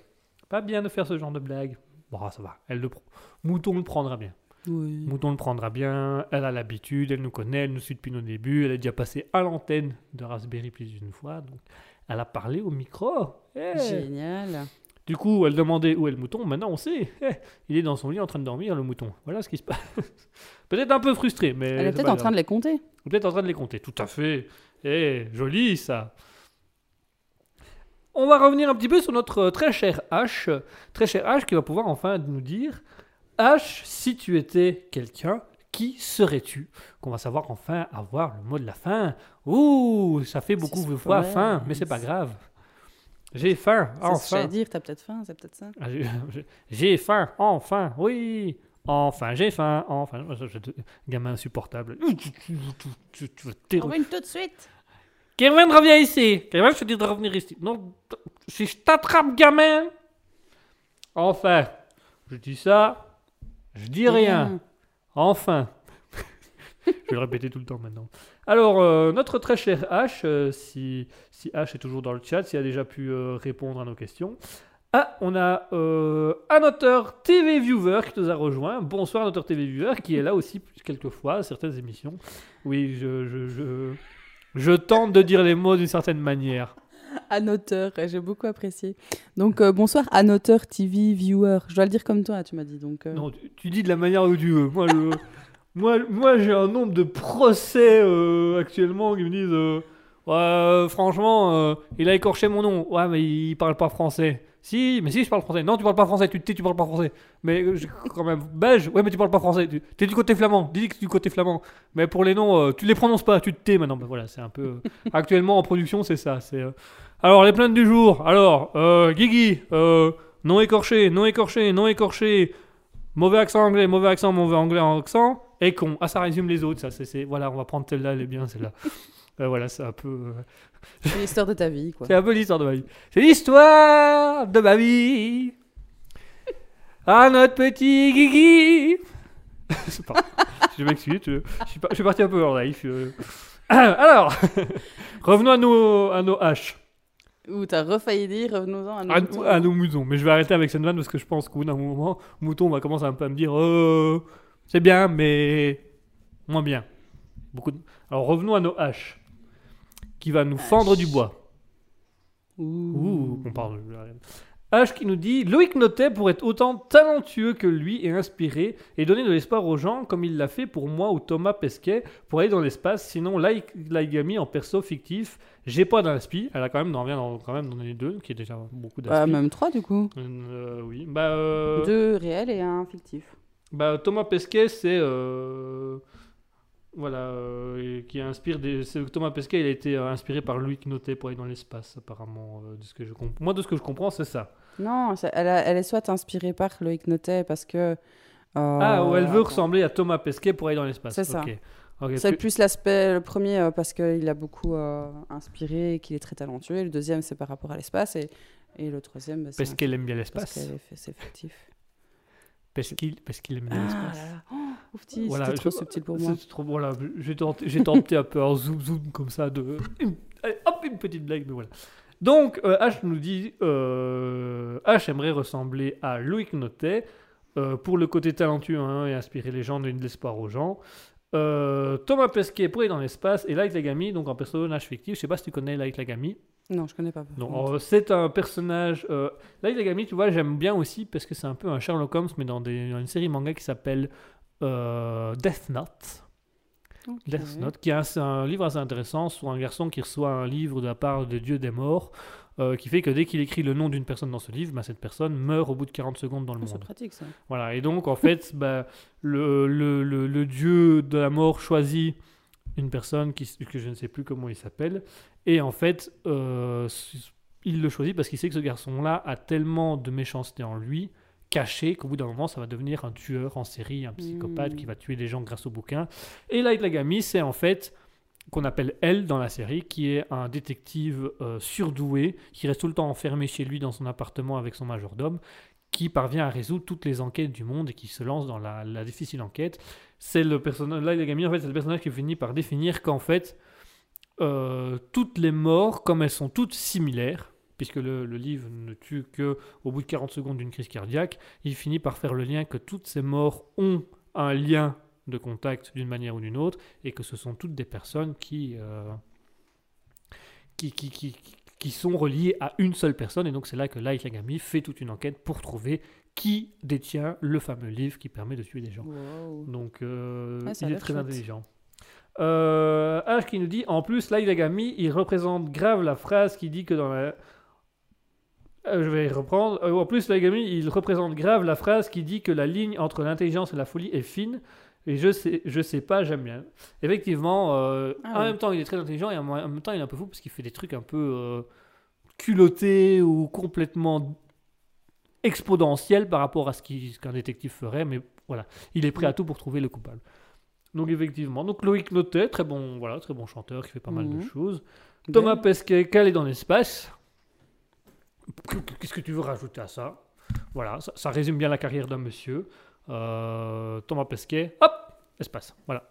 Pas bien de faire ce genre de blague. Bon, ça va. Elle le Mouton le prendra bien. Oui. Mouton le prendra bien. Elle a l'habitude, elle nous connaît, elle nous suit depuis nos débuts. Elle est déjà passée à l'antenne de Raspberry plus d'une fois. Donc, elle a parlé au micro. Génial. Du coup, elle demandait où est le mouton. Maintenant, on sait. Eh, il est dans son lit en train de dormir, le mouton. Voilà ce qui se passe. [LAUGHS] peut-être un peu frustré, mais. Elle est peut-être en train de les compter. Peut-être en train de les compter. Tout à fait. Eh, joli ça. On va revenir un petit peu sur notre euh, très cher H. Très cher H qui va pouvoir enfin nous dire H, si tu étais quelqu'un, qui serais-tu? Qu'on va savoir enfin avoir le mot de la fin. Ouh, ça fait beaucoup de fois faim, mais c'est pas grave. J'ai faim, C'est ce que enfin. j'allais dire, t'as peut-être faim, c'est peut-être ça. Ah, j'ai- [LAUGHS] faim, enfin, oui. Enfin, j'ai faim, enfin. Je- je- je- Gamin insupportable. Tu- tu- une tout de suite. Kevin, reviens ici. Kevin, je te dis de revenir ici. Non, si je t'attrape, gamin. Enfin, je dis ça, je dis rien. Enfin. [LAUGHS] je vais le répéter tout le temps maintenant. Alors, euh, notre très cher H, euh, si, si H est toujours dans le chat, s'il a déjà pu euh, répondre à nos questions. Ah, on a un auteur TV Viewer qui nous a rejoint. Bonsoir, un auteur TV Viewer qui est là aussi quelquefois à certaines émissions. Oui, je, je, je, je tente de dire les mots d'une certaine manière. Annoteur, j'ai beaucoup apprécié. Donc bonsoir, Annoteur TV Viewer. Je dois le dire comme toi, tu m'as dit. Donc, Non, tu, tu dis de la manière où tu veux. Moi, je- moi, moi j'ai un nombre de procès euh, actuellement qui me disent euh, Ouais, euh, franchement, il a écorché mon nom. Ouais, mais il parle pas français. Si, mais si, je parle français. Non, tu parles pas français. Tu te tais, tu parles pas français. Mais quand même, belge. Ouais, mais tu parles pas français. Tu es du côté flamand. Dis que tu es du côté flamand. Mais pour les noms, tu les prononces pas. Tu te tais maintenant. Ben voilà, c'est un peu. actuellement en production, c'est ça. C'est. Alors, les plaintes du jour. Alors, Guigui, non écorché, non écorché, non écorché. Mauvais accent anglais, mauvais accent, mauvais anglais en accent. Et con. Ah, ça résume les autres, ça. C'est, Voilà, on va prendre celle-là, elle est bien, celle-là. [LAUGHS] Euh, voilà, c'est un peu. euh, c'est l'histoire de ta vie, quoi. c'est un peu l'histoire de ma vie. C'est l'histoire de ma vie. Ah, notre petit Guigui. [LAUGHS] Pas- je m'excuse, je, je suis pas- je suis parti un peu en live. euh. [COUGHS] Alors, [LAUGHS] revenons à nos, à nos haches, Ou t'as refailli dire, revenons-en à nos à, moutons. à nos moutons. Mais je vais arrêter avec cette vanne parce que je pense qu'au bout d'un moment, mouton va commencer un peu à me dire euh, c'est bien, mais moins bien. Beaucoup de- Alors, revenons à nos haches qui va nous fendre du bois. Ouh, on parle. H qui nous dit Loïc Notet pour être autant talentueux que lui et inspiré et donner de l'espoir aux gens comme il l'a fait pour moi ou Thomas Pesquet pour aller dans l'espace. Sinon, Lai- Laigami en perso fictif, j'ai pas d'inspi. Elle a quand même dans- quand même dans les deux, qui est déjà beaucoup Bah, d'inspi. même trois, du coup. Euh, oui. Bah, euh, Deux réels et un fictif. Bah, Thomas Pesquet, c'est. euh, Voilà, euh, qui inspire des. Thomas Pesquet, il a été euh, inspiré par Loïc Notet pour aller dans l'espace, apparemment. de ce que je comp- Moi, de ce que je comprends, c'est ça. Non, ça- elle, a- elle est soit inspirée par Loïc Notet parce que. Ah, où elle veut attends. ressembler à Thomas Pesquet pour aller dans l'espace. C'est ça. C'est plus l'aspect, le premier, euh, parce qu'il a beaucoup euh, inspiré et qu'il est très talentueux. Et le deuxième, c'est par rapport à l'espace. Et, et le troisième, bah, c'est Parce qu'elle aime bien l'espace. c'est fictif. Parce qu'il parce qu'il aime Ah l'espace. là. Oh, oufti, Voilà, c'était trop je- subtil pour moi. Trop voilà, j'ai tenté, un peu en zoom zoom comme ça de Allez, hop une petite blague mais voilà. Donc euh, H nous dit euh, H aimerait ressembler à Loïc Notet euh, pour le côté talentueux hein, et inspirer les gens, donner de l'espoir aux gens. Thomas Pesquet pour aller dans l'espace et Light Lagami donc un personnage fictif. Je sais pas si tu connais Light Lagami. Non, je connais pas. Non, euh, c'est un personnage. Euh, Light Yagami, tu vois, j'aime bien aussi parce que c'est un peu un Sherlock Holmes, mais dans, des, dans une série manga qui s'appelle euh, Death Note. Death Note, qui est un, c'est un livre assez intéressant sur un garçon qui reçoit un livre de la part de Dieu des morts, euh, qui fait que dès qu'il écrit le nom d'une personne dans ce livre, bah, cette personne meurt au bout de 40 secondes dans le Oh, c'est monde. pratique ça. Voilà, et donc en fait, bah, le, le, le, le dieu de la mort choisit une personne qui, que je ne sais plus comment il s'appelle, et en fait, euh, il le choisit parce qu'il sait que ce garçon-là a tellement de méchanceté en lui, caché, qu'au bout d'un moment, ça va devenir un tueur en série, un psychopathe Mm. qui va tuer des gens grâce au bouquin. Et Light Yagami, c'est en fait qu'on appelle elle dans la série, qui est un détective euh, surdoué, qui reste tout le temps enfermé chez lui dans son appartement avec son majordome, qui parvient à résoudre toutes les enquêtes du monde et qui se lance dans la, la difficile enquête. C'est le personnage, là, en fait, c'est le personnage qui finit par définir qu'en fait, euh, toutes les morts, comme elles sont toutes similaires, puisque le, le livre ne tue que au bout de 40 secondes d'une crise cardiaque, il finit par faire le lien que toutes ces morts ont un lien de contact d'une manière ou d'une autre, et que ce sont toutes des personnes qui, euh, qui, qui, qui, qui sont reliées à une seule personne, et donc c'est là que Light Yagami fait toute une enquête pour trouver qui détient le fameux livre qui permet de tuer des gens. Wow. Donc, euh, Ouais, ça a il est très chouette. intelligent. Euh, H qui nous dit en plus, Yagami, il représente grave la phrase qui dit que dans la. Euh, je vais reprendre. Euh, en plus, Light Yagami, il représente grave la phrase qui dit que la ligne entre l'intelligence et la folie est fine. Et je sais, je sais pas, j'aime bien. Effectivement, euh, Ah en ouais. même temps, il est très intelligent et en même temps, il est un peu fou parce qu'il fait des trucs un peu culottés ou complètement exponentiels par rapport à ce qu'un détective ferait. Mais voilà, il est prêt à tout pour trouver le coupable. Donc effectivement, donc Loïc Notet, très bon, voilà, très bon chanteur qui fait pas mal de Mhm. choses. Thomas. Pesquet, calé dans l'espace. Qu'est-ce que tu veux rajouter à ça? Voilà, ça, ça résume bien la carrière d'un monsieur. Euh, Thomas Pesquet, hop, espace, voilà.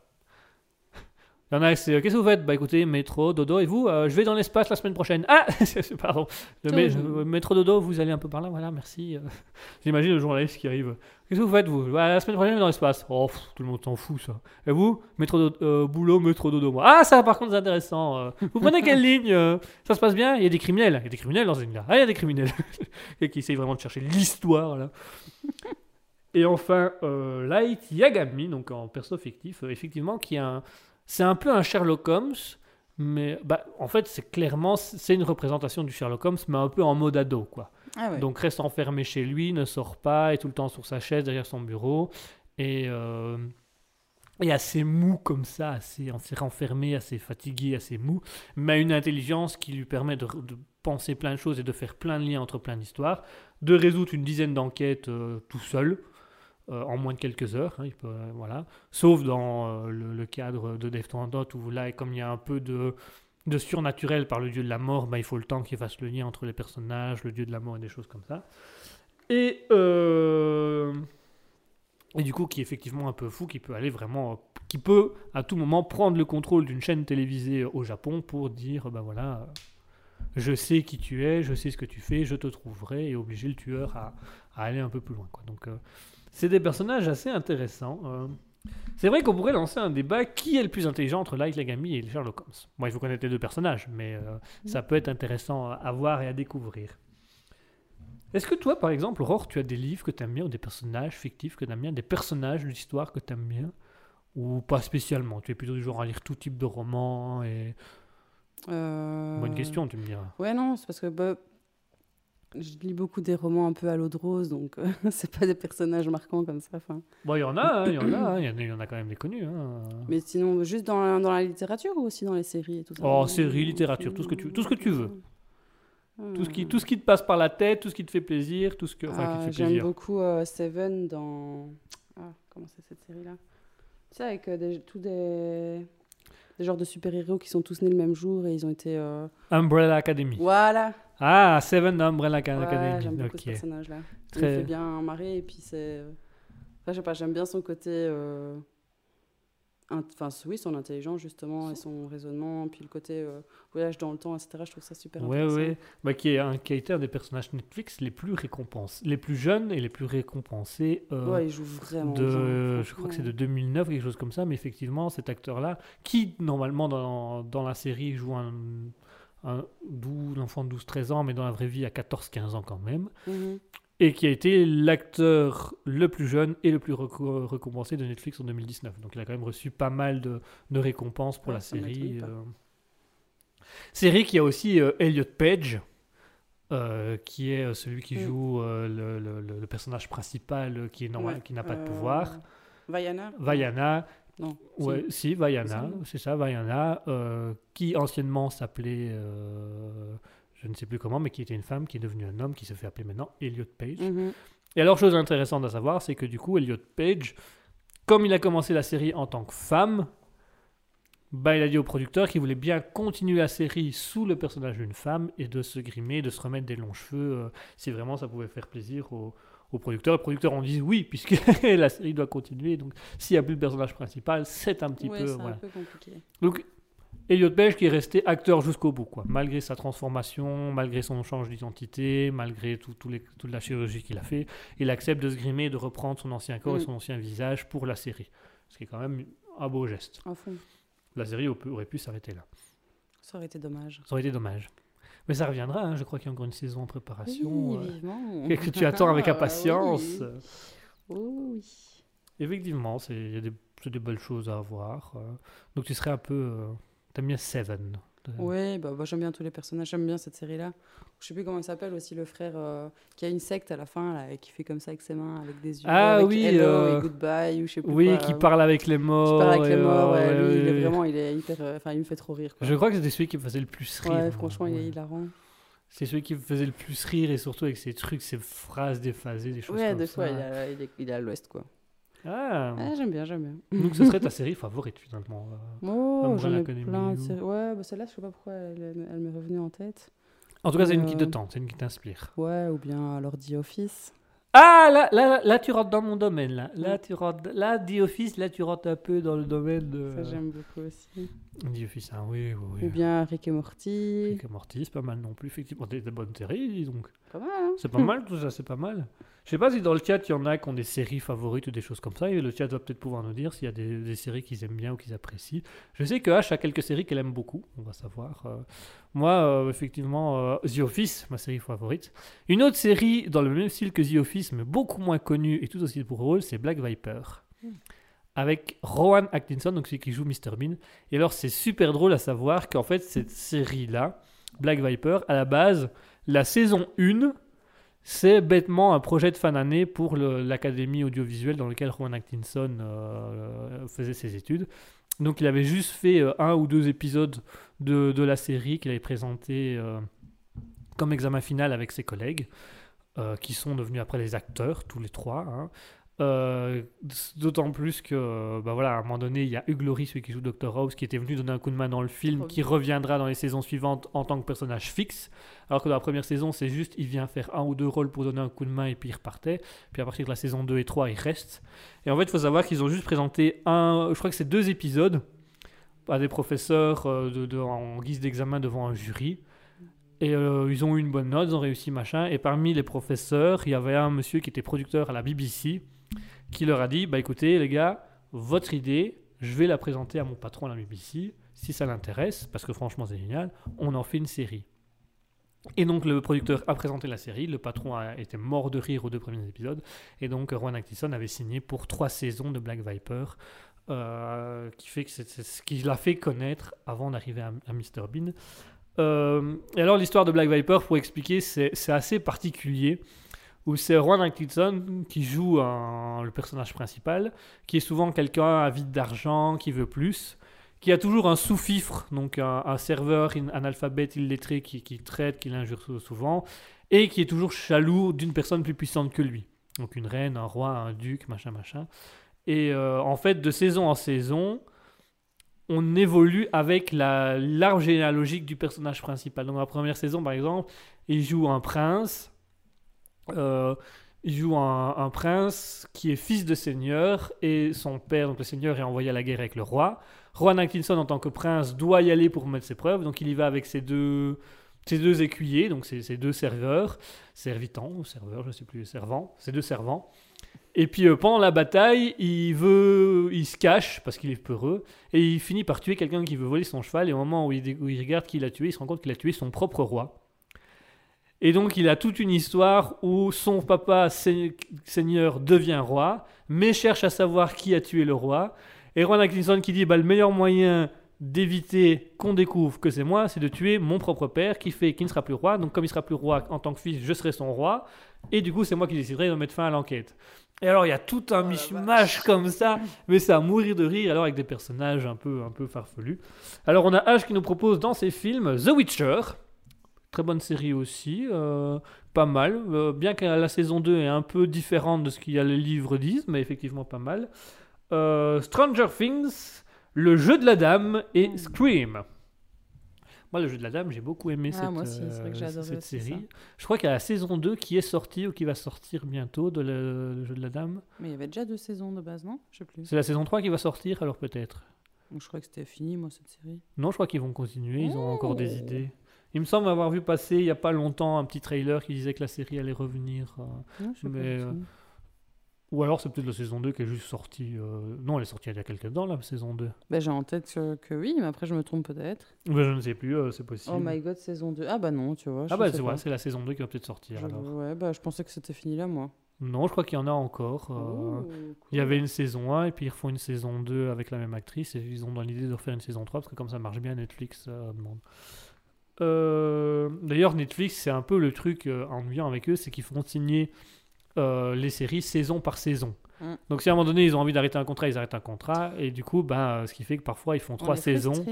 Il y en a, c'est qu'est-ce que vous faites? Bah écoutez, métro, dodo, et vous Euh, Je vais dans l'espace la semaine prochaine. Ah [LAUGHS] Pardon. Le mé- métro, dodo, vous allez un peu par là, voilà, merci. Euh, [LAUGHS] J'imagine le journaliste qui arrive. Qu'est-ce que vous faites, vous? Bah, La semaine prochaine, je vais dans l'espace. Oh, pff, tout le monde s'en fout, ça. Et vous? Métro, dodo- euh, boulot, métro, dodo, moi. Ah, ça, par contre, c'est intéressant. Euh, vous prenez quelle [LAUGHS] ligne Euh, Ça se passe bien? Il y a des criminels. Il y a des criminels dans cette ligne-là. Ah, il y a des criminels. [LAUGHS] Et qui essayent vraiment de chercher l'histoire, là. [LAUGHS] Et enfin, Light Yagami, donc en perso fictif, effectivement, qui est un... C'est un peu un Sherlock Holmes, mais bah, en fait, c'est clairement, c'est une représentation du Sherlock Holmes, mais un peu en mode ado, quoi. Ah. Donc reste enfermé chez lui, ne sort pas, est tout le temps sur sa chaise derrière son bureau, et, euh, et assez mou comme ça, assez, assez renfermé, assez fatigué, assez mou, mais a une intelligence qui lui permet de, de penser plein de choses et de faire plein de liens entre plein d'histoires, de résoudre une dizaine d'enquêtes euh, tout seul. Euh, en moins de quelques heures, hein, il peut, euh, voilà. Sauf dans euh, le, cadre de Death où là, comme il y a un peu de, de surnaturel par le dieu de la mort, bah, il faut le temps qu'il fasse le lien entre les personnages, le dieu de la mort et des choses comme ça. Et, et du coup, qui est effectivement un peu fou, qui peut aller vraiment, qui peut à tout moment prendre le contrôle d'une chaîne télévisée au Japon pour dire, ben voilà, je sais qui tu es, je sais ce que tu fais, je te trouverai, et obliger le tueur à, à aller un peu plus loin. Donc, c'est des personnages assez intéressants. euh. C'est vrai qu'on pourrait lancer un débat qui est le plus intelligent entre Light Yagami et Sherlock Holmes. Moi, il faut connaître les deux personnages, mais euh, ça peut être intéressant à- voir et à découvrir. Est-ce que toi, par exemple, Aurore, tu as des livres que tu aimes bien ou des personnages fictifs que tu aimes bien, des personnages de l'histoire que tu aimes bien ou pas spécialement? Tu es plutôt du genre à lire tout type de romans et... Euh, Bonne question, tu me diras. Ouais, non, c'est parce que bah, je lis beaucoup des romans un peu à l'eau de rose, donc euh, [LAUGHS] c'est pas des personnages marquants comme ça. Bon, il y en a, hein, il y en a, hein, il y en a, il y en a quand même des connus. hein. Mais sinon, juste dans la, dans la littérature ou aussi dans les séries et tout ça? Oh, séries, littérature, tout ce que tu- tout ce que tu veux. Tout ce, qui, tout ce qui te passe par la tête, tout ce qui te fait plaisir, tout ce que, enfin, Ah, J'aime beaucoup euh, Seven dans. Ah, comment c'est cette série-là? Tu sais, avec euh, des, tous des... des genres de super-héros qui sont tous nés le même jour et ils ont été. euh, Umbrella Academy. Voilà Ah, Seven Umbrella Aca- Ouais, Academy. J'aime beaucoup ce ok. personnage-là. Il Très- me fait bien marrer et puis c'est. Enfin, je sais pas, j'aime bien son côté. euh, Enfin, oui, son intelligence justement et son raisonnement, puis le côté euh, voyage dans le temps, etc. Je trouve ça super Ouais, intéressant. ouais. Bah, qui, est un, qui a été un des personnages Netflix les plus récompensés, les plus jeunes et les plus récompensés. euh, Ouais, il joue vraiment de, bien. je crois que c'est de franchement. 2009, quelque chose comme ça, mais effectivement, cet acteur-là, qui normalement dans, dans la série joue un, un, 12 un enfant de 12-13 ans, mais dans la vraie vie a 14-15 ans quand même, Mhm. et qui a été l'acteur le plus jeune et le plus récompensé de Netflix en 2019. Donc il a quand même reçu pas mal de, de récompenses pour Ah, la série. euh. Série qui a aussi euh, Elliot Page, euh, qui est celui qui Mm. joue le, le- le- le personnage principal qui est normal, Ouais, qui n'a pas de pouvoir. Vaiana Vaiana, Non. ouais, si, Vaiana, c'est ça, Vaiana, euh, qui anciennement s'appelait, euh, je ne sais plus comment, mais qui était une femme, qui est devenue un homme, qui se fait appeler maintenant Elliot Page. Mhm. Et alors, chose intéressante à savoir, c'est que du coup, Elliot Page, comme il a commencé la série en tant que femme, bah, il a dit au producteur qu'il voulait bien continuer la série sous le personnage d'une femme et de se grimer, de se remettre des longs cheveux, euh, si vraiment ça pouvait faire plaisir au, au producteur. Le producteur en dit oui, puisque [LAUGHS] la série doit continuer. Donc, s'il n'y a plus le personnage principal, c'est un petit Ouais, peu. voilà. un peu compliqué. Donc, Elliot Page qui est resté acteur jusqu'au bout, quoi. Malgré sa transformation, malgré son change d'identité, malgré tout, tout les- toute la chirurgie qu'il a fait, il accepte de se grimer et de reprendre son ancien corps et Mm. son ancien visage pour la série. Ce qui est quand même un beau geste. À fond. La série au- aurait pu s'arrêter là. Ça aurait été dommage. Ça aurait été dommage. Mais ça reviendra, hein, je crois qu'il y a encore une saison en préparation. Oui, euh, que tu attends avec [LAUGHS] Ah, impatience. oui. Oh, oui. Effectivement, c'est- il y a des, des belles choses à voir. euh. Donc tu serais un peu... euh, T'aimes bien Seven de- Ouais, bah, bah, j'aime bien tous les personnages, j'aime bien cette série-là. Je sais plus comment il s'appelle aussi, le frère euh, qui a une secte à la fin, là, et qui fait comme ça avec ses mains, avec des yeux. Ah avec oui, Hello euh, et Goodbye, ou je sais plus Oui, quoi, qui euh, parle avec les qui morts. parle avec les morts, ouais, lui, il ouais, est ouais. vraiment, il est hyper, euh, enfin, il me fait trop rire. Quoi. Je crois que c'était celui qui me faisait le plus rire. ouais, franchement, il est ouais. hilarant. C'est celui qui me faisait le plus rire et surtout avec ses trucs, ses phrases déphasées, des choses Ouais, comme des ça. fois, a- il est, il est à l'ouest, quoi. Ah, Ah, j'aime bien, j'aime bien. donc ce serait ta [LAUGHS] série favorite finalement. euh. Oh, j'en ai plein de ou- séries. Ouais, bah, celle-là, je sais pas pourquoi elle, elle m'est revenue en tête. En tout cas, c'est une qui te Euh, tente, c'est une qui t'inspire. Ouais, ou bien alors The Office. Ah, là, là, là, tu rentres dans mon domaine. Là, là tu rentres, là, The Office, là, tu rentres un peu dans le domaine de. Ça, j'aime beaucoup aussi. The Office, ah oui, oui, Ou bien Rick et Morty. Rick et Morty, c'est pas mal non plus, effectivement. Des, des bonnes séries, donc. Pas mal, hein C'est pas mal [LAUGHS] tout ça, c'est pas mal. Je sais pas si dans le chat il y en a qui ont des séries favorites ou des choses comme ça, et le chat va peut-être pouvoir nous dire s'il y a des, des séries qu'ils aiment bien ou qu'ils apprécient. Je sais que H a quelques séries qu'elle aime beaucoup, on va savoir. Euh, moi, euh, effectivement, euh, The Office, ma série favorite. Une autre série dans le même style que The Office, mais beaucoup moins connue et tout aussi pour rôle, c'est Black Viper. Avec Rowan Atkinson, donc celui qui joue Mr. Bean. Et alors, c'est super drôle à savoir qu'en fait, cette série-là, Black Viper, à la base, la saison 1, c'est bêtement un projet de fin d'année pour l'académie audiovisuelle dans lequel Rowan Atkinson euh, faisait ses études. Donc il avait juste fait euh, un ou deux épisodes de, la série qu'il avait présenté euh, comme examen final avec ses collègues, euh, qui sont devenus après les acteurs, tous les trois. hein. Euh, D'autant plus que, euh, bah voilà, à un moment donné, il y a Hugh Laurie, celui qui joue Dr House, qui était venu donner un coup de main dans le film, qui reviendra dans les saisons suivantes en tant que personnage fixe. Alors que dans la première saison, c'est juste, il vient faire un ou deux rôles pour donner un coup de main et puis il repartait. Puis à partir de la saison 2 et 3, il reste. Et en fait, il faut savoir qu'ils ont juste présenté un, je crois que c'est deux épisodes à des professeurs euh, de, de- en guise d'examen devant un jury. Et euh, ils ont eu une bonne note, ils ont réussi machin. Et parmi les professeurs, il y avait un monsieur qui était producteur à la BBC qui leur a dit Bah écoutez, les gars, votre idée, je vais la présenter à mon patron à la BBC. Si ça l'intéresse, parce que franchement c'est génial, on en fait une série. Et donc le producteur a présenté la série, le patron a été mort de rire aux deux premiers épisodes, et donc Rowan Atkinson avait signé pour trois saisons de Black Viper, euh, qui fait que c'est ce qui l'a fait connaître avant d'arriver à, à Mr Bean. Euh, et alors l'histoire de Black Viper, pour expliquer, c'est assez particulier, où c'est Rowan Atkinson qui joue le personnage principal, qui est souvent quelqu'un avide d'argent, qui veut plus, qui a toujours un sous-fifre, donc un, un serveur illettré qui, traite, qui l'injure sou- souvent, et qui est toujours jaloux d'une personne plus puissante que lui. Donc une reine, un roi, un duc, machin, machin. Et euh, en fait, de saison en saison, on évolue avec la l'arbre généalogique du personnage principal. Dans la première saison, par exemple, il joue un prince. Euh, il joue un, prince qui est fils de seigneur et son père, donc le seigneur, est envoyé à la guerre avec le roi. Rowan Atkinson, en tant que prince, doit y aller pour mettre ses preuves. Donc, il y va avec ses deux, ses deux écuyers, donc ses, deux serveurs, servitants ou serveurs, je ne sais plus, servants, ses deux servants. Et puis euh, pendant la bataille, il veut, il se cache parce qu'il est peureux et il finit par tuer quelqu'un qui veut voler son cheval. Et au moment où il, où il regarde qui l'a tué, il se rend compte qu'il a tué son propre roi. Et donc, il a toute une histoire où son papa se- seigneur devient roi, mais cherche à savoir qui a tué le roi. Et Rowan Atkinson qui dit bah, le meilleur moyen d'éviter qu'on découvre que c'est moi, c'est de tuer mon propre père qui fait qu'il ne sera plus roi. Donc, comme il sera plus roi en tant que fils, je serai son roi. Et du coup, c'est moi qui déciderai de mettre fin à l'enquête. Et alors, il y a tout un mishmash comme ça, mais c'est à mourir de rire, alors avec des personnages un peu, un peu farfelus. Alors, on a H qui nous propose dans ses films The Witcher. Très bonne série aussi, euh, pas mal. Euh, bien que la saison 2 est un peu différente de ce qu'il y a les livres disent, mais effectivement pas mal. Euh, Stranger Things, Le jeu de la dame et Mm. Scream. Moi, le jeu de la dame, j'ai beaucoup aimé Ah, cette, moi aussi, vrai que cette aussi série. ça. Je crois qu'il y a la saison 2 qui est sortie ou qui va sortir bientôt de le, le jeu de la dame. Mais il y avait déjà deux saisons de base, non? Je sais plus. C'est la saison 3 qui va sortir, alors peut-être. Je crois que c'était fini, moi, cette série. Non, je crois qu'ils vont continuer, ils ont encore des Oh. idées. Il me semble avoir vu passer il n'y a pas longtemps un petit trailer qui disait que la série allait revenir. euh, Non, Mais, euh, Ou alors c'est peut-être la saison 2 qui est juste sortie. euh, Non, elle est sortie il y a quelques temps, la saison 2. Ben, j'ai en tête que, que oui, mais après, je me trompe peut-être. Mais je ne sais plus, euh, c'est possible. Oh my god, saison 2. Ah bah non, tu vois. ah bah c'est la saison 2 qui va peut-être sortir Je- alors. Ouais, bah je pensais que c'était fini là, moi. Non, je crois qu'il y en a encore. euh, Oh, Il y avait une saison 1 et puis ils refont une saison 2 avec la même actrice et ils ont dans l'idée de refaire une saison 3 parce que comme ça marche bien Netflix demande. Euh, D'ailleurs Netflix c'est un peu le truc euh, ennuyant avec eux c'est qu'ils font signer euh, les séries saison par saison. Mm. Donc si à un moment donné ils ont envie d'arrêter un contrat ils arrêtent un contrat et du coup ben, euh, ce qui fait que parfois ils font On trois saisons.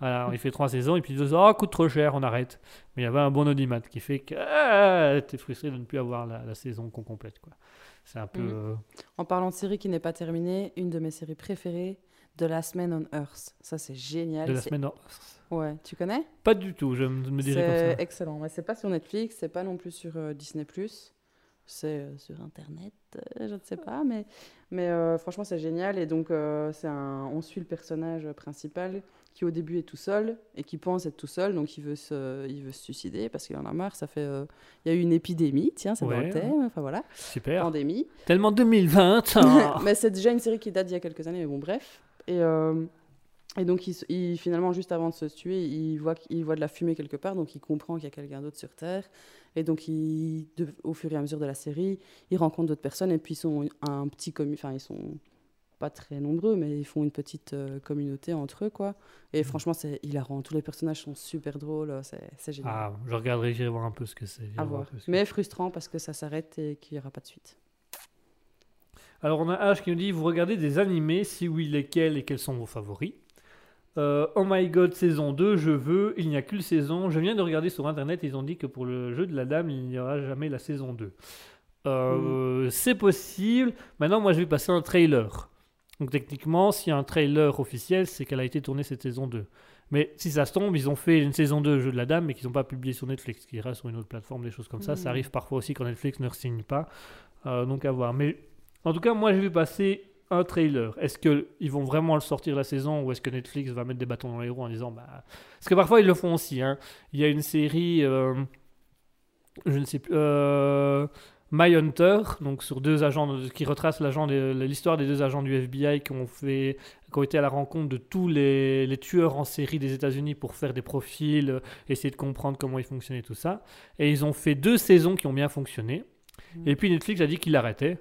Voilà, il fait trois saisons et puis ils disent oh coûte trop cher on arrête. Mais il y avait un bon audimat qui fait que ah, t'es frustré de ne plus avoir la, la saison qu'on complète quoi. C'est un peu euh, En parlant de série qui n'est pas terminée, une de mes séries préférées, The Last Man on Earth. Ça, c'est génial. de la semaine. Ouais, tu connais? Pas du tout, je me dirais comme C'est ça. excellent. Mais c'est pas sur Netflix, c'est pas non plus sur euh, Disney+. C'est euh, sur Internet, euh, je ne sais pas, mais, mais euh, franchement c'est génial. Et donc c'est un, on suit le personnage principal qui au début est tout seul et qui pense être tout seul, donc il veut se, il veut se suicider parce qu'il en a marre. Ça fait, il y a eu une épidémie, tiens, c'est dans Ouais, le thème. Enfin voilà, Super. pandémie. Tellement 2020. hein. [LAUGHS] mais c'est déjà une série qui date d'il y a quelques années, mais bon, bref. Et, et donc, il, finalement, juste avant de se tuer, il voit, il voit de la fumée quelque part, donc il comprend qu'il y a quelqu'un d'autre sur Terre. Et donc, il, de- au fur et à mesure de la série, il rencontre d'autres personnes, et puis ils sont un petit commu... Enfin, ils sont pas très nombreux, mais ils font une petite euh, communauté entre eux, quoi. Et Mhm. franchement, c'est hilarant. Tous les personnages sont super drôles, euh, c'est génial. ah, je regarderai, j'irai voir un peu ce que c'est. à voir ce que Mais frustrant parce que ça s'arrête et qu'il n'y aura pas de suite. Alors, on a H qui nous dit Vous regardez des animés Si oui, lesquels et quels sont vos favoris? Euh, Oh my god, saison 2, je veux. Il n'y a qu'une saison. Je viens de regarder sur internet, ils ont dit que pour le jeu de la dame, il n'y aura jamais la saison 2. Euh, C'est possible. Maintenant, moi, je vais passer un trailer. Donc, techniquement, s'il y a un trailer officiel, c'est qu'elle a été tournée cette saison 2. Mais si ça se tombe, ils ont fait une saison 2 Jeu de la Dame, mais qu'ils n'ont pas publié sur Netflix, qui ira sur une autre plateforme, des choses comme ça. Ça Mhm. arrive parfois aussi quand Netflix ne signe pas. Euh, donc à voir. Mais en tout cas, moi, j'ai vu passer un trailer. Est-ce qu'ils vont vraiment le sortir la saison ou est-ce que Netflix va mettre des bâtons dans les roues en disant. Bah... Parce que parfois, ils le font aussi. hein. Il y a une série. euh, Je ne sais plus. euh, My Hunter, donc sur deux agents de- qui retrace l'histoire des deux agents du FBI qui ont fait qui ont été à la rencontre de tous les, les tueurs en série des États-Unis pour faire des profils, euh, essayer de comprendre comment ils fonctionnaient tout ça. Et ils ont fait deux saisons qui ont bien fonctionné. Mhm. Et puis Netflix a dit qu'il arrêtait.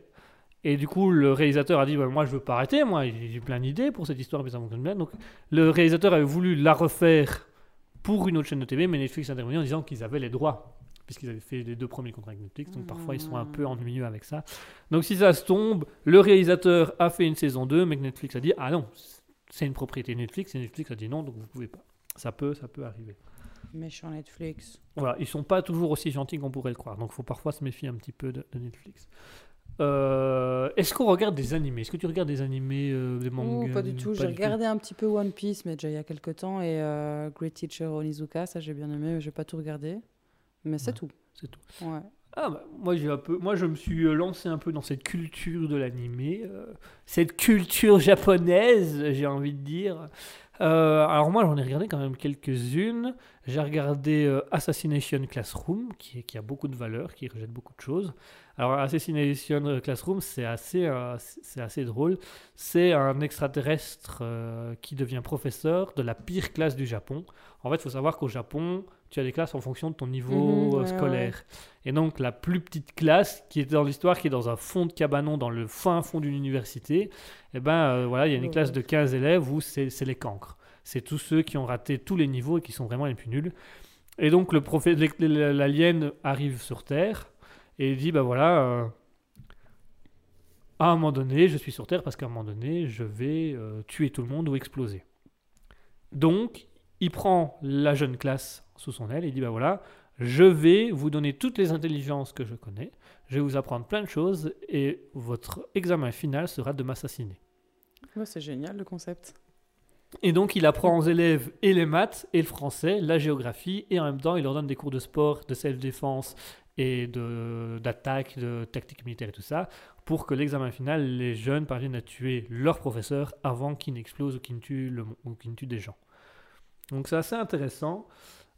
Et du coup, le réalisateur a dit bah, Moi, je veux pas arrêter, moi, j'ai plein d'idées pour cette histoire, mais ça fonctionne bien. Donc, le réalisateur avait voulu la refaire pour une autre chaîne de TV, mais Netflix a intervenu en disant qu'ils avaient les droits, puisqu'ils avaient fait les deux premiers contrats avec Netflix. Donc, parfois, ils sont un peu ennuyeux avec ça. Donc, si ça se tombe, le réalisateur a fait une saison 2, mais que Netflix a dit Ah non, c'est une propriété Netflix, et Netflix a dit non, donc vous pouvez pas. Ça peut, ça peut arriver. Méchant Netflix. Voilà, ils sont pas toujours aussi gentils qu'on pourrait le croire. Donc, il faut parfois se méfier un petit peu de, de Netflix. Euh, Est-ce qu'on regarde des animés? Est-ce que tu regardes des animés, euh, des mangas Ouh, pas du tout. J'ai tout. regardé un petit peu One Piece, mais déjà il y a quelques temps, et euh, Great Teacher Onizuka, ça j'ai bien aimé, mais j'ai pas tout regardé. Mais c'est Ouais. tout. C'est tout. Ouais. Ah bah, moi, j'ai un peu, moi, je me suis euh, lancé un peu dans cette culture de l'animé, euh, cette culture japonaise, j'ai envie de dire. Euh, alors moi, j'en ai regardé quand même quelques-unes. J'ai regardé euh, Assassination Classroom, qui, a beaucoup de valeur, qui rejette beaucoup de choses. Alors Assassination Classroom, c'est assez, euh, c'est assez drôle. C'est un extraterrestre qui devient professeur de la pire classe du Japon. En fait, il faut savoir qu'au Japon, tu as des classes en fonction de ton niveau Mhm, ouais, scolaire. Et donc la plus petite classe, qui est dans l'histoire, qui est dans un fond de cabanon, dans le fin fond d'une université, eh ben euh, voilà, il y a une classe de 15 élèves où c'est les cancres. C'est tous ceux qui ont raté tous les niveaux et qui sont vraiment les plus nuls. Et donc le prophète, l'alien arrive sur Terre et il dit, bah voilà, euh, à un moment donné, je suis sur Terre parce qu'à un moment donné, je vais euh, tuer tout le monde ou exploser. Donc, il prend la jeune classe sous son aile et dit, bah voilà, je vais vous donner toutes les intelligences que je connais, je vais vous apprendre plein de choses et votre examen final sera de m'assassiner. C'est génial le concept. Et donc, il apprend aux élèves et les maths, et le français, la géographie, et en même temps, il leur donne des cours de sport, de self-défense et d'attaque, de, tactique militaire et tout ça, pour que l'examen final, les jeunes parviennent à tuer leur professeur avant qu'il n'explose ou qu'il ne, tue ne tue des gens. Donc, c'est assez intéressant.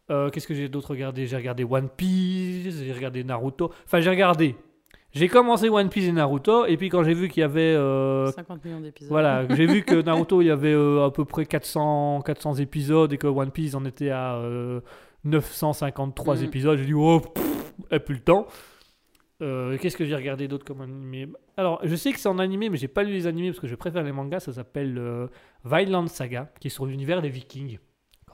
Euh, Qu'est-ce que j'ai d'autre regardé? J'ai regardé One Piece, j'ai regardé Naruto. Enfin, j'ai regardé. J'ai commencé One Piece et Naruto, et puis quand j'ai vu qu'il y avait euh, 50 millions d'épisodes. voilà, [LAUGHS] j'ai vu que Naruto, il y avait euh, à peu près 400, 400 épisodes et que One Piece en était à euh, 953 Mhm. épisodes. J'ai dit, oh, pff, et plus le temps. Euh, Qu'est-ce que j'ai regardé d'autre comme animé? Alors, je sais que c'est en animé, mais j'ai pas lu les animés parce que je préfère les mangas. Ça s'appelle euh, Vineland Saga, qui est sur l'univers des Vikings.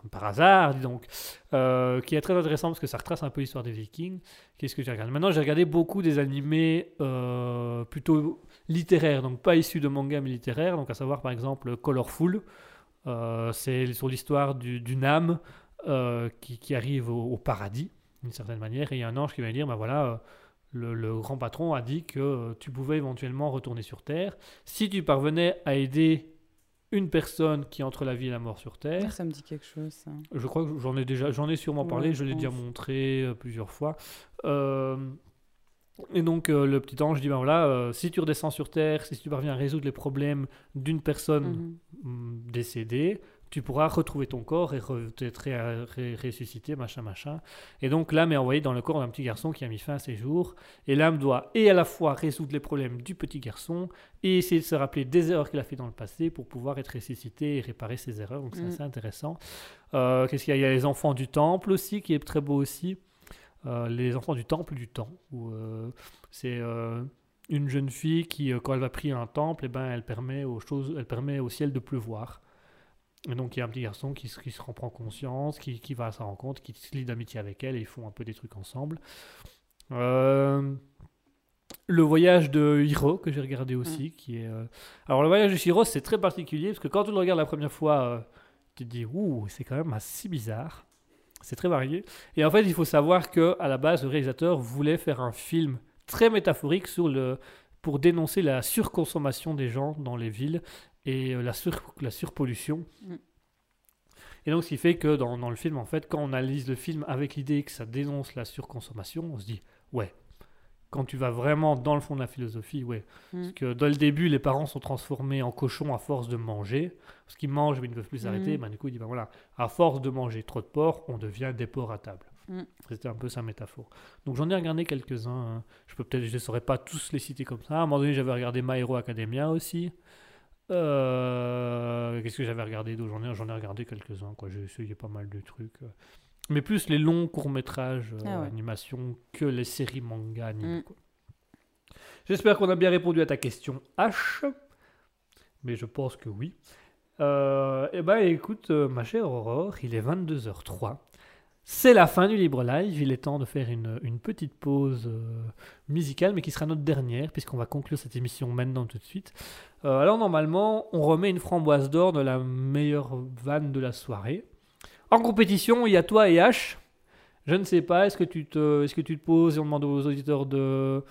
Par hasard, donc. Euh, qui est très intéressant parce que ça retrace un peu l'histoire des Vikings. Qu'est-ce que j'ai regardé? Maintenant, j'ai regardé beaucoup des animés euh, plutôt littéraires, donc pas issus de manga mais littéraires. Donc, à savoir par exemple Colorful. Euh, c'est sur l'histoire du- d'une âme qui, qui arrive au, paradis, d'une certaine manière. Et il y a un ange qui va lui dire ben voilà, euh, le, le grand patron a dit que tu pouvais éventuellement retourner sur Terre. Si tu parvenais à aider une personne qui est entre la vie et la mort sur Terre, Ah, Ça me dit quelque chose, ça. je crois que j'en ai déjà, j'en ai sûrement parlé, Ouais, je l'ai déjà montré euh, plusieurs fois. Euh, et donc euh, le petit ange dit ben voilà, si tu redescends sur Terre, si tu parviens à résoudre les problèmes d'une personne Mhm. décédée, tu pourras retrouver ton corps et re- être ré- ré- ressuscité, machin, machin. Et donc l'âme est envoyée dans le corps d'un petit garçon qui a mis fin à ses jours. Et l'âme doit et à la fois résoudre les problèmes du petit garçon et essayer de se rappeler des erreurs qu'il a fait dans le passé pour pouvoir être ressuscité et réparer ses erreurs. Donc c'est Mm. assez intéressant. Euh, Qu'est-ce qu'il y a? Il y a les enfants du temple aussi, qui est très beau aussi. Euh, les enfants du temple du temps, où euh, c'est une jeune fille qui, quand elle va prier un temple, eh ben, elle, permet aux choses, elle permet au ciel de pleuvoir. Et donc il y a un petit garçon qui, se- qui se reprend conscience, qui, qui va à sa rencontre, qui se lie d'amitié avec elle et ils font un peu des trucs ensemble. Euh, le voyage de Hiro que j'ai regardé aussi, qui est. euh, Alors le voyage de Hiro c'est très particulier parce que quand tu le regardes la première fois, euh, tu te dis ouh c'est quand même assez bizarre. C'est très varié. Et en fait il faut savoir que à la base le réalisateur voulait faire un film très métaphorique sur le pour dénoncer la surconsommation des gens dans les villes et euh, la, sur- la surpollution. Mm. Et donc, ce qui fait que dans, dans le film, en fait, quand on analyse le film avec l'idée que ça dénonce la surconsommation, on se dit, ouais, quand tu vas vraiment dans le fond de la philosophie, ouais. Mm. Parce que dans le début, les parents sont transformés en cochons à force de manger. Parce qu'ils mangent, mais ils ne peuvent plus s'arrêter. Mm. Ben, du coup, il dit, ben voilà, à force de manger trop de porc, on devient des porcs à table. Mm. C'était un peu sa métaphore. Donc j'en ai regardé quelques-uns. hein. Je peux peut-être, je ne saurais pas tous les citer comme ça. À un moment donné, j'avais regardé My Hero Academia aussi. Euh, Qu'est-ce que j'avais regardé d'autre? J'en ai, regardé quelques-uns. J'ai essayé pas mal de trucs. euh. Mais plus les longs courts-métrages euh, Ah ouais. animation que les séries manga animées. Mm. J'espère qu'on a bien répondu à ta question H. Mais je pense que oui. Euh, eh ben écoute, ma chère Aurore, il est 22h03. C'est la fin du libre live. Il est temps de faire une, petite pause euh, musicale, mais qui sera notre dernière, puisqu'on va conclure cette émission maintenant tout de suite. Euh, alors normalement, on remet une framboise d'or de la meilleure vanne de la soirée. En compétition, il y a toi et H. Je ne sais pas, est-ce que tu te, est-ce que tu te poses et on demande aux auditeurs de,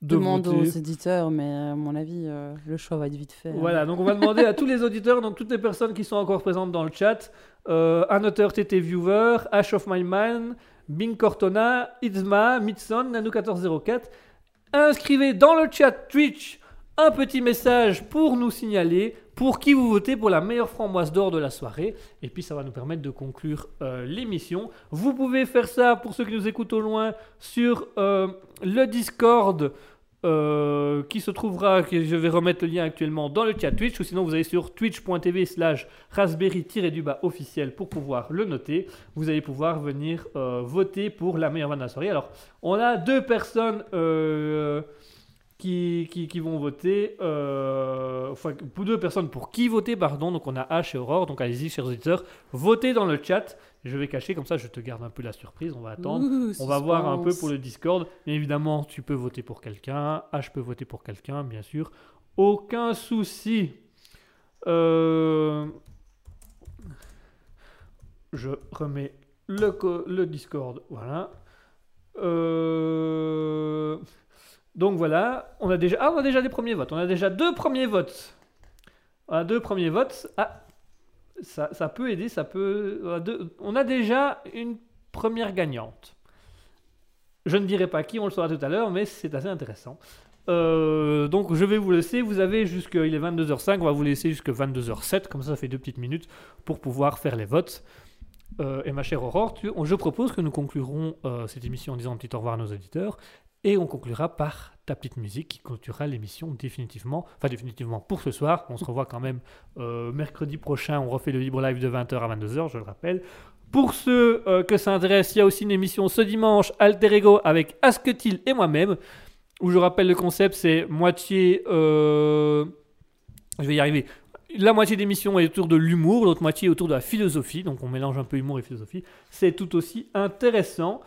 de Demande voter aux éditeurs, mais à mon avis, euh, le choix va être vite fait. hein. Voilà, donc on va demander à tous les auditeurs, donc toutes les personnes qui sont encore présentes dans le chat, euh, un auteur TT Viewer, Ash of My Man, Bing Cortona, Itzma, Mitson, Nano1404. Inscrivez dans le chat Twitch un petit message pour nous signaler pour qui vous votez pour la meilleure framboise d'or de la soirée. Et puis ça va nous permettre de conclure euh, l'émission. Vous pouvez faire ça pour ceux qui nous écoutent au loin sur euh, le Discord. euh, qui se trouvera, que je vais remettre le lien actuellement dans le chat Twitch, ou sinon vous allez sur twitch.tv slash raspberry-du-bas officiel pour pouvoir le noter. Vous allez pouvoir venir voter pour la meilleure vanne de la soirée. Alors, on a deux personnes qui, qui, qui vont voter, euh, enfin, pour deux personnes pour qui voter, pardon. Donc, on a H et Aurore. Donc, allez-y, chers auditeurs, votez dans le chat. Je vais cacher, comme ça, je te garde un peu la surprise. On va attendre. Ouh, On va voir un peu pour le Discord. Bien évidemment, tu peux voter pour quelqu'un. H peut voter pour quelqu'un, bien sûr. Aucun souci. Euh, Je remets le, le Discord. Voilà. Euh, Donc voilà. On a déjà... Ah, on a déjà des premiers votes. On a déjà deux premiers votes. On a deux premiers votes. Ah, ça, peut aider. Ça peut... on a déjà une première gagnante. Je ne dirai pas qui, on le saura tout à l'heure, mais c'est assez intéressant. Euh, donc je vais vous laisser, vous avez jusque, il est 22h05, on va vous laisser jusque 22h07, comme ça ça fait deux petites minutes pour pouvoir faire les votes. Euh, et ma chère Aurore, je propose que nous conclurons euh, cette émission en disant un petit au revoir à nos auditeurs, et on conclura par ta petite musique qui clôturera l'émission définitivement, enfin définitivement pour ce soir, on se revoit quand même euh, mercredi prochain, on refait le libre live de 20h à 22h, je le rappelle. Pour ceux euh, que ça intéresse, il y a aussi une émission ce dimanche, Alter Ego, avec Asketil et moi-même, où je rappelle le concept, c'est moitié... euh, je vais y arriver. La moitié d'émission est autour de l'humour, l'autre moitié est autour de la philosophie, donc on mélange un peu humour et philosophie. C'est tout aussi intéressant.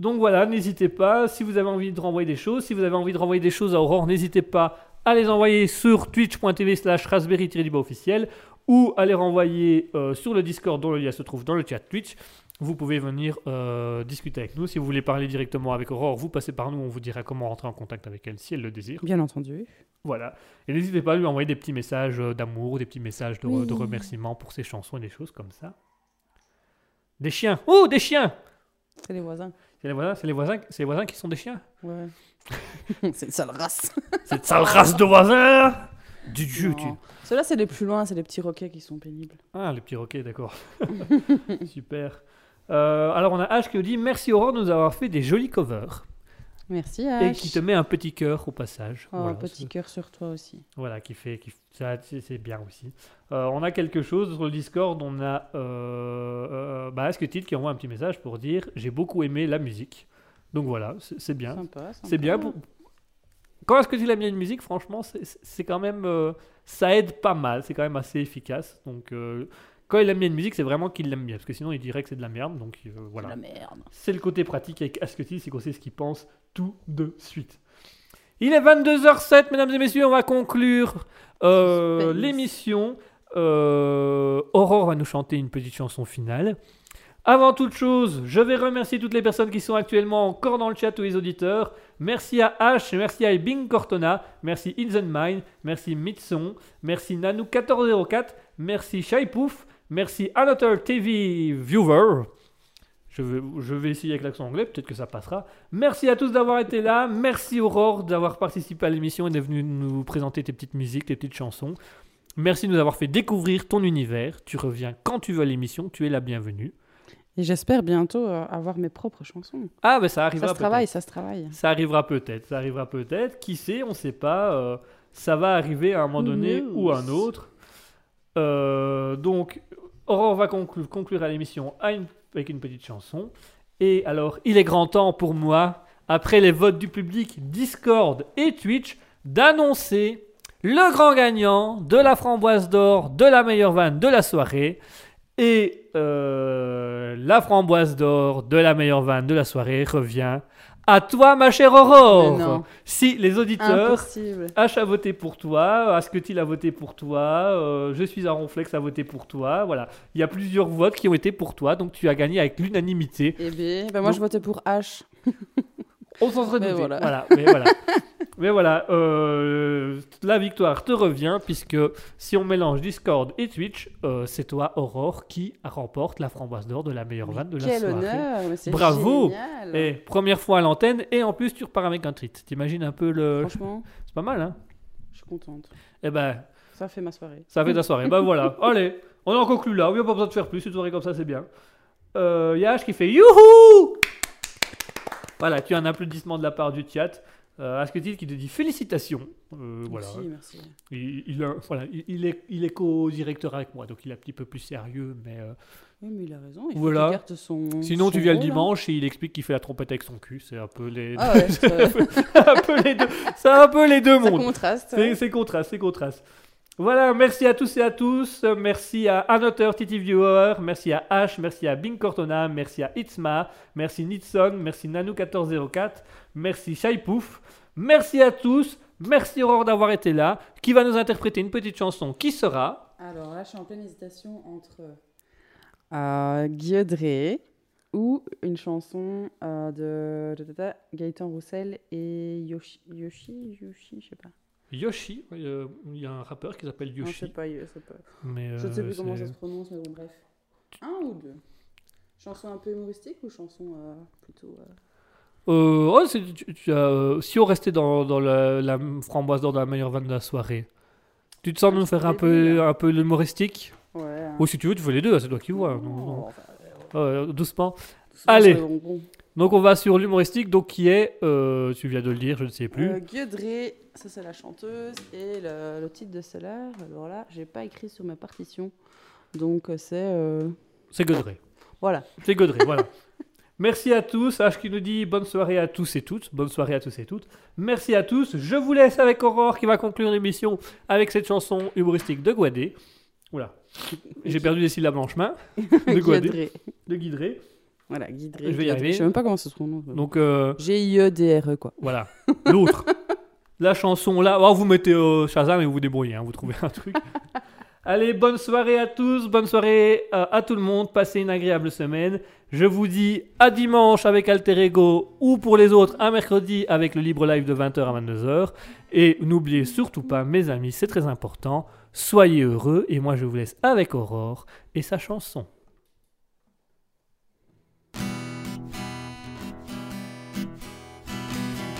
Donc voilà, n'hésitez pas, si vous avez envie de renvoyer des choses, si vous avez envie de renvoyer des choses à Aurore, n'hésitez pas à les envoyer sur twitch.tv slash raspberry officiel ou à les renvoyer euh, sur le Discord dont le lien se trouve dans le chat Twitch. Vous pouvez venir euh, discuter avec nous. Si vous voulez parler directement avec Aurore, vous passez par nous, on vous dira comment rentrer en contact avec elle si elle le désire. Bien entendu. Voilà. Et n'hésitez pas à lui envoyer des petits messages euh, d'amour, des petits messages de, Oui. de remerciement pour ses chansons et des choses comme ça. Des chiens. Oh, des chiens C'est les voisins. C'est les voisins, c'est les voisins, c'est les voisins qui sont des chiens. Ouais. [LAUGHS] c'est une sale race. [LAUGHS] Cette sale race de voisins Du dieu, tu. Ceux-là, c'est les plus loin, c'est les petits roquets qui sont pénibles. Ah, les petits roquets, d'accord. [LAUGHS] Super. Euh, alors, on a H qui nous dit Merci Aurore de nous avoir fait des jolis covers. Merci, Et qui te met un petit cœur au passage. Oh, Voilà, petit cœur sur toi aussi. Voilà, qui fait, qui, ça, c'est bien aussi. Euh, on a quelque chose sur le Discord. On a euh, euh, bah, Asketit qui envoie un petit message pour dire j'ai beaucoup aimé la musique. Donc voilà, c'est bien. Sympa, C'est bien. Pour... Quand Asketit aime bien une musique, franchement, c'est quand même, euh, ça aide pas mal. C'est quand même assez efficace. Donc euh, quand il aime bien une musique, c'est vraiment qu'il l'aime bien, parce que sinon il dirait que c'est de la merde. Donc euh, voilà. C'est le côté pratique avec Asketil, c'est qu'on sait ce qu'il pense tout de suite. Il est 22h07, mesdames et messieurs, on va conclure euh, l'émission. Euh, Aurore va nous chanter une petite chanson finale. Avant toute chose, je vais remercier toutes les personnes qui sont actuellement encore dans le chat ou les auditeurs. Merci à H, merci à Bing Cortona, merci Mine, merci Mitson, merci Nanou1404, merci Shaipouf, merci Another TV Viewer. Je vais, je vais essayer avec l'accent anglais, peut-être que ça passera. Merci à tous d'avoir été là. Merci Aurore d'avoir participé à l'émission et d'être venue nous présenter tes petites musiques, tes petites chansons. Merci de nous avoir fait découvrir ton univers. Tu reviens quand tu veux à l'émission, tu es la bienvenue. Et j'espère bientôt euh, avoir mes propres chansons. Ah, ben ça arrivera Ça se travaille, ça se travaille. Ça arrivera peut-être, ça arrivera peut-être. Qui sait, on ne sait pas. euh, ça va arriver à un moment donné ou à un autre. Euh, donc, Aurore va conclure, à l'émission avec une petite chanson. Et alors, il est grand temps pour moi, après les votes du public, Discord et Twitch, d'annoncer le grand gagnant de la framboise d'or de la meilleure vanne de la soirée. Et euh, la framboise d'or de la meilleure vanne de la soirée revient à toi, ma chère Aurore. Si les auditeurs, Impossible. H a voté pour toi, Asketil a voté pour toi, euh, Je suis un ronflex a voté pour toi, voilà. Il y a plusieurs votes qui ont été pour toi, donc tu as gagné avec l'unanimité. Eh bien, ben moi, Donc- je votais pour H. [LAUGHS] On s'en serait douté. voilà. Voilà, mais voilà. [LAUGHS] Mais voilà, euh, la victoire te revient puisque si on mélange Discord et Twitch, euh, c'est toi, Aurore, qui remporte la framboise d'or de la meilleure vanne de la Quel soirée. honneur mais c'est Bravo. génial. Et première fois à l'antenne et en plus tu repars avec un treat. T'imagines un peu le... Franchement, C'est pas mal, hein je suis contente. Eh ben, Ça fait ma soirée. ça fait ta soirée. ben voilà, [LAUGHS] allez, on en conclut là. On n'a pas besoin de faire plus. Une soirée comme ça, c'est bien. Euh, Yash qui fait Youhou Voilà, tu as un applaudissement de la part du chat. Euh, Asketil qui te dit félicitations. Euh, voilà. Merci, merci. Il, il a- voilà, il- il est, il est co-directeur avec moi, donc il est un petit peu plus sérieux. Mais euh, Oui, mais il a raison. Il Voilà. garde son. sinon, son tu viens le rôle, hein. dimanche et il explique qu'il fait la trompette avec son cul. C'est un peu les, Ah ouais, [LAUGHS] un peu les deux. C'est un peu les deux mondes. contraste. C'est ouais. c'est contraste, c'est contraste. Voilà, merci à tous et à tous. Merci à Annoteur Titi Viewer, merci à H, merci à Bing Cortona, merci à Itzma, merci Nitson, merci Nanou1404, merci Shaipouf. Merci à tous. Merci Aurore d'avoir été là. Qui va nous interpréter une petite chanson Qui sera Alors là, je suis en pleine hésitation entre euh, ou une chanson euh, de Gaëtan Roussel et Yoshi. Yoshi, Yoshi, je sais pas. Yoshi. euh, Il y a un rappeur qui s'appelle Non, je sais Yoshi. pas, je sais pas. mais, Je ne sais euh, plus comment c'est- ça se prononce, mais bon, bref. Un ou deux? Chanson un peu humoristique ou chanson euh, plutôt. euh, Euh, tu- tu euh, si on restait dans, dans la, la framboise d'or de la meilleure vanne de la soirée, tu te sens de nous faire un peu, un peu l'humoristique Ouais. hein. Ou si tu veux, tu fais les deux, c'est toi qui vois. Non, non. Oh, enfin, Euh, doucement. doucement Allez. Donc on va sur l'humoristique, donc qui est, euh, tu viens de le dire, je ne sais plus. Euh, ça c'est la chanteuse, et le, le titre de celle-là, alors là, j'ai pas écrit sur ma partition. Donc euh, c'est. euh, C'est Godré. Voilà. C'est Godré, voilà. [LAUGHS] Merci à tous. H qui nous dit bonne soirée à tous et toutes. Bonne soirée à tous et toutes. Merci à tous. Je vous laisse avec Aurore qui va conclure l'émission avec cette chanson humoristique de Guadé. Oula. J'ai [LAUGHS] perdu des syllabes en chemin. [LAUGHS] De Guadé. De Guidré. Voilà, Guidré. Je vais y Guiodré. arriver. Je sais même pas comment ça se prononce. Donc euh, G-I-E-D-R-E, quoi. Voilà. L'autre. [LAUGHS] La chanson là. Oh, vous mettez euh, Shazam et vous vous débrouillez. hein, vous trouvez un truc. [LAUGHS] Allez, bonne soirée à tous. Bonne soirée euh, à tout le monde. Passez une agréable semaine. Je vous dis à dimanche avec Alter Ego ou pour les autres un mercredi avec le libre live de 20h à 22h. Et n'oubliez surtout pas, mes amis, c'est très important. Soyez heureux. Et moi, je vous laisse avec Aurore et sa chanson.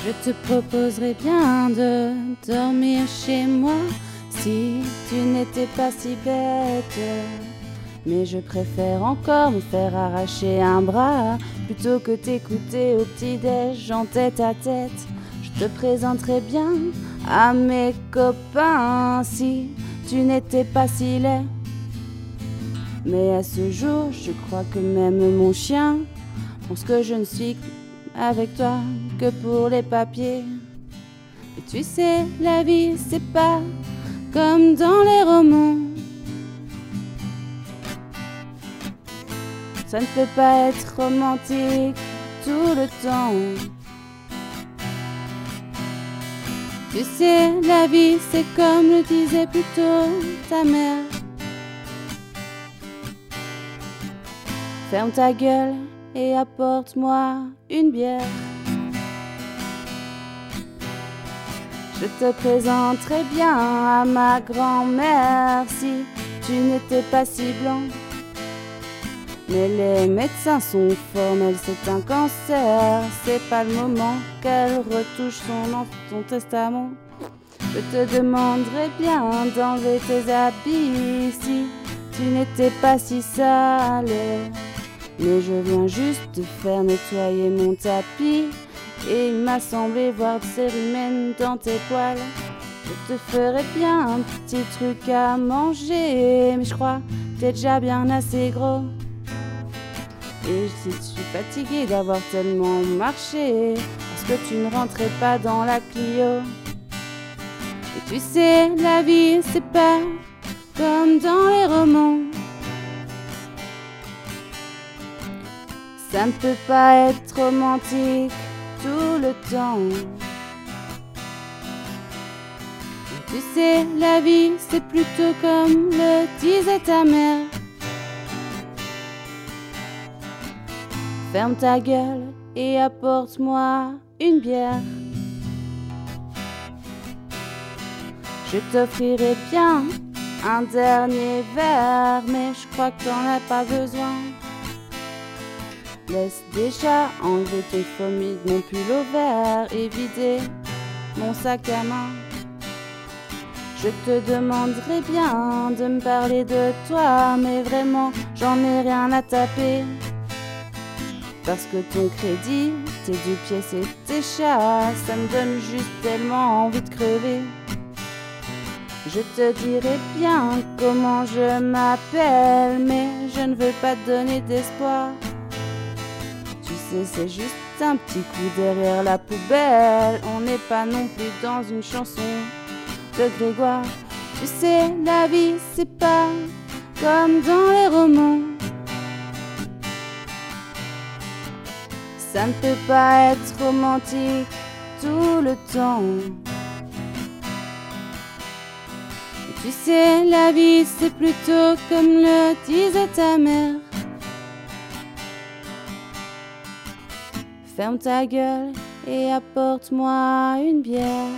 Je te proposerais bien de dormir chez moi si tu n'étais pas si bête. Mais je préfère encore me faire arracher un bras plutôt que t'écouter au petit-déj en tête à tête. Je te présenterais bien à mes copains si tu n'étais pas si laid. Mais à ce jour, je crois que même mon chien pense que je ne suis avec toi que pour les papiers. Et tu sais, la vie, c'est pas comme dans les romans. Ça ne peut pas être romantique tout le temps. Tu sais, la vie, c'est comme le disait plutôt ta mère. Ferme ta gueule et apporte-moi une bière. Je te présenterai bien à ma grand-mère si tu n'étais pas si blanc. Mais les médecins sont formels, c'est un cancer. C'est pas le moment qu'elle retouche son, en- son testament. Je te demanderais bien d'enlever tes habits si tu n'étais pas si sale. Mais je viens juste te faire nettoyer mon tapis. Et il m'a semblé voir des cérumen dans tes poils. Je te ferais bien un petit truc à manger. Mais je crois que t'es déjà bien assez gros. Et si tu suis fatiguée d'avoir tellement marché, parce que tu ne rentrais pas dans la Clio. Et tu sais, la vie, c'est pas comme dans les romans. Ça ne peut pas être romantique tout le temps. Tu sais, la vie, c'est plutôt comme le disait ta mère. Ferme ta gueule et apporte-moi une bière. Je t'offrirai bien un dernier verre, mais je crois que t'en as pas besoin. Laisse déjà enlever tes fourmis mon pull au vert et vider mon sac à main. Je te demanderai bien de me parler de toi, mais vraiment j'en ai rien à taper. Parce que ton crédit, tes deux pièces et tes chats, ça me donne juste tellement envie de crever. Je te dirai bien comment je m'appelle, mais je ne veux pas te donner d'espoir. C'est juste un petit coup derrière la poubelle. On n'est pas non plus dans une chanson de Grégoire. Tu sais, la vie, c'est pas comme dans les romans. Ça ne peut pas être romantique tout le temps. Tu sais, la vie, c'est plutôt comme le disait ta mère. Ferme ta gueule et apporte-moi une bière.